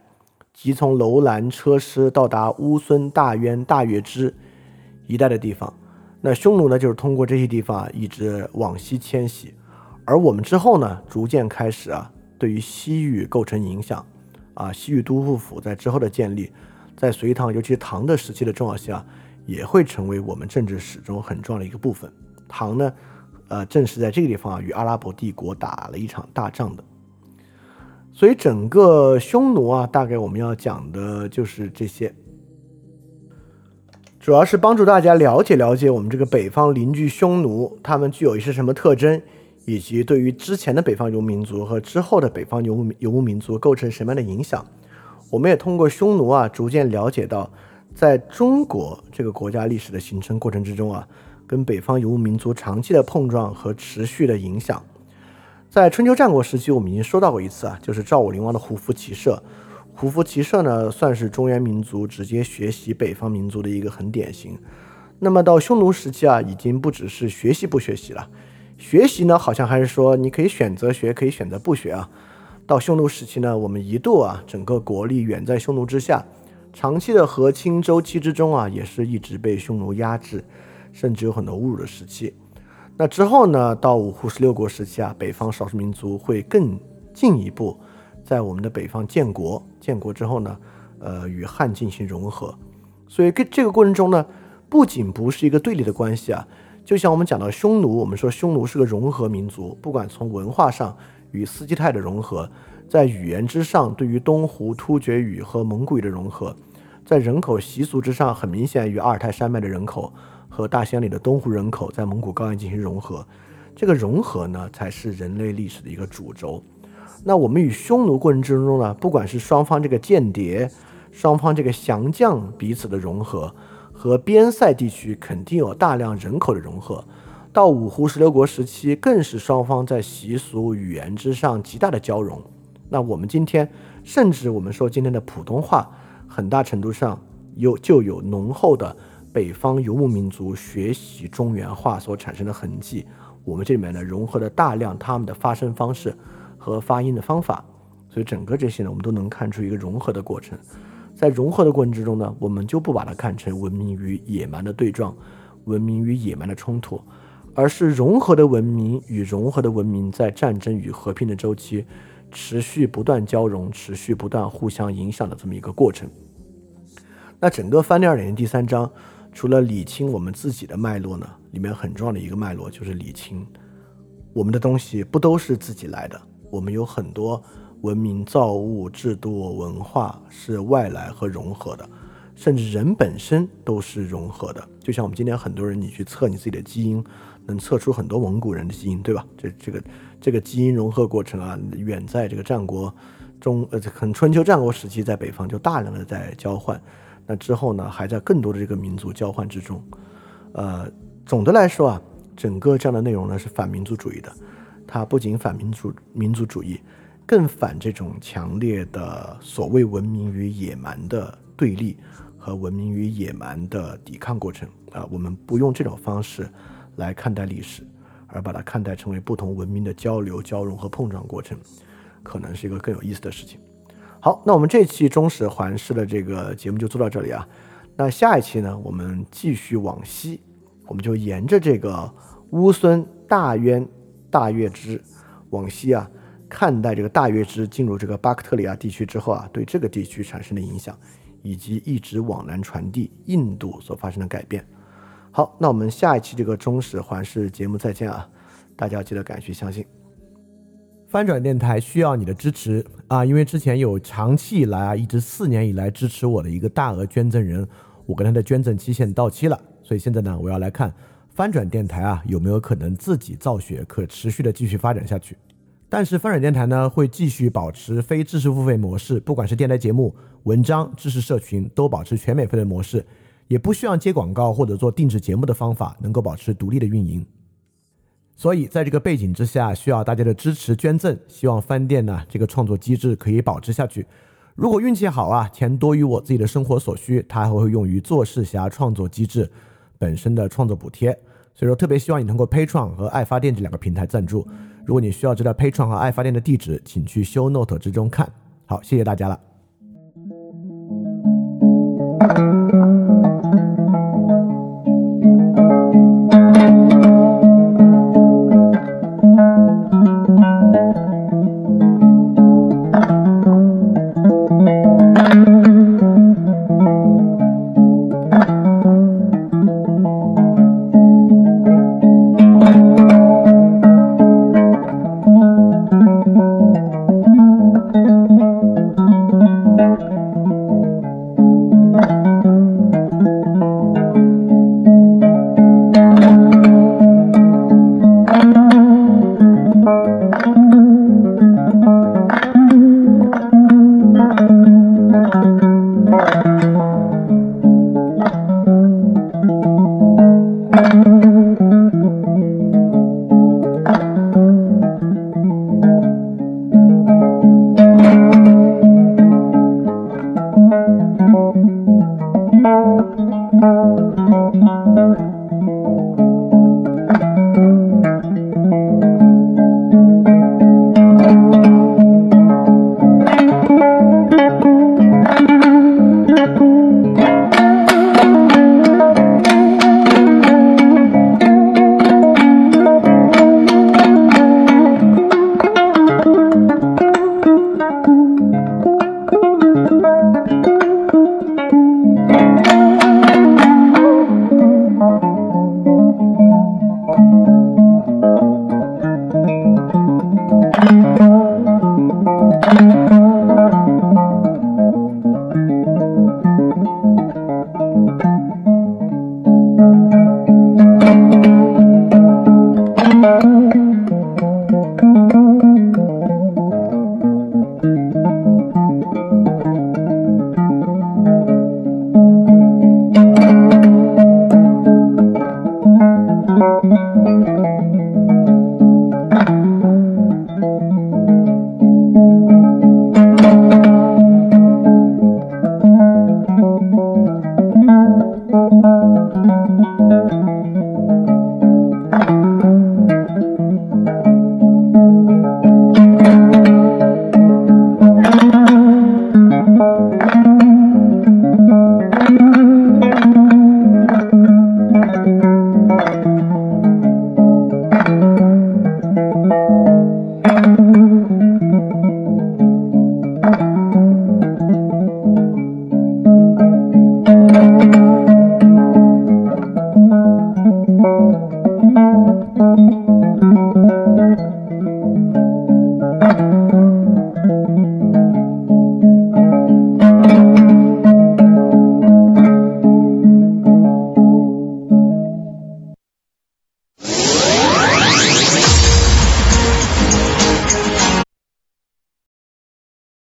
即从楼兰、车师到达乌孙、大渊、大月支一带的地方。那匈奴呢，就是通过这些地方，一直往西迁徙，而我们之后呢，逐渐开始啊。对于西域构成影响，啊，西域都护府在之后的建立，在隋唐，尤其唐的时期的重要性啊，也会成为我们政治史中很重要的一个部分。唐呢，呃，正是在这个地方啊，与阿拉伯帝国打了一场大仗的。所以整个匈奴啊，大概我们要讲的就是这些，主要是帮助大家了解了解我们这个北方邻居匈奴，他们具有一些什么特征。以及对于之前的北方游牧民族和之后的北方游牧游牧民族构成什么样的影响，我们也通过匈奴啊，逐渐了解到，在中国这个国家历史的形成过程之中啊，跟北方游牧民族长期的碰撞和持续的影响。在春秋战国时期，我们已经说到过一次啊，就是赵武灵王的胡服骑射。胡服骑射呢，算是中原民族直接学习北方民族的一个很典型。那么到匈奴时期啊，已经不只是学习不学习了。学习呢，好像还是说你可以选择学，可以选择不学啊。到匈奴时期呢，我们一度啊，整个国力远在匈奴之下，长期的和亲周期之中啊，也是一直被匈奴压制，甚至有很多侮辱的时期。那之后呢，到五胡十六国时期啊，北方少数民族会更进一步在我们的北方建国，建国之后呢，呃，与汉进行融合。所以，跟这个过程中呢，不仅不是一个对立的关系啊。就像我们讲到匈奴，我们说匈奴是个融合民族，不管从文化上与斯基泰的融合，在语言之上对于东胡突厥语和蒙古语的融合，在人口习俗之上，很明显与阿尔泰山脉的人口和大兴安岭的东胡人口在蒙古高原进行融合，这个融合呢，才是人类历史的一个主轴。那我们与匈奴过程之中呢，不管是双方这个间谍，双方这个降将彼此的融合。和边塞地区肯定有大量人口的融合，到五胡十六国时期，更是双方在习俗、语言之上极大的交融。那我们今天，甚至我们说今天的普通话，很大程度上有就有浓厚的北方游牧民族学习中原话所产生的痕迹。我们这里面呢，融合了大量他们的发声方式和发音的方法，所以整个这些呢，我们都能看出一个融合的过程。在融合的过程之中呢，我们就不把它看成文明与野蛮的对撞，文明与野蛮的冲突，而是融合的文明与融合的文明在战争与和平的周期持续不断交融、持续不断互相影响的这么一个过程。那整个翻第二点零第三章，除了理清我们自己的脉络呢，里面很重要的一个脉络就是理清我们的东西不都是自己来的，我们有很多文明造物、制度、文化是外来和融合的，甚至人本身都是融合的。就像我们今天很多人，你去测你自己的基因，能测出很多蒙古人的基因，对吧？这这个这个基因融合过程啊，远在这个战国中呃，很春秋战国时期，在北方就大量的在交换。那之后呢，还在更多的这个民族交换之中，呃，总的来说啊，整个这样的内容呢是反民族主义的，它不仅反民族民族主义，更反这种强烈的所谓文明与野蛮的对立和文明与野蛮的抵抗过程啊。我们不用这种方式来看待历史，而把它看待成为不同文明的交流、交融和碰撞过程，可能是一个更有意思的事情。好，那我们这期中史环视的这个节目就做到这里啊。那下一期呢，我们继续往西，我们就沿着这个乌孙大渊大月支往西啊，看待这个大月支进入这个巴克特里亚地区之后啊，对这个地区产生的影响，以及一直往南传递印度所发生的改变。好，那我们下一期这个中史环视节目再见啊，大家记得感谢相信。翻转电台需要你的支持啊！因为之前有长期以来啊，一直四年以来支持我的一个大额捐赠人，我跟他的捐赠期限到期了，所以现在呢，我要来看翻转电台啊有没有可能自己造血，可持续的继续发展下去。但是翻转电台呢会继续保持非知识付费模式，不管是电台节目、文章、知识社群，都保持全免费的模式，也不需要接广告或者做定制节目的方法，能够保持独立的运营。所以，在这个背景之下，需要大家的支持捐赠。希望饭店呢这个创作机制可以保持下去。如果运气好啊，钱多于我自己的生活所需，它还会用于做事侠创作机制本身的创作补贴。所以说，特别希望你通过 Patreon 和爱发电这两个平台赞助。如果你需要知道 Patreon 和爱发电的地址，请去 Show Note 之中看。好，谢谢大家了。